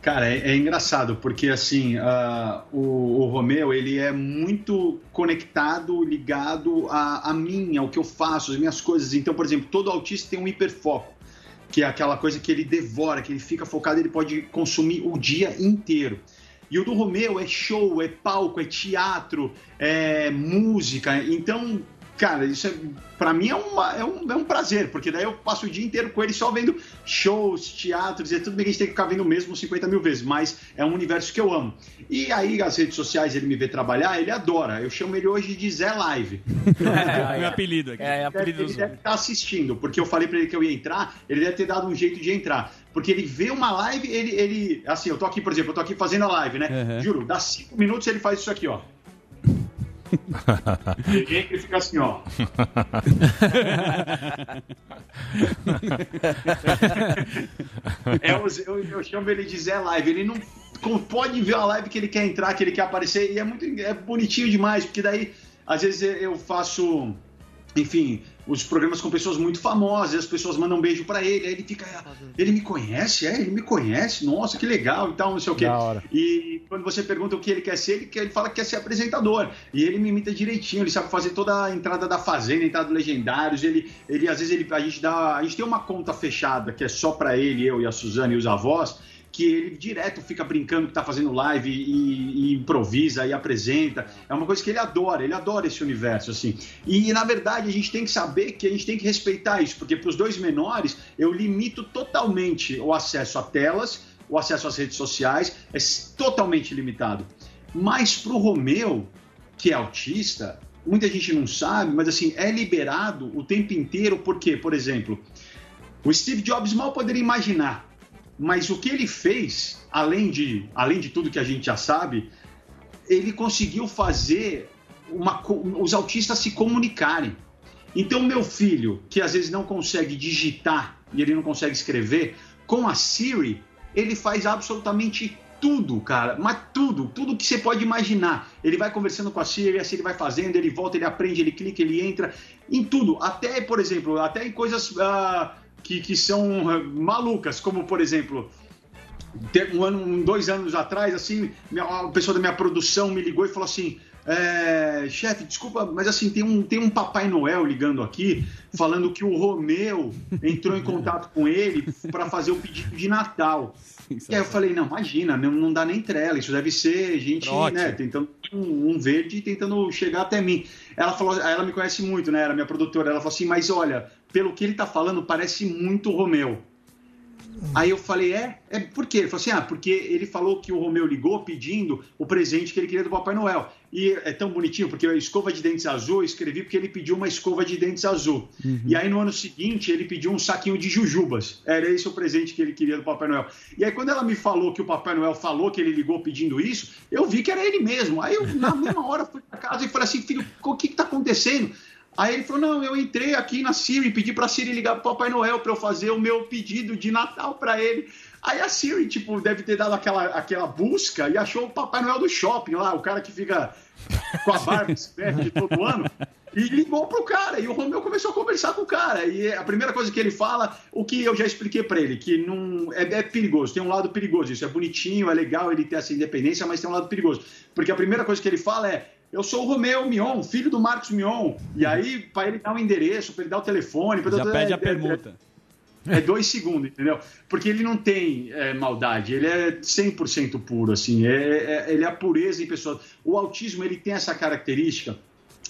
Cara, é, é engraçado, porque assim, ah, o, o Romeu, ele é muito conectado, ligado a, a mim, ao que eu faço, as minhas coisas. Então, por exemplo, todo autista tem um hiperfoco, que é aquela coisa que ele devora, que ele fica focado, ele pode consumir o dia inteiro. E o do Romeu é show, é palco, é teatro, é música. Então, cara, isso é, pra mim é, uma- é um, é um prazer, porque daí eu passo o dia inteiro com ele só vendo shows, teatros, e é tudo bem que a gente tem que ficar vendo o mesmo 50 mil vezes, mas é um universo que eu amo. E aí, as redes sociais, ele me vê trabalhar, ele adora. Eu chamo ele hoje de Zé Live.
Meu apelido aqui.
É, apelido
Ele deve estar assistindo, porque eu falei pra ele que eu ia entrar, ele deve ter dado um jeito de entrar. Porque ele vê uma live, ele, ele. Assim, eu tô aqui, por exemplo, eu tô aqui fazendo a live, né?
Uhum.
Juro, dá cinco minutos ele faz isso aqui, ó. Ele entra e fica assim, ó. É Zé- eu, eu chamo ele de Zé Live. Ele não pode ver a live que ele quer entrar, que ele quer aparecer, e é muito é bonitinho demais, porque daí, às vezes, eu faço, enfim, os programas com pessoas muito famosas, as pessoas mandam um beijo pra ele, aí ele fica. Ele me conhece? É, ele me conhece, nossa, que legal e tal, não sei o quê. E quando você pergunta o que ele quer ser, ele, quer, ele fala que quer ser apresentador. E ele me imita direitinho, ele sabe fazer toda a entrada da fazenda, a entrada do Legendários. Ele, ele às vezes, ele, a, gente dá, a gente tem uma conta fechada que é só pra ele, eu e a Suzane e os avós. Que ele direto fica brincando que tá fazendo live e, e improvisa e apresenta. É uma coisa que ele adora, ele adora esse universo, assim. E na verdade a gente tem que saber que a gente tem que respeitar isso, porque para os dois menores eu limito totalmente o acesso a telas, o acesso às redes sociais, é totalmente limitado. Mas para o Romeu, que é autista, muita gente não sabe, mas assim, é liberado o tempo inteiro, porque, por exemplo, o Steve Jobs mal poderia imaginar, mas o que ele fez, além de, além de tudo que a gente já sabe, ele conseguiu fazer uma os autistas se comunicarem. Então, meu filho, que às vezes não consegue digitar e ele não consegue escrever, com a Siri, ele faz absolutamente tudo, cara, mas tudo, tudo que você pode imaginar. Ele vai conversando com a Siri, a Siri vai fazendo, ele volta, ele aprende, ele clica, ele entra, em tudo. Até, por exemplo, até em coisas ah, que, que são ah, malucas, como, por exemplo, um ano, dois anos atrás, assim, uma pessoa da minha produção me ligou e falou assim: é, chefe, desculpa, mas assim, tem um, tem um Papai Noel ligando aqui, falando que o Romeu entrou em contato com ele para fazer o pedido de Natal. E aí eu falei, não, imagina, não, não dá nem trela, isso deve ser gente,
Trote.
né, tentando um, um verde tentando chegar até mim. Ela falou, ela me conhece muito, né, era minha produtora, ela falou assim, mas olha, pelo que ele tá falando, parece muito o Romeu. Aí eu falei, é? É por quê? Ele falou assim, ah, porque ele falou que o Romeu ligou pedindo o presente que ele queria do Papai Noel. E é tão bonitinho, porque a escova de dentes azul, eu escrevi porque ele pediu uma escova de dentes azul. E aí no ano seguinte ele pediu um saquinho de jujubas. Era esse o presente que ele queria do Papai Noel. E aí quando ela me falou que o Papai Noel falou que ele ligou pedindo isso, eu vi que era ele mesmo. Aí eu, na mesma hora, fui pra casa e falei assim, filho, o que que tá acontecendo? Aí ele falou: Não, eu entrei aqui na Siri pedi pra Siri ligar pro Papai Noel pra eu fazer o meu pedido de Natal pra ele. Aí a Siri, tipo, deve ter dado aquela, aquela busca e achou o Papai Noel do shopping lá, o cara que fica com a barba esperta de todo ano. E ligou pro cara, e o Romeu começou a conversar com o cara. E a primeira coisa que ele fala, o que eu já expliquei pra ele, que não é, é perigoso, tem um lado perigoso. Isso é bonitinho, é legal ele ter essa independência, mas tem um lado perigoso. Porque a primeira coisa que ele fala é: eu sou o Romeu Mion, filho do Marcos Mion. E aí, para ele dar o endereço, para ele dar o telefone. pra-
Já pede a
é- é-
permuta.
É dois segundos, entendeu? Porque ele não tem é, maldade, ele é 100% puro, assim. É, é- ele é a pureza em pessoa. O autismo, ele tem essa característica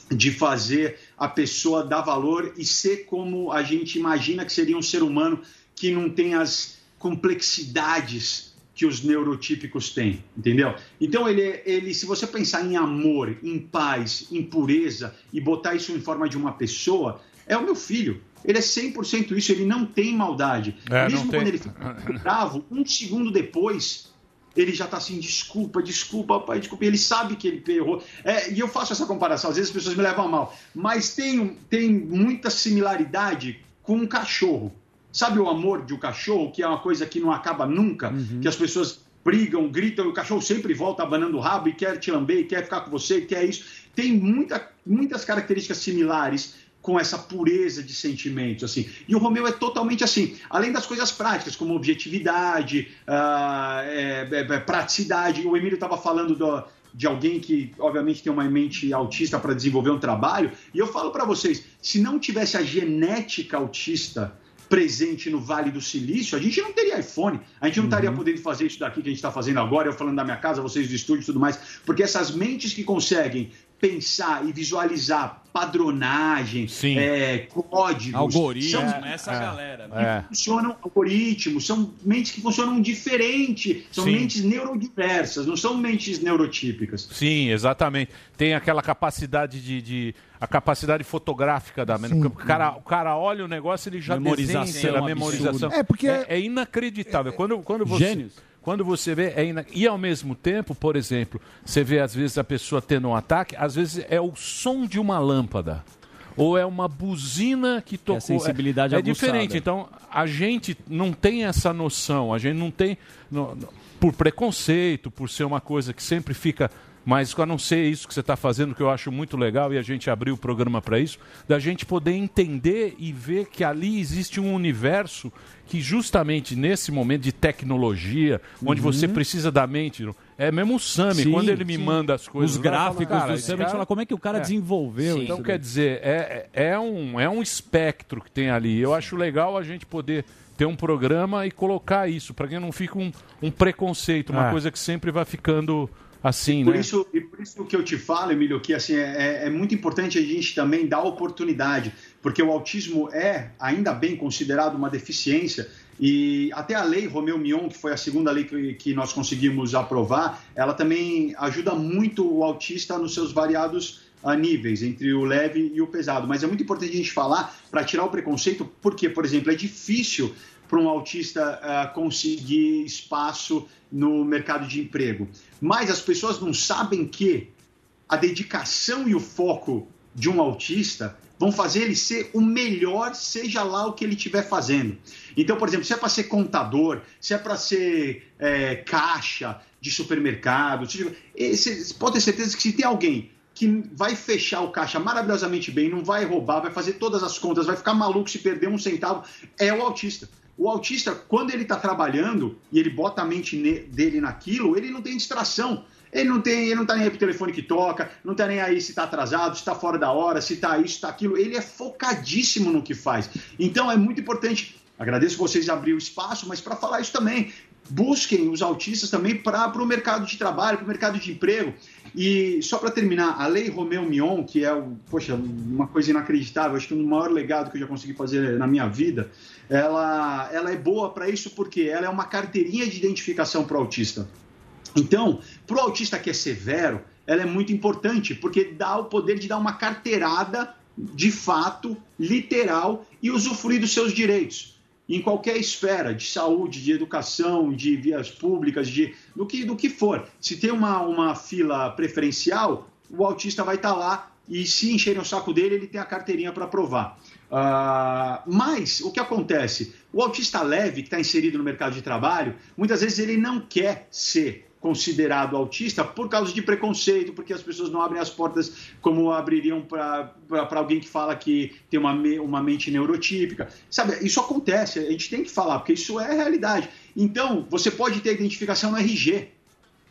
de fazer a pessoa dar valor e ser como a gente imagina que seria um ser humano que não tem as complexidades que os neurotípicos têm, entendeu? Então ele, ele, se você pensar em amor, em paz, em pureza e botar isso em forma de uma pessoa, é o meu filho. Ele é 100% isso, ele não tem maldade.
É,
Mesmo
tem.
quando ele fica bravo, um segundo depois, ele já tá assim, desculpa, desculpa, pai, desculpa. E ele sabe que ele errou. É, e eu faço essa comparação, às vezes as pessoas me levam a mal. Mas tem, tem muita similaridade com um cachorro. Sabe o amor de um cachorro, que é uma coisa que não acaba nunca? Que as pessoas brigam, gritam, e o cachorro sempre volta abanando o rabo e quer te lamber, e quer ficar com você, e quer isso. Tem muita, muitas características similares com essa pureza de sentimentos, assim. E o Romeu é totalmente assim. Além das coisas práticas, como objetividade, é, é, é, praticidade. O Emílio estava falando do- de alguém que, obviamente, tem uma mente autista para desenvolver um trabalho. E eu falo para vocês, se não tivesse a genética autista presente no Vale do Silício, a gente não teria iPhone, a gente não estaria podendo fazer isso daqui que a gente está fazendo agora, eu falando da minha casa, vocês do estúdio e tudo mais, porque essas mentes que conseguem pensar e visualizar padronagem, é, códigos,
Algoritmo,
são-
é, essa galera, né?
que funcionam algoritmos, são mentes que funcionam diferente, são
Sim.
mentes neurodiversas, não são mentes neurotípicas.
Sim, exatamente. Tem aquela capacidade de. de- a capacidade fotográfica da mente. O cara, o cara olha o negócio, ele já
Memorização
desenha a
absurda.
memorização.
É, porque-
é, é inacreditável. Quando, quando você.
Gênios.
Quando você vê, é ina- e ao mesmo tempo, por exemplo, você vê às vezes a pessoa tendo um ataque, às vezes é o som de uma lâmpada. Ou é uma buzina que tocou.
sensibilidade
é, é diferente. Então, a gente não tem essa noção. A gente não tem. no- no- por preconceito, por ser uma coisa que sempre fica. Mas a não ser isso que você está fazendo, que eu acho muito legal, e a gente abriu o programa para isso, da gente poder entender e ver que ali existe um universo que justamente nesse momento de tecnologia, onde você precisa da mente, é mesmo o Sami,
Sim,
quando ele me
sim.
manda as coisas...
Os
falo,
gráficos
cara,
do Sami, a gente
cara-
fala como é que o cara desenvolveu
Sim.
isso
Então, quer dizer, é, é, um, é um espectro que tem ali. Eu acho legal a gente poder ter um programa e colocar isso, para que não fique um, um preconceito, uma
É.
coisa que sempre vai ficando assim,
Por
né?
isso, e por isso que eu te falo, Emílio, que assim, é, é muito importante a gente também dar oportunidade, porque o autismo é, ainda bem, considerado uma deficiência. E até a lei Romeu Mion, que foi a segunda lei que, que nós conseguimos aprovar, ela também ajuda muito o autista nos seus variados ah, níveis, entre o leve e o pesado. Mas é muito importante a gente falar para tirar o preconceito, porque, por exemplo, é difícil para um autista ah, conseguir espaço no mercado de emprego. Mas as pessoas não sabem que a dedicação e o foco de um autista vão fazer ele ser o melhor, seja lá o que ele estiver fazendo. Então, por exemplo, se é para ser contador, se é para ser é, caixa de supermercado, se- esse- você pode ter certeza que se tem alguém que vai fechar o caixa maravilhosamente bem, não vai roubar, vai fazer todas as contas, vai ficar maluco se perder um centavo, é o autista. O autista, quando ele está trabalhando e ele bota a mente dele naquilo, ele não tem distração. Ele não tem, ele não tá nem aí pro telefone que toca, não tá nem aí se tá atrasado, se tá fora da hora, se tá isso, se tá aquilo. Ele é focadíssimo no que faz. Então é muito importante. Agradeço vocês abrir o espaço, mas para falar isso também, busquem os autistas também para o mercado de trabalho, para o mercado de emprego. E só para terminar, a Lei Romeu Mion, que é, poxa, uma coisa inacreditável, acho que o maior legado que eu já consegui fazer na minha vida, ela, ela é boa para isso porque ela é uma carteirinha de identificação para o autista. Então, para o autista que é severo, ela é muito importante, porque dá o poder de dar uma carteirada de fato, literal, e usufruir dos seus direitos. Em qualquer esfera, de saúde, de educação, de vias públicas, de, do, que, do que for. Se tem uma, uma fila preferencial, o autista vai estar lá e se encherem o saco dele, ele tem a carteirinha para provar. Ah, mas o que acontece? O autista leve, que está inserido no mercado de trabalho, muitas vezes ele não quer ser considerado autista por causa de preconceito, porque as pessoas não abrem as portas como abririam para alguém que fala que tem uma, uma mente neurotípica. Sabe, isso acontece, a gente tem que falar, porque isso é realidade. Então, você pode ter identificação no RG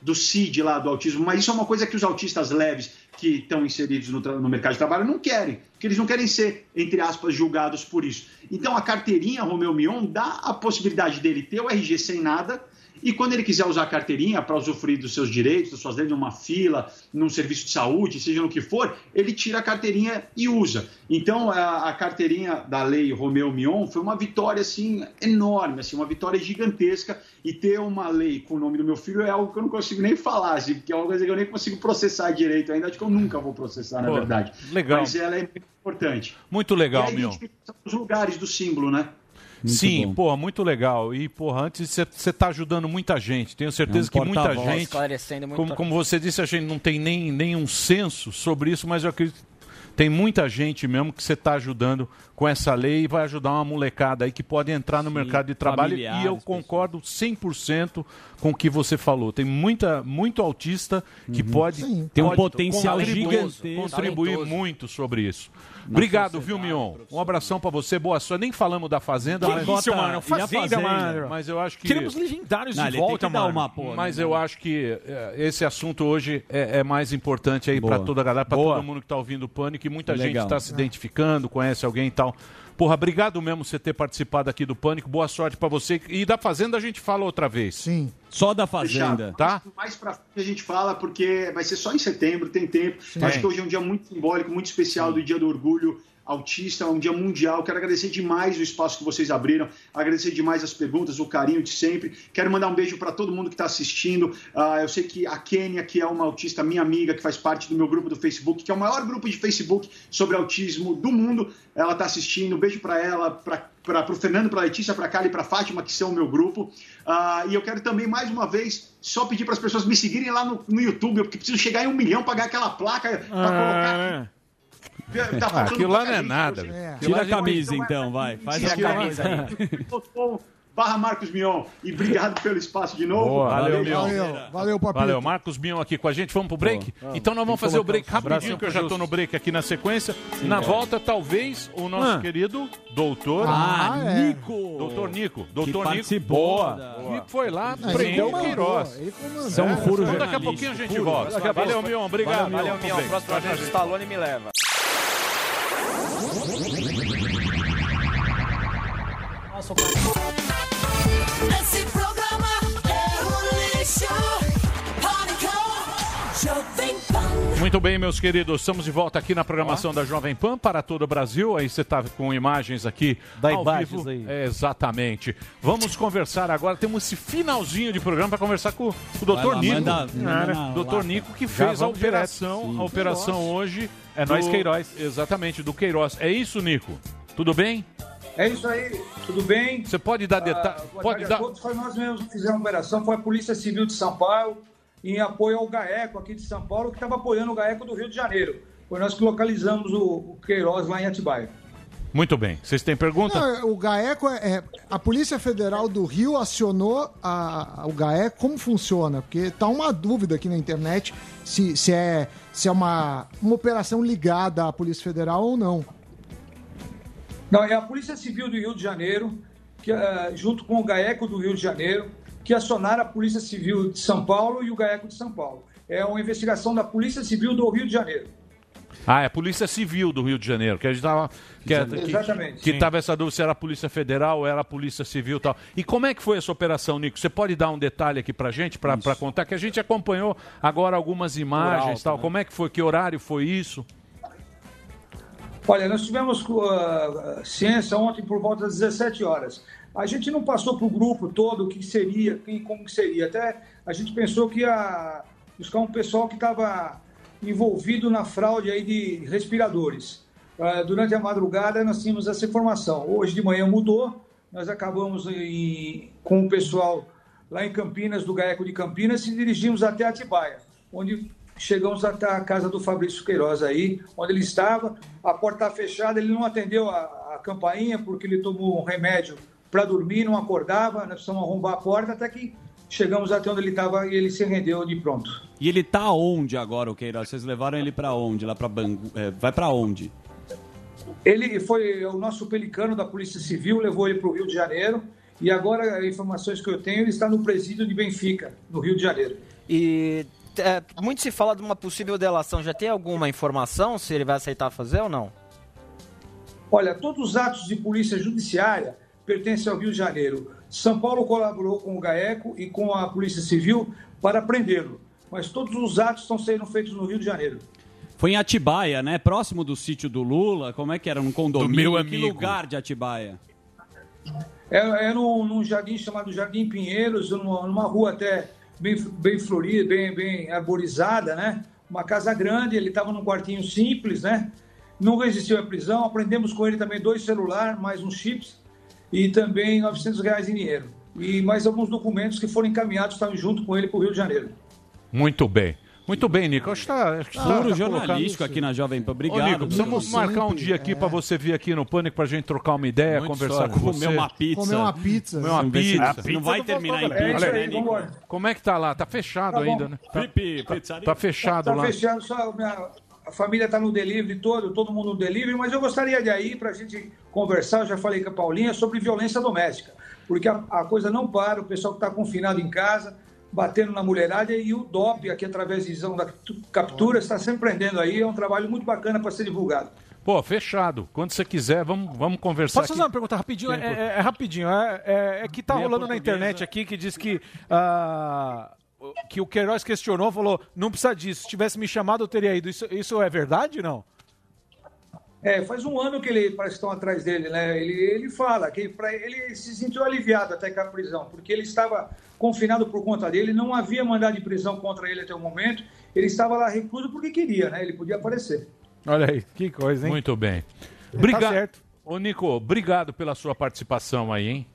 do CID lá do autismo, mas isso é uma coisa que os autistas leves que estão inseridos no, no mercado de trabalho não querem, porque eles não querem ser, entre aspas, julgados por isso. Então a carteirinha Romeu Mion dá a possibilidade dele ter o RG sem nada, e quando ele quiser usar a carteirinha para usufruir dos seus direitos, das suas leis, numa fila, num serviço de saúde, seja no que for, ele tira a carteirinha e usa. Então, a, a carteirinha da lei Romeu Mion foi uma vitória, assim, enorme, assim, uma vitória gigantesca. E ter uma lei com o nome do meu filho é algo que eu não consigo nem falar, assim, porque é uma coisa que eu nem consigo processar direito ainda, acho que eu nunca vou processar, na
Pô,
verdade.
legal.
Mas ela é muito importante.
Muito legal,
e a
Mion.
dos lugares do símbolo, né?
Sim, porra, muito legal. E, porra, antes você está ajudando muita gente. Tenho certeza
É um
que muita gente.
Esclarecendo muito.
Como, como você disse, a gente não tem nem nenhum senso sobre isso, mas eu acredito que Tem muita gente mesmo que você está ajudando com essa lei e vai ajudar uma molecada aí que pode entrar no mercado de trabalho. E eu concordo 100% com o que você falou. Tem muita, muito autista que pode,
Sim. Tem um potencial gigantesco.
contribuir
Talentoso.
muito sobre isso.
Na
Obrigado, viu, Mion? Um abração pra você, boa sorte. Nem falamos da Fazenda,
Que
mas...
isso, mano? A Fazenda, Fazenda? mano?
Mas eu acho que...
Queremos legendários
Não,
de volta, mano.
uma, pô, Mas eu acho que é, esse assunto hoje é, é mais importante aí pra
Boa.
toda a galera, pra
Boa.
todo mundo que tá ouvindo o Pânico, e muita
Legal.
gente tá se identificando, conhece alguém e tal. Porra, obrigado mesmo você ter participado aqui do Pânico. Boa sorte pra você. E da Fazenda a gente fala outra vez.
Sim.
Só da
Fechado.
Tá?
Mais pra frente a gente fala, porque vai ser só em setembro, tem tempo. Acho que hoje é um dia muito simbólico, muito especial do Dia do Orgulho Autista, um dia mundial. Quero agradecer demais o espaço que vocês abriram, agradecer demais as perguntas, o carinho de sempre. Quero mandar um beijo para todo mundo que está assistindo. Ah, eu sei que a Kênia, que é uma autista, minha amiga, que faz parte do meu grupo do Facebook, que é o maior grupo de Facebook sobre autismo do mundo, ela está assistindo. Um beijo para ela, para o Fernando, para a Letícia, para a Kali e para a Fátima, que são o meu grupo. Ah, e eu quero também, mais uma vez, só pedir para as pessoas me seguirem lá no, no YouTube, porque preciso chegar em um milhão, pagar aquela placa para colocar aqui. Tá
Ah, aquilo lá não é
gente,
nada. velho.
Tira a camisa então, vai. Faz
Tira
a
a
camisa aí.
Barra Marcos Mion. E obrigado pelo espaço de novo.
Boa, valeu, Mion.
Valeu, Papito.
Valeu, Marcos Mion aqui com a gente. Vamos pro break?
Boa.
Então nós vamos
que
fazer o break rapidinho, que eu já tô no break aqui na sequência.
Sim,
na
cara.
volta, talvez, o nosso
Ah.
querido doutor...
Ah, Ah, é. Nico.
Doutor Nico. Doutor Nico.
participou
Boa.
da-
Nico foi lá, prendeu o Queiroz.
São um furo
Então daqui a pouquinho a gente volta.
A.
Valeu, Mion. Obrigado.
Valeu, Mion.
já,
vez,
já.
Stallone me leva.
Esse programa é um lixo.
Muito bem, meus queridos, estamos de volta aqui na programação da Jovem Pan para todo o Brasil. Aí você está com imagens aqui ao
imagens
vivo.
aí.
É, exatamente. Vamos conversar agora. Temos esse finalzinho de programa para conversar com, o doutor
lá,
Nico.
manda- manda
doutor. Nico que fez a operação, a operação hoje.
É nóis, Queiroz.
Exatamente, do Queiroz. É isso, Nico? Tudo bem?
É isso aí, tudo bem?
Você pode dar detalhes?
Ah,
pode
a
dar.
todos. Foi nós mesmos que fizemos a operação, foi a Polícia Civil de São Paulo, em apoio ao GAECO aqui de São Paulo, que estava apoiando o GAECO do Rio de Janeiro. Foi nós que localizamos o, o Queiroz lá em Atibaia.
Muito bem. Vocês têm pergunta?
Não, o GAECO é, é- A Polícia Federal do Rio acionou a- o GAECO. Como funciona? Porque tá uma dúvida aqui na internet se, se é, se é uma, uma operação ligada à Polícia Federal ou não.
Não, é a Polícia Civil do Rio de Janeiro, que, eh, junto com o GAECO do Rio de Janeiro, que acionaram a Polícia Civil de São Paulo e o GAECO de São Paulo. É uma investigação da Polícia Civil do Rio de Janeiro.
Ah, é a Polícia Civil do Rio de Janeiro, que a gente tava. Que, é- que,
Exatamente.
que
Sim.
tava essa dúvida se era a Polícia Federal ou era a Polícia Civil e tal. E como é que foi essa operação, Nico? Você pode dar um detalhe aqui pra gente, pra, pra contar? Que a gente acompanhou agora algumas imagens
alto,
e tal.
né?
Como é que foi? Que horário foi isso?
Olha, nós tivemos uh, ciência ontem por volta das 17 horas. A gente não passou para o grupo todo o que seria, quem, como que seria. Até a gente pensou que ia buscar um pessoal que estava envolvido na fraude aí de respiradores. Uh, durante a madrugada nós tínhamos essa informação. Hoje de manhã mudou, nós acabamos em- com o pessoal lá em Campinas, do GAECO de Campinas, e dirigimos até Atibaia, onde chegamos até a casa do Fabrício Queiroz aí, onde ele estava, a porta estava fechada, ele não atendeu a, a campainha porque ele tomou um remédio para dormir, não acordava, nós precisamos arrombar a porta até que chegamos até onde ele estava e ele se rendeu de pronto.
E ele tá onde agora, o Queiroz? Vocês levaram ele pra onde? Lá pra Bangu? é, vai pra onde?
Ele foi o nosso pelicano da Polícia Civil, levou ele para o Rio de Janeiro e agora, informações que eu tenho, ele está no presídio de Benfica, no Rio de Janeiro.
E é, muito se fala de uma possível delação. Já tem alguma informação se ele vai aceitar fazer ou não?
Olha, todos os atos de polícia judiciária pertencem ao Rio de Janeiro. São Paulo colaborou com o GAECO e com a Polícia Civil para prendê-lo, mas todos os atos estão sendo feitos no Rio de Janeiro.
Foi em Atibaia, né? Próximo do sítio do Lula. Como é que era? Num condomínio?
meu
Que
amigo.
lugar de Atibaia?
É, é num, num jardim chamado Jardim Pinheiros, numa, numa rua até bem, bem florida, bem, bem arborizada, né? Uma casa grande, ele estava num quartinho simples, né? Não resistiu à prisão, aprendemos com ele também dois celulares, mais uns chips e também 900 reais em dinheiro. E mais alguns documentos que foram encaminhados, estavam junto com ele para o Rio de Janeiro.
Muito bem. Muito bem, Nico. Acho que tá, acho que tá-
Furo
tá
jornalístico aqui na Jovem Pan.
Ô,
Obrigado.
Nico, precisamos
Nico.
marcar um dia aqui
é.
pra você vir aqui no Pânico pra gente trocar uma ideia,
Muito
conversar
história.
com você.
Comer uma pizza.
Comer uma pizza.
Comer uma pizza.
se não vai terminar em pizza,
aí,
né.
Como é que tá lá? Tá fechado
Tá
ainda, né? Tá,
Pipi,
tá-
pizzaria.
tá fechado
Tá
lá.
fechado, só a, minha- a família está no delivery todo, todo mundo no delivery, mas eu gostaria de ir para a gente conversar, eu já falei com a Paulinha, sobre violência doméstica, porque a, a coisa não para, o pessoal que está confinado em casa, batendo na mulherada, e o DOP, aqui através de visão da captura, está sempre prendendo aí, é um trabalho muito bacana para ser divulgado.
Pô, fechado. Quando você quiser, vamos, vamos conversar
Posso
aqui.
fazer uma pergunta rapidinho? É, é- é rapidinho. É, é- é que tá
Meia
rolando na
portuguesa.
internet aqui que diz que. ah, que o Queiroz questionou, falou: não precisa disso. Se tivesse me chamado, eu teria ido. Isso, isso é verdade não?
É, faz um ano que ele parece que estão atrás dele, né? Ele, ele fala que pra, ele se sentiu aliviado até com a prisão, porque ele estava confinado por conta dele, não havia mandado de prisão contra ele até o momento, ele estava lá recluso porque queria, né? Ele podia aparecer.
Olha aí, que coisa, hein?
Muito bem. Obrigado.
Tá certo.
Ô, Nico, obrigado pela sua participação aí, hein?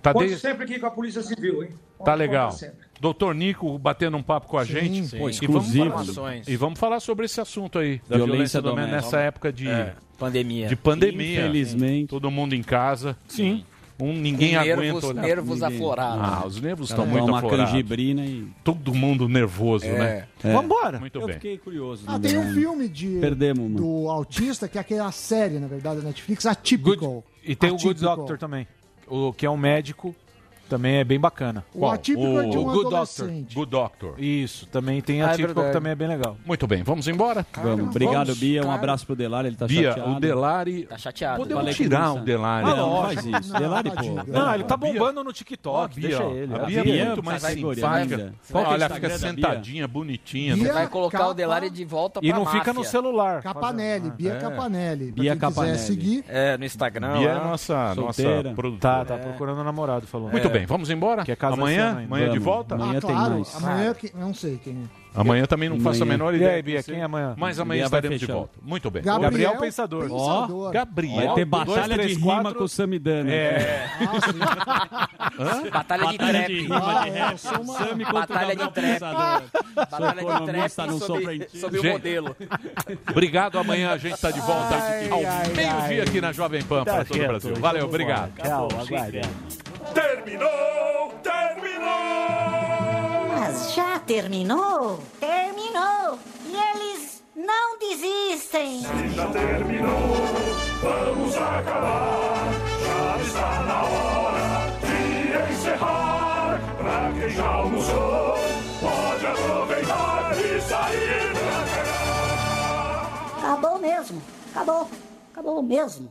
Tá,
Conto
de-
sempre aqui com a Polícia Civil, hein?
Tá legal. Doutor Nico batendo um papo com a
Sim,
gente.
sim.
E
Pô,
vamos
exclusivo.
falar-
Informações.
E vamos falar sobre esse assunto aí, da
Violência
violência, doméstica nessa época de
É, pandemia.
De pandemia.
Infelizmente.
Todo mundo em casa. Sim. Um, ninguém
nervos-
aguenta olhar.
nervos
Ninguém.
aflorados.
Ah, os nervos estão
um
muito
uma
aflorados.
canjibrina e-
Todo mundo nervoso,
É.
né?
É.
Vambora.
Muito
Eu
bem.
fiquei curioso.
Ah,
né?
tem um filme de,
Perdemos, mano.
do autista, que é aquela série, na verdade, da Netflix, Atypical.
E tem o Good
Atypical.
Doctor também. O que é um médico. Também é bem bacana.
O atípico é de um
o Good Doctor.
Good Doctor.
Isso, também tem
Ah, é
atípico que
verdade.
também é bem legal.
Muito bem, vamos embora?
Vamos. Obrigado,
Vamos.
Bia. Um
Cara.
abraço pro Delari, ele tá
Bia,
chateado.
o Delari.
Tá chateado.
Podemos tirar
você.
o Delari.
Ah, não, faz isso. Delari, pô.
Não, ele tá
Bia-
bombando no TikTok.
Bia,
deixa ele.
A
A
Bia é
Bia
muito mais simpática.
Qual que é o
Olha, fica
Bia?
sentadinha, bonitinha.
Bia
né?
Vai colocar o Delari de volta pra
E não fica no celular.
Capanelli, Bia
É.
Capanelli.
Bia Capanelli.
quiser seguir.
É, no Instagram.
Bia é nossa, produtora.
Tá, tá procurando namorado, falou.
Muito bem, vamos embora?
Que é casa
amanhã,
ano ainda.
amanhã de
Vamos.
volta?
Amanhã
ah,
tem
claro.
mais.
Amanhã, que, não sei quem é.
Amanhã também não faço a menor ideia.
aí, Bia,
de
quem é amanhã?
Mas amanhã estaremos de volta. Muito bem.
Gabriel,
Gabriel Pensador.
Pensador.
Gabriel.
Vai ter batalha
dois, três,
de rima
quatro.
com o Samidana.
É.
Batalha de
Batalha
trap.
de rima
Ah,
de
é, sou uma-
Sami contra o
Batalha de trap.
Pensador.
Batalha de trap
sou
sob,
frentista.
sob o modelo.
Obrigado. Amanhã a gente está de volta
Ai,
ao meio-dia aqui na Jovem Pan para
Tá
todo o Brasil. Valeu, obrigado.
Tchau, aguarde.
Terminou! Terminou!
Mas já terminou? Terminou! E eles não desistem!
Já terminou! Vamos acabar! Já está na hora de encerrar! Pra quem já almoçou, pode aproveitar e sair pra cá!
Acabou mesmo! Acabou! Acabou mesmo!